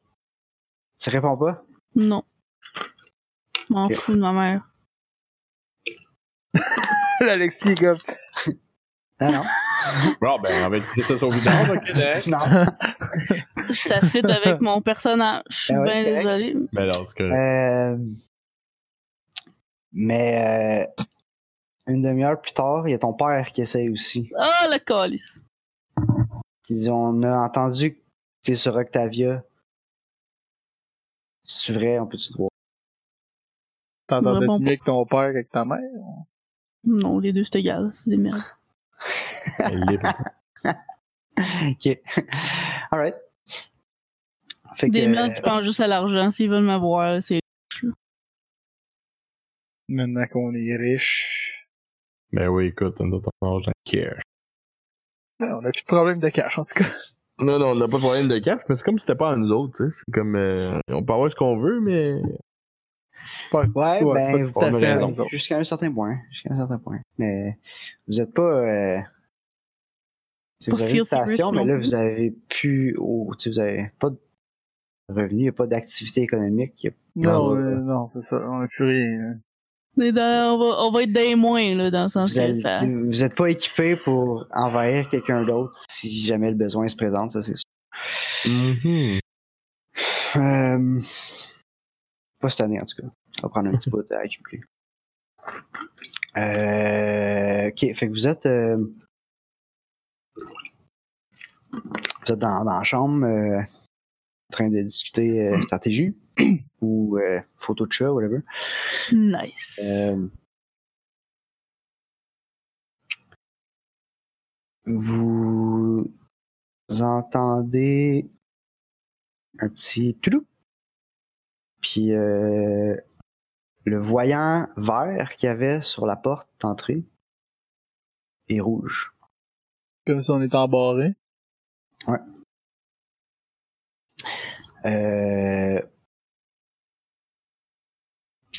Tu réponds pas?
Non. M'en
Ok.
fous de ma mère. (laughs)
Alexis, est comme.
Ah non. (laughs)
Bon, ben, on va écouter ça sur vidange, ok, Derek? (laughs)
non.
Ça fit avec mon personnage. Je suis
Ah ouais,
bien désolée.
Ben, non, c'est correct.
Euh, mais euh, une demi-heure plus tard, il y a ton père qui essaye aussi.
Ah, le calice.
On a entendu que t'es sur Octavia. C'est vrai, on peut-tu te voir?
T'entendais-tu mieux avec ton père qu'avec ta mère?
Non, les deux, c'est égal. C'est des merdes. (laughs)
Ok. Alright. Fait
Des
que,
merdes qui pensent juste à l'argent. S'ils veulent m'avoir, c'est.
Maintenant qu'on est riche.
Ben oui, écoute, nous autres, on argent care.
On a plus de problème de cash, en tout cas.
Non, non, on n'a pas de problème de cash, mais c'est comme si c'était pas à nous autres, tu sais. C'est comme, euh, on peut avoir ce qu'on veut, mais.
Pas,
Ouais,
Ouais,
ben,
tout à fait.
Jusqu'à un certain point. Jusqu'à un certain point. Mais vous êtes pas. Euh... si vous avez une station, mais là, vous avez plus. Oh, tu sais, vous avez pas de revenus, il n'y a pas d'activité économique. il y a-
Non,
Non,
euh, non, c'est ça. On a plus rien.
Mais dans- on, va, on va être des moins, là, dans le sens
Vous,
que
allez-
ça.
vous êtes pas équipé pour envahir quelqu'un d'autre si jamais le besoin se présente, ça c'est sûr.
Mhm.
Euh, Pas cette année en tout cas. On va prendre un petit (laughs) bout à accumuler. Euh, ok, fait que vous êtes. euh, vous êtes dans, dans la chambre euh, en train de discuter euh, stratégie (clears throat) ou euh, photo de chat, whatever.
Nice.
Euh, vous entendez un petit toulou. Puis euh, le voyant vert qu'il y avait sur la porte d'entrée est rouge.
Comme si on était embarré.
Euh,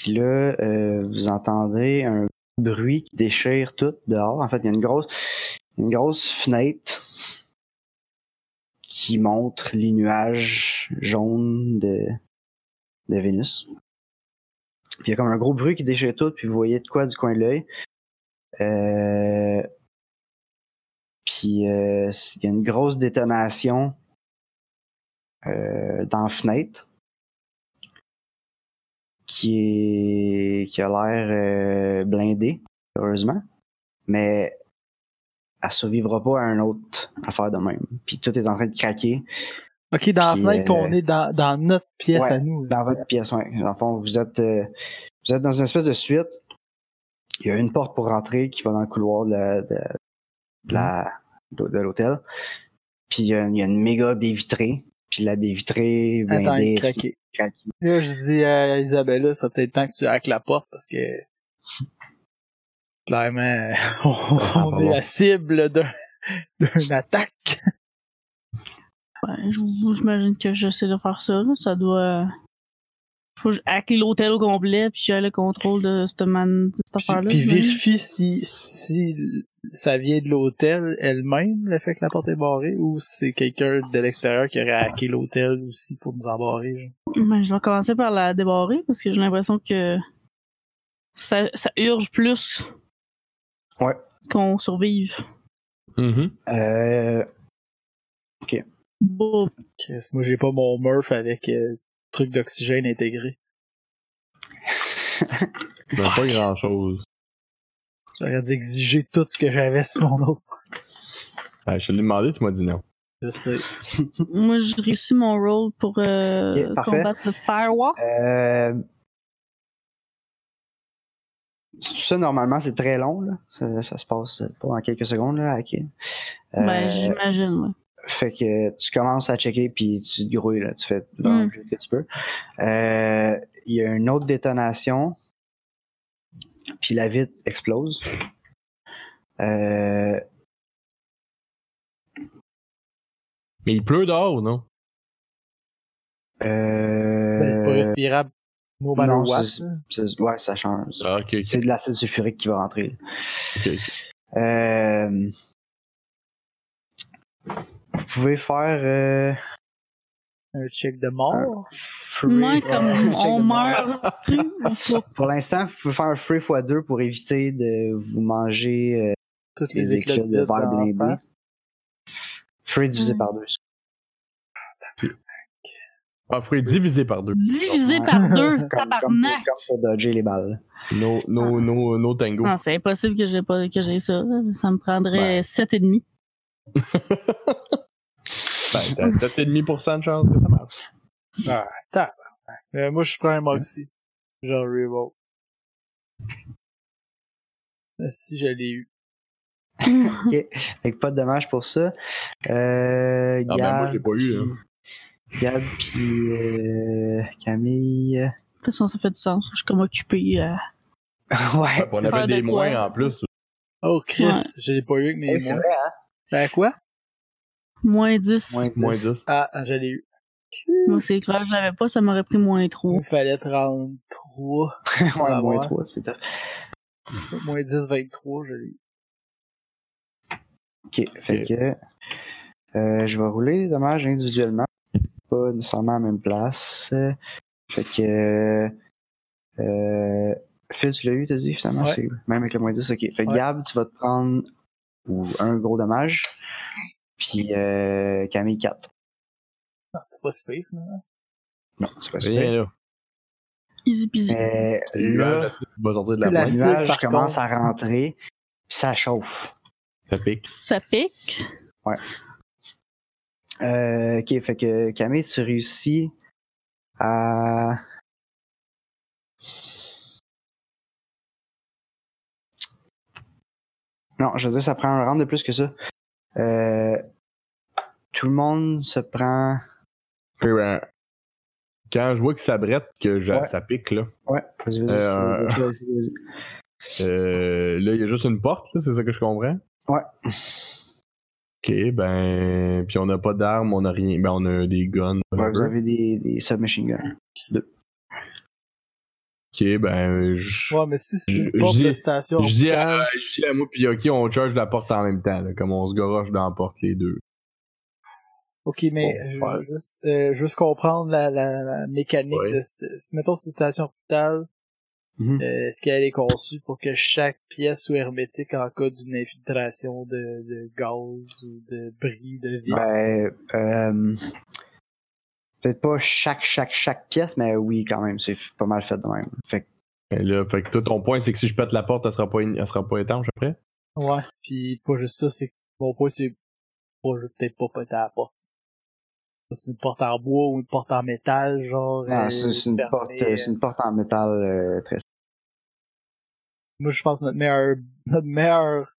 Puis là, euh, vous entendez un bruit qui déchire tout dehors. En fait, il y a une grosse, une grosse fenêtre qui montre les nuages jaunes de, de Vénus. Puis il y a comme un gros bruit qui déchire tout, puis vous voyez de quoi du coin de l'œil. Euh, puis euh, il y a une grosse détonation euh, dans la fenêtre qui est qui a l'air euh, blindée, heureusement. Mais elle survivra pas à un autre affaire de même. Puis tout est en train de craquer.
Ok, dans
Puis,
la fenêtre
euh,
qu'on est dans, dans notre pièce
ouais,
à nous.
Dans votre pièce, ouais. Dans le fond, vous êtes, euh, vous êtes dans une espèce de suite. Il y a une porte pour rentrer qui va dans le couloir de la, de, de la- de l'hôtel. Puis il y, a, il y a une méga baie vitrée. Puis la baie vitrée blindée.
Là, je dis à Isabella, ça peut être temps que tu hackes la porte parce que (laughs) clairement, (laughs) on, on est la cible d'un d'une attaque.
Je- j'imagine que j'essaie de faire ça. Là. Ça doit. Faut que je hack l'hôtel au complet, puis j'ai le contrôle de cette, man... de cette
Puis,
affaire-là.
puis
j'imagine.
vérifie si, si ça vient de l'hôtel elle-même, le fait que la porte est barrée, ou c'est quelqu'un de l'extérieur qui aurait hacké l'hôtel aussi pour nous embarrer. genre?
Ben, je vais commencer par la débarrer parce que j'ai l'impression que ça, ça urge plus
Ouais.
qu'on survive.
Mhm.
Euh,
Bon,
Chris, moi, j'ai pas mon Murph avec euh, truc d'oxygène intégré. (laughs)
Ben, pas grand chose.
J'aurais dû exiger tout ce que j'avais sur mon autre.
je te l'ai demandé, tu m'as dit non.
Je sais. (laughs)
moi, j'ai réussi mon rôle pour euh, combattre le Firewalk.
euh, tout ça, normalement, c'est très long. Là. Ça, ça se passe pas en quelques secondes. Là, à hacker. Euh,
Ben, j'imagine, ouais.
Fait que tu commences à checker puis tu te grouilles, là. Tu fais vraiment
Mm.
plus que tu peux. Euh, Il y a une autre détonation. Puis la vitre explose. Euh,
Mais il pleut dehors ou non?
euh,
Ben, c'est pas respirable.
Non, ouais, ça change.
Ah.
C'est de l'acide sulfurique qui va rentrer. Euh, vous pouvez faire euh,
Un check de mort.
free-
Moi, comme
ouais, check
on
de mort.
meurt tu (laughs) ou pas?
Pour l'instant, vous pouvez faire un free x2 pour éviter de vous manger euh,
Toutes
les
les
éclats de verre blindé. free divisé par deux.
Ah, faut divisé par deux.
Divisé
Ouais.
par deux, (laughs)
Comme,
tabarnak!
comme pour dodger les balles.
No, no, no, no tango.
Non, c'est impossible que j'ai pas que j'ai ça. Ça me prendrait
Ben.
sept et demi. (laughs)
Ben, t'as 7,5% de chance que ça marche.
Ah, tabarnak. Euh, moi, je prends un Moxie. Genre Revolt. Si je l'ai eu.
Ok. Fait que pas de dommage pour ça. Euh,
Ah, ben, moi,
Gab,
je l'ai pas eu. Hein.
Gab puis euh, Camille.
De toute façon, ça fait du sens. Je suis comme occupé. euh, (laughs)
ouais.
On
Faire
avait
de
des
quoi?
moins en plus.
Oh, Chris,
Ouais.
je l'ai pas eu avec mes
Oui, c'est vrai, hein?
Ben quoi?
Moins 10.
Moins 10.
Moins 10.
Ah, je l'ai eu.
Moi, c'est clair, je l'avais pas, ça m'aurait pris moins
Il
3.
me fallait 33. (laughs)
ouais,
Ah,
moins
ouais.
3, c'est top.
Moins 10, 23, je l'ai eu.
Ok, fait que euh, je vais rouler les dommages individuellement, pas nécessairement à la même place. Fait que euh, Phil, tu l'as eu, t'as dit finalement,
Ouais.
c'est même avec le moins 10, ok. Fait que
Ouais.
Gab, tu vas te prendre ou un gros dommage, puis euh, Camille 4.
Non, c'est pas si pire, finalement.
Non, c'est pas super.
là.
Easy peasy.
Mais
Le
là, le nuage commence
contre.
à rentrer, puis ça chauffe.
Ça pique.
Ça pique.
Euh, ok, fait que Camille, tu réussis à. Non, je veux dire, ça prend un round de plus que ça. Euh, tout le monde se prend.
Puis, ben, quand je vois que ça brette, que je-
Ouais.
ça pique, là,
Ouais, vas-y, vas-y.
Euh, euh, là, il y a juste une porte, là, c'est ça que je comprends?
Ouais.
Ok, ben. Puis on n'a pas d'armes, on n'a rien. Ben, on a des guns.
Ouais, vous avez des, des submachine guns.
Ok, ben. Je
Ouais, mais si c'est une
Je-
porte
je
de
dis-
station
je dis, à, je dis à moi pis ok, on charge la porte en même temps, là, comme on se goroche dans la porte les deux.
Ok, mais
Bon,
je juste, euh, juste comprendre la, la, la mécanique
Ouais.
de ce- si mettons c'est une station orbitale,
Mhm.
euh, est-ce qu'elle est conçue pour que chaque pièce soit hermétique en cas d'une infiltration de, de gaz ou de bris de vie?
Ben, euh, peut-être pas chaque, chaque, chaque pièce, mais oui, quand même, c'est pas mal fait de même. Fait que,
Et là, fait que toi, ton point, c'est que si je pète la porte, elle sera pas, elle sera pas étanche après?
Ouais. Puis pas juste ça, c'est que mon point c'est pas je vais peut-être pas péter à la porte. C'est une porte en bois ou une porte en métal, genre.
Ah,
euh,
c'est une, porte,
euh,
c'est une porte en métal euh, très
Moi, je pense que notre meilleur, (laughs) notre meilleur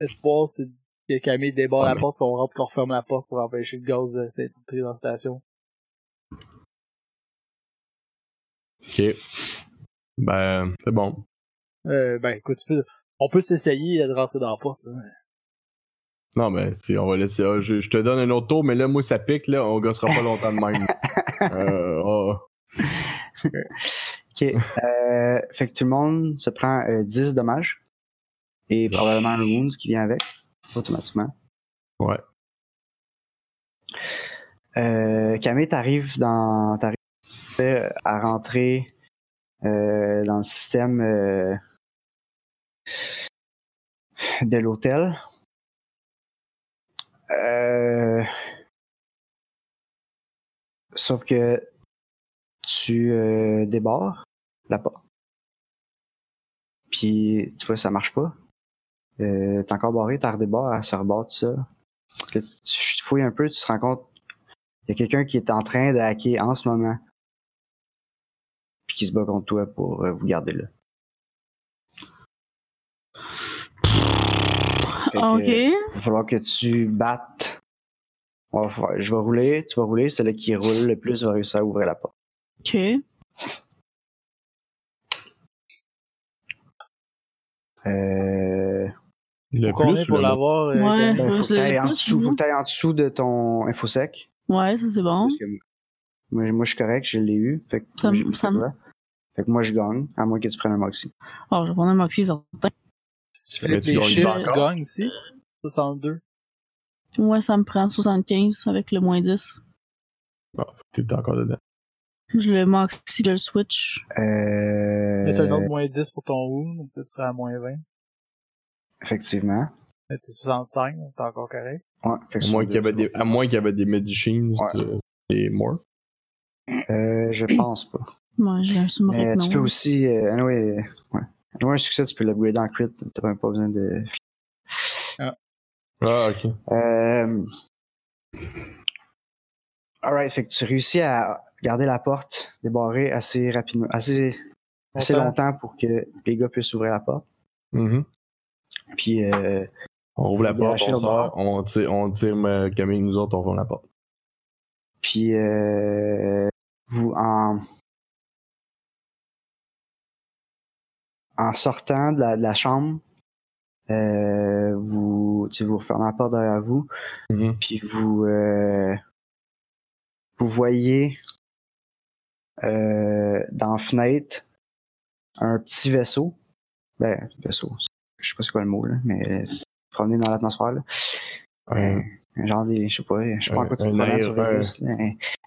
espoir, c'est que Camille débarre
Ouais,
la
mais-
porte, qu'on rentre, qu'on referme la porte pour empêcher le gaz de s'infiltrer dans la station.
Ok. Ben, c'est bon.
Euh, ben, écoute, tu peux, on peut s'essayer de rentrer dans la porte.
Non, mais si on va laisser. ah, je, je te donne un autre tour, mais là, moi, ça pique, là, on gossera pas longtemps de même. (laughs) euh, oh.
Ok. Euh, fait que tout le monde se prend euh, 10 dommages. Et probablement un wounds qui vient avec, automatiquement.
Ouais.
Euh, Camille, t'arrives dans. À rentrer euh, dans le système euh, de l'hôtel. Euh, sauf que tu débarres la porte. Puis tu vois, ça marche pas. T'es encore barré, t'as redébarres, elle se tout ça. Tu, tu fouilles un peu, tu te rends compte il y a quelqu'un qui est en train de hacker en ce moment. Qui se bat contre toi pour euh, vous garder là. Fait que,
Ok.
Il va falloir que tu battes. On va faire- je vais rouler, tu vas rouler, celui qui roule le plus va réussir à ouvrir la porte.
Ok.
Euh,
Le
Faut qu'on
plus
pour l'avoir, euh,
Ouais.
Ben,
faut
faut que en dessous, faut que t'ailles en dessous de ton infosec.
Ouais, ça c'est bon.
Parce que moi, moi, je suis correct, je l'ai eu. Fait que
Ça
moi,
ça
ça. Fait que moi, je gagne, à moins que tu prennes un Moxie.
Oh, je vais prendre un Moxie, certain.
Si tu les
gagnes
chiffres, tu gagnes aussi? 62.
Ouais, ça me prend 75 avec le moins 10.
Ah, T'es encore dedans.
Je le Moxie, je le switch.
Euh,
t'as un autre moins 10 pour ton wound, donc ça sera à moins 20.
Effectivement.
T'es 65, donc t'es encore correct.
Ouais, fait que
À moins qu'il y avait des, à moins qu'il y avait des Medicines
Ouais.
de- et Morph.
Euh, je pense pas.
Ouais,
tu peux aussi. Euh, anyway, ouais. Anyway, un succès, tu peux l'upgrader en crit. T'as même pas besoin de.
Ah, ok.
Euh... Alright, fait que tu réussis à garder la porte débarrée assez rapidement, assez, assez
Longtemps.
pour que les gars puissent ouvrir la porte.
Mhm.
Puis, euh,
On ouvre la porte, on sort, on tire, on tire euh, Camille, nous autres, on ferme la porte.
puis euh, vous en en sortant de la, de la chambre, euh, vous, tu sais, vous fermez la porte derrière vous,
Mhm.
puis vous euh, vous voyez euh, dans la fenêtre un petit vaisseau. Ben, vaisseau. Je sais pas c'est quoi le mot, là, mais c'est promener dans l'atmosphère.
Ouais.
Un genre des. Je sais pas, je sais pas
Un-
en quoi tu te
un
promènes
aéro-
sur Vénus. Un, un-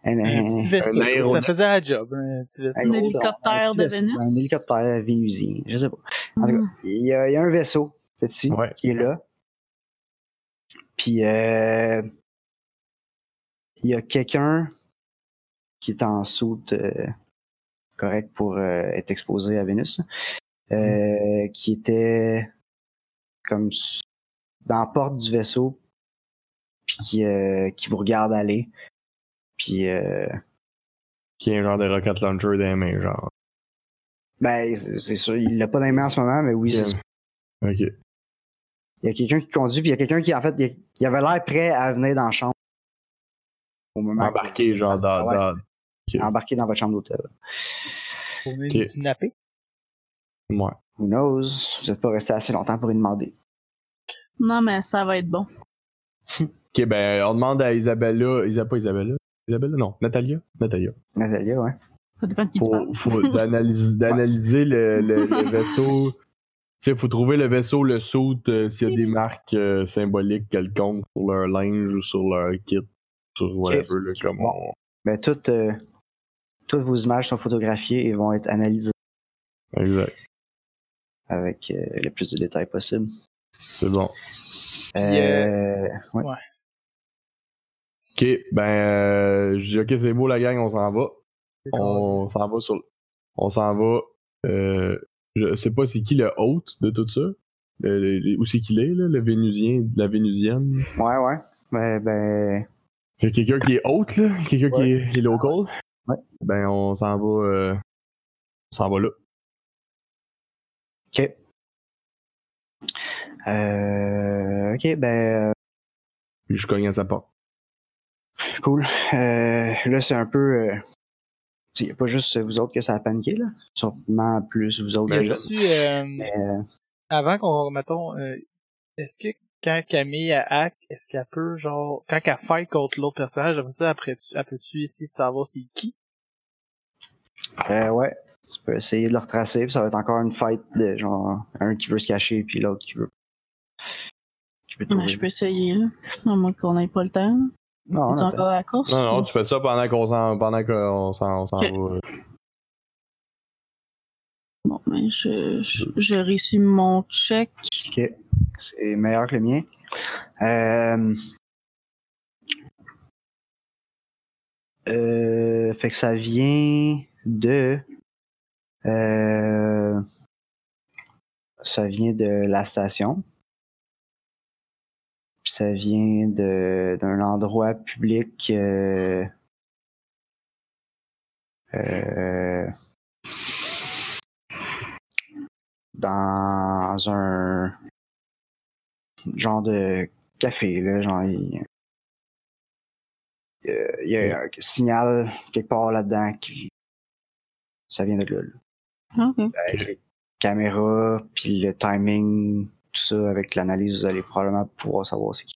Un
un-
petit vaisseau.
un
Ça faisait la job, un petit vaisseau.
un
Un
gros
hélicoptère
un
de Vénus?
Un hélicoptère vénusien, je sais pas. En tout cas,
Mhm.
il y a, il y a un vaisseau petit
Ouais.
qui est là. Puis euh, il y a quelqu'un qui est en soute euh, correct pour euh, être exposé à Vénus, euh, qui était comme dans la porte du vaisseau, puis qui, euh, qui vous regarde aller. Puis euh,
Qui est un genre de rocket launcher dans les mains, genre.
ben c'est sûr, il l'a pas dans les mains en ce moment, mais oui, c'est
Ok.
Il y a quelqu'un qui conduit, puis il y a quelqu'un qui, en fait, il, il avait l'air prêt à venir dans la chambre. Au moment
Embarqué,
que-
genre, dans. Dans...
Embarqué dans votre chambre d'hôtel.
Pour venir kidnapper?
Ouais.
Who knows? Vous n'êtes pas resté assez longtemps pour y demander.
Non, mais ça va être bon. (laughs)
Ok, ben, on demande à Isabella. Isa, pas Isabella. Isabella, non. Natalia. Natalia.
Natalia, ouais.
Ça dépend de qui tu parles.
Faut, (laughs) faut d'analyser, d'analyser le, le, le (laughs) vaisseau. Tu sais, faut trouver le vaisseau, le saut, euh, s'il y a des marques euh, symboliques quelconques sur leur linge ou sur leur kit, sur whatever, là, comme on-
Ben, toutes, euh, toutes vos images sont photographiées et vont être analysées
Exact.
avec euh, le plus de détails possible.
C'est bon.
Puis,
Euh, ouais.
Ok, ben, euh, je dis, ok, c'est beau la gang, on s'en va. On s'en va sur. On s'en va. Euh, je sais pas c'est qui le hôte de tout ça. Le- le- où c'est qu'il est, là, le Vénusien, la Vénusienne.
Ouais, ouais. Ben, ben,
Il y a quelqu'un qui est haute, là. Quelqu'un qui est, qui est local.
Ouais.
Ben, on s'en va. euh, on s'en va là.
Ok. Euh, ok, ben, euh,
Puis je cogne à sa porte.
Cool. Euh, là, c'est un peu. Euh, il n'y a pas juste vous autres que ça a paniqué, là. Sûrement plus vous autres
Y
déjà.
a-tu, euh,
euh,
avant qu'on, mettons, euh, est-ce que quand Camille a hack, est-ce qu'elle peut, genre, quand elle fight contre l'autre personnage, après ça, après, tu, elle peut-tu essayer de savoir c'est qui?
euh, ouais, tu peux essayer de le retracer, puis ça va être encore une fight de genre un qui veut se cacher, puis l'autre qui veut. qui veut
Ben, je peux essayer, là. À moins qu'on n'ait pas le temps.
Non, on
Es-tu
attend.
encore à la course?
Non, non, tu fais ça pendant qu'on s'en, pendant qu'on s'en, on s'en
Ok.
va.
Bon, ben, je, je, je réussis mon check.
Ok. C'est meilleur que le mien. Euh... Euh, fait que ça vient de. Euh... Ça vient de la station. Ça vient de d'un endroit public. Euh... Euh... Dans un genre de café, là, genre, il, il y a- un signal quelque part là-dedans qui, ça vient de là, là. Avec les caméras, puis le timing, tout ça, avec l'analyse, vous allez probablement pouvoir savoir c'est qui.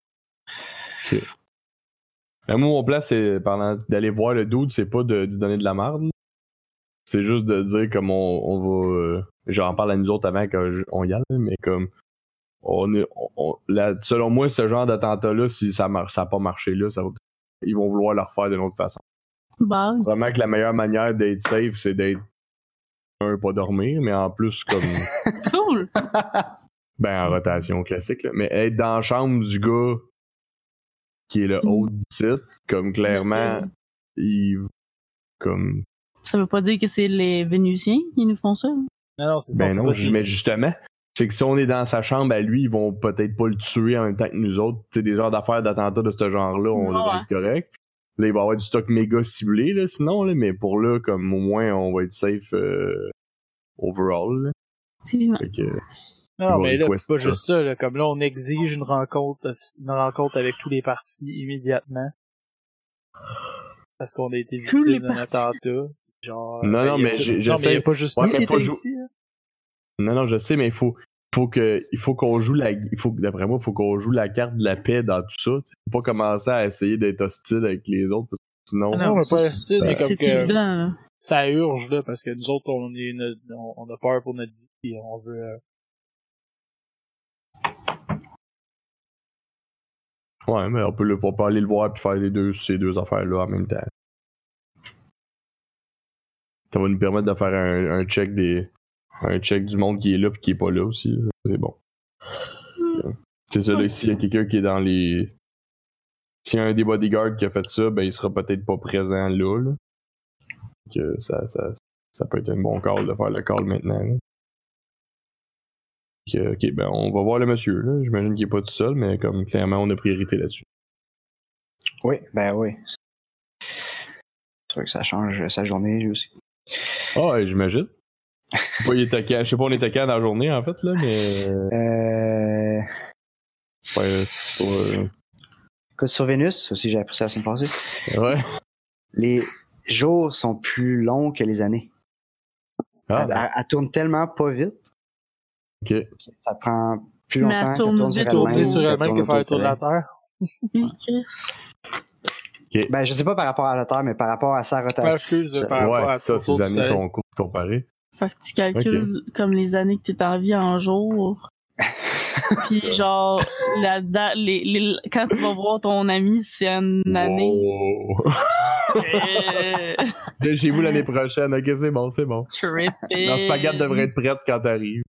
Ben, moi, mon plan, c'est d'aller voir le dude, c'est pas de d'y donner de la merde. C'est juste de dire comme on, on va. euh, J'en parle à nous autres avant qu'on y aille, mais comme. On est, on- on- la- selon moi, ce genre d'attentat-là, si ça n'a ça a pas marché là, ça va, ils vont vouloir le refaire d'une autre façon. Vraiment que la meilleure manière d'être safe, c'est d'être un, pas dormir, mais en plus comme (laughs)
cool! (laughs)
ben en rotation classique, là. mais être dans la chambre du gars qui est le
Mm.
haut du site, comme clairement, il comme
Ça veut pas dire que c'est les Vénusiens qui nous font ça?
Non, non, c'est ça.
ben non, mais justement, c'est que si on est dans sa chambre à lui, ils vont peut-être pas le tuer en même temps que nous autres. Tu sais, des genres d'affaires d'attentats de ce genre-là, on
Ouais,
devrait
ouais.
être correct. Là, il va y avoir du stock méga ciblé, là, sinon, là, mais pour là, comme au moins, on va être safe euh, overall. là. Fait que,
Non, mais là, c'est pas juste ça, là. Comme là, on exige une rencontre, une rencontre avec tous les partis immédiatement. Parce qu'on a été victime d'un attentat. Genre.
Non,
ben,
non, mais j'essaie-
il a pas juste
Ouais,
nous qui
jou-
ici, hein.
Non, non, je sais, mais il faut, faut que, il faut qu'on joue la, il faut, d'après moi, il faut qu'on joue la carte de la paix dans tout ça. Faut pas commencer à essayer d'être hostile avec les autres, parce que sinon,
Ah non, mais
ça,
pas
c'est-
hostile, mais comme
C'est
que-
évident, là.
Ça urge, là, parce que nous autres, on est, notre- on, on a peur pour notre vie, et on veut, euh,
ouais, mais on peut, le, on peut aller le voir puis faire les deux, ces deux affaires-là en même temps. Ça va nous permettre de faire un, un check des, un check du monde qui est là puis qui est pas là aussi. C'est bon. C'est ça, là, s'il y a quelqu'un qui est dans les. S'il y a un des bodyguards qui a fait ça, ben il sera peut-être pas présent là. là. Que ça, ça, ça peut être un bon call de faire le call maintenant. là. Que, ok, ben on va voir le monsieur, là. J'imagine qu'il est pas tout seul, mais comme clairement on a priorité là-dessus.
Oui, ben oui. C'est sûr que ça change sa journée, lui aussi.
Ah, ouais, j'imagine. Pas, il était quand- je sais pas, on était quand dans la journée en fait, là, mais. euh,
Euh,
Ouais, c'est pas, euh,
écoute, sur Vénus, aussi j'ai appris ça la semaine passée,
ouais.
les jours sont plus longs que les années.
Ah,
Elle, elle- elle tourne tellement pas vite,
ok.
ça prend plus
Mais
longtemps
tourne
tourner sur elle-même que faire tour de la. Terre.
Oui, Chris.
Ben, je sais pas par rapport à la Terre, mais par rapport à sa rotation.
par rapport
Ouais,
à
c'est ça,
du
années sont courtes comparées.
Fait que tu calcules comme les années que t'es en vie en jour. (laughs) Puis genre, la, les, les, quand tu vas voir ton ami, c'est une année.
Wow. (laughs) Là, Chez vous l'année prochaine, ok, c'est bon, c'est bon.
tripping.
La spaghetti devrait être prête quand t'arrives.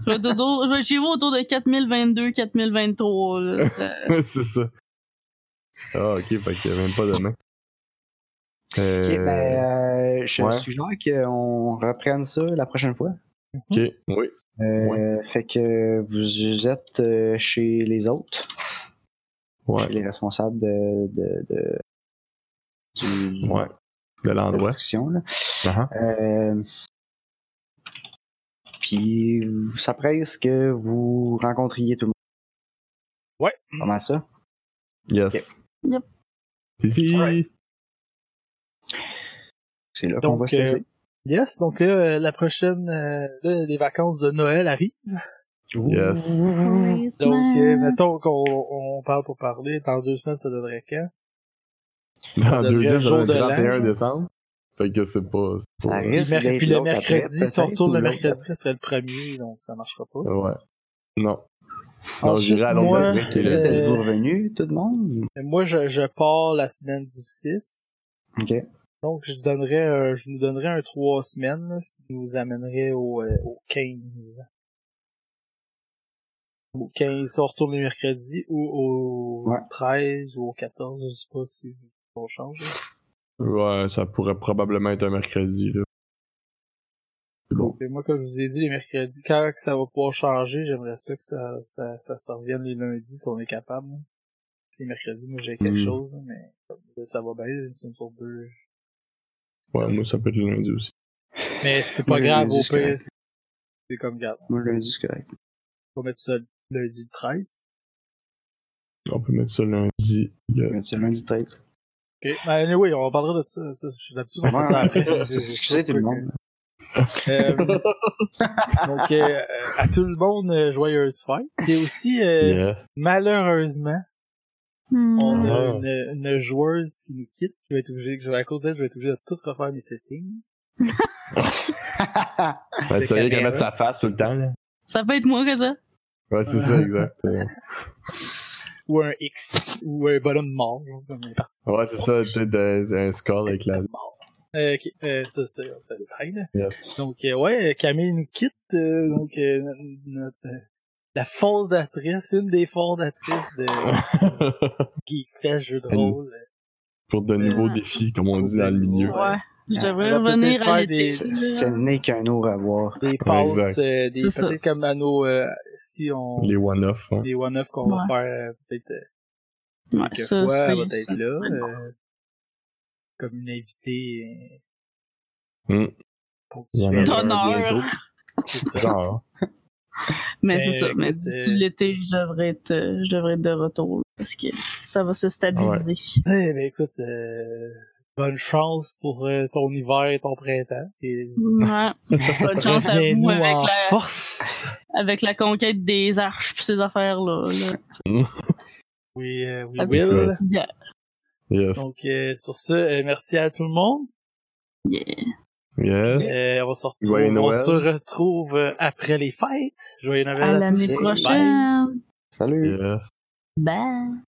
Tu vas dodo, je vais chez vous autour de 4022, 4023. Là, (laughs) ça-
c'est ça. Ah, ok, fait que même pas demain. Euh,
Ok, ben, euh, je
ouais.
suggère qu'on reprenne ça la prochaine fois.
ok, oui.
Euh, Fait que vous êtes euh, chez les autres.
Ouais.
chez les responsables de, de, de du,
Ouais. De
de la
l'endroit.
discussion. Là. Euh, puis ça presse que vous rencontriez tout le monde.
Ouais.
Comment ça?
Yes.
Yep.
Ici.
C'est là qu'on
Donc,
va se
euh,
laisser.
Yes, donc euh, la prochaine, euh, là, les vacances de Noël arrivent.
Yes.
Donc, euh, mettons qu'on on parle pour parler, dans deux semaines, ça donnerait quand?
Dans
devrait
le deuxième,
le jour
jour
de
le
l'an.
31 décembre. Fait que c'est pas.
Ça
pas-
risque
Puis, le mercredi, si on retourne le mercredi, ça serait le premier, donc ça marchera pas.
Ouais. Non. Non, j'irai à degré qui est
Là,
euh,
Êtes-vous revenu, tout le monde?
Moi, je, je pars la semaine du 6.
Ok.
Donc, je donnerais, euh, je nous donnerais un trois semaines, là, ce qui nous amènerait au, euh, au 15. Au 15, si on retourne les mercredis, ou au
Ouais.
13, ou au 14, je sais pas si on change. là.
Ouais, ça pourrait probablement être un mercredi, là. C'est bon.
Et moi, comme je vous ai dit, les mercredis, quand que ça va pouvoir changer, j'aimerais ça que ça, ça, ça se revienne les lundis si on est capable. là. Les mercredis, moi j'ai quelque
Mm.
chose, mais là, ça va bien, c'est une sur deux.
Ouais, moi, ça peut être le lundi aussi.
Mais c'est pas
Moi,
grave, au
c'est
pire. C'est comme, garde.
Moi, lundi, c'est correct.
On va mettre ça lundi le 13.
On peut mettre ça lundi. le-
C'est lundi 13.
Ok, ben anyway, on parlera de ça. ça je suis d'habitude, on fait ça après. (laughs)
Excusez tout le monde.
Euh, donc, euh, à tout le monde, euh, joyeuse fête. Et aussi, euh,
Yes.
malheureusement,
Hmm.
on a
Ah.
une, une joueuse qui nous quitte, qui va être obligée, que je vais, à cause d'elle, je vais être obligé de tout refaire mes settings. (laughs)
Ben, tu savais qu'elle mettre sa face tout le temps, là.
Ça peut être moi que ça.
Ouais, c'est ça, (laughs) exact.
Ou un X, ou un bonhomme mort, genre, comme un parti.
Ouais, c'est ça, tu un skull avec la.
Euh, ok, euh, ça, c'est c'est le détail, là.
Yes.
Donc, euh, ouais, Camille nous quitte, euh, donc, euh, notre, euh, la fondatrice, une des fondatrices de (laughs) Geekfest Jeux de rôle.
Pour de nouveaux défis, comme on dit dans le milieu.
Ouais.
Je devrais revenir
peut-être
à
des-
l'été.
Ce n'est qu'un au revoir.
Des passes, euh, des, peut-être comme à nos, euh, si on,
Les one-off, hein.
des one-off qu'on va faire, euh, peut-être, euh,
Ouais,
quelques
ça,
fois,
c'est-
elle va être
ça-
là, euh, comme une invitée, ponctuelle.
D'honneur.
C'est ça.
Genre,
Mais c'est ça. Mais d'ici
euh,
l'été, je devrais être, je devrais être de retour. Parce que ça va se stabiliser.
Eh ben écoute, euh, bonne chance pour euh, ton hiver et ton printemps. Et
Ouais. (laughs) Bonne chance à vous avec
en
la,
force.
avec la conquête des arches pis ces affaires-là. là. (laughs)
Oui, euh, Will.
yes.
Donc euh, sur ce, euh, merci à tout le monde.
Yeah.
Yes.
Euh, on, se retrouve,
Joyeux
on se retrouve après les fêtes. Joyeux Noël
À
à,
l'année
tous. Bye.
prochaine.
Salut!
Yes.
Bye.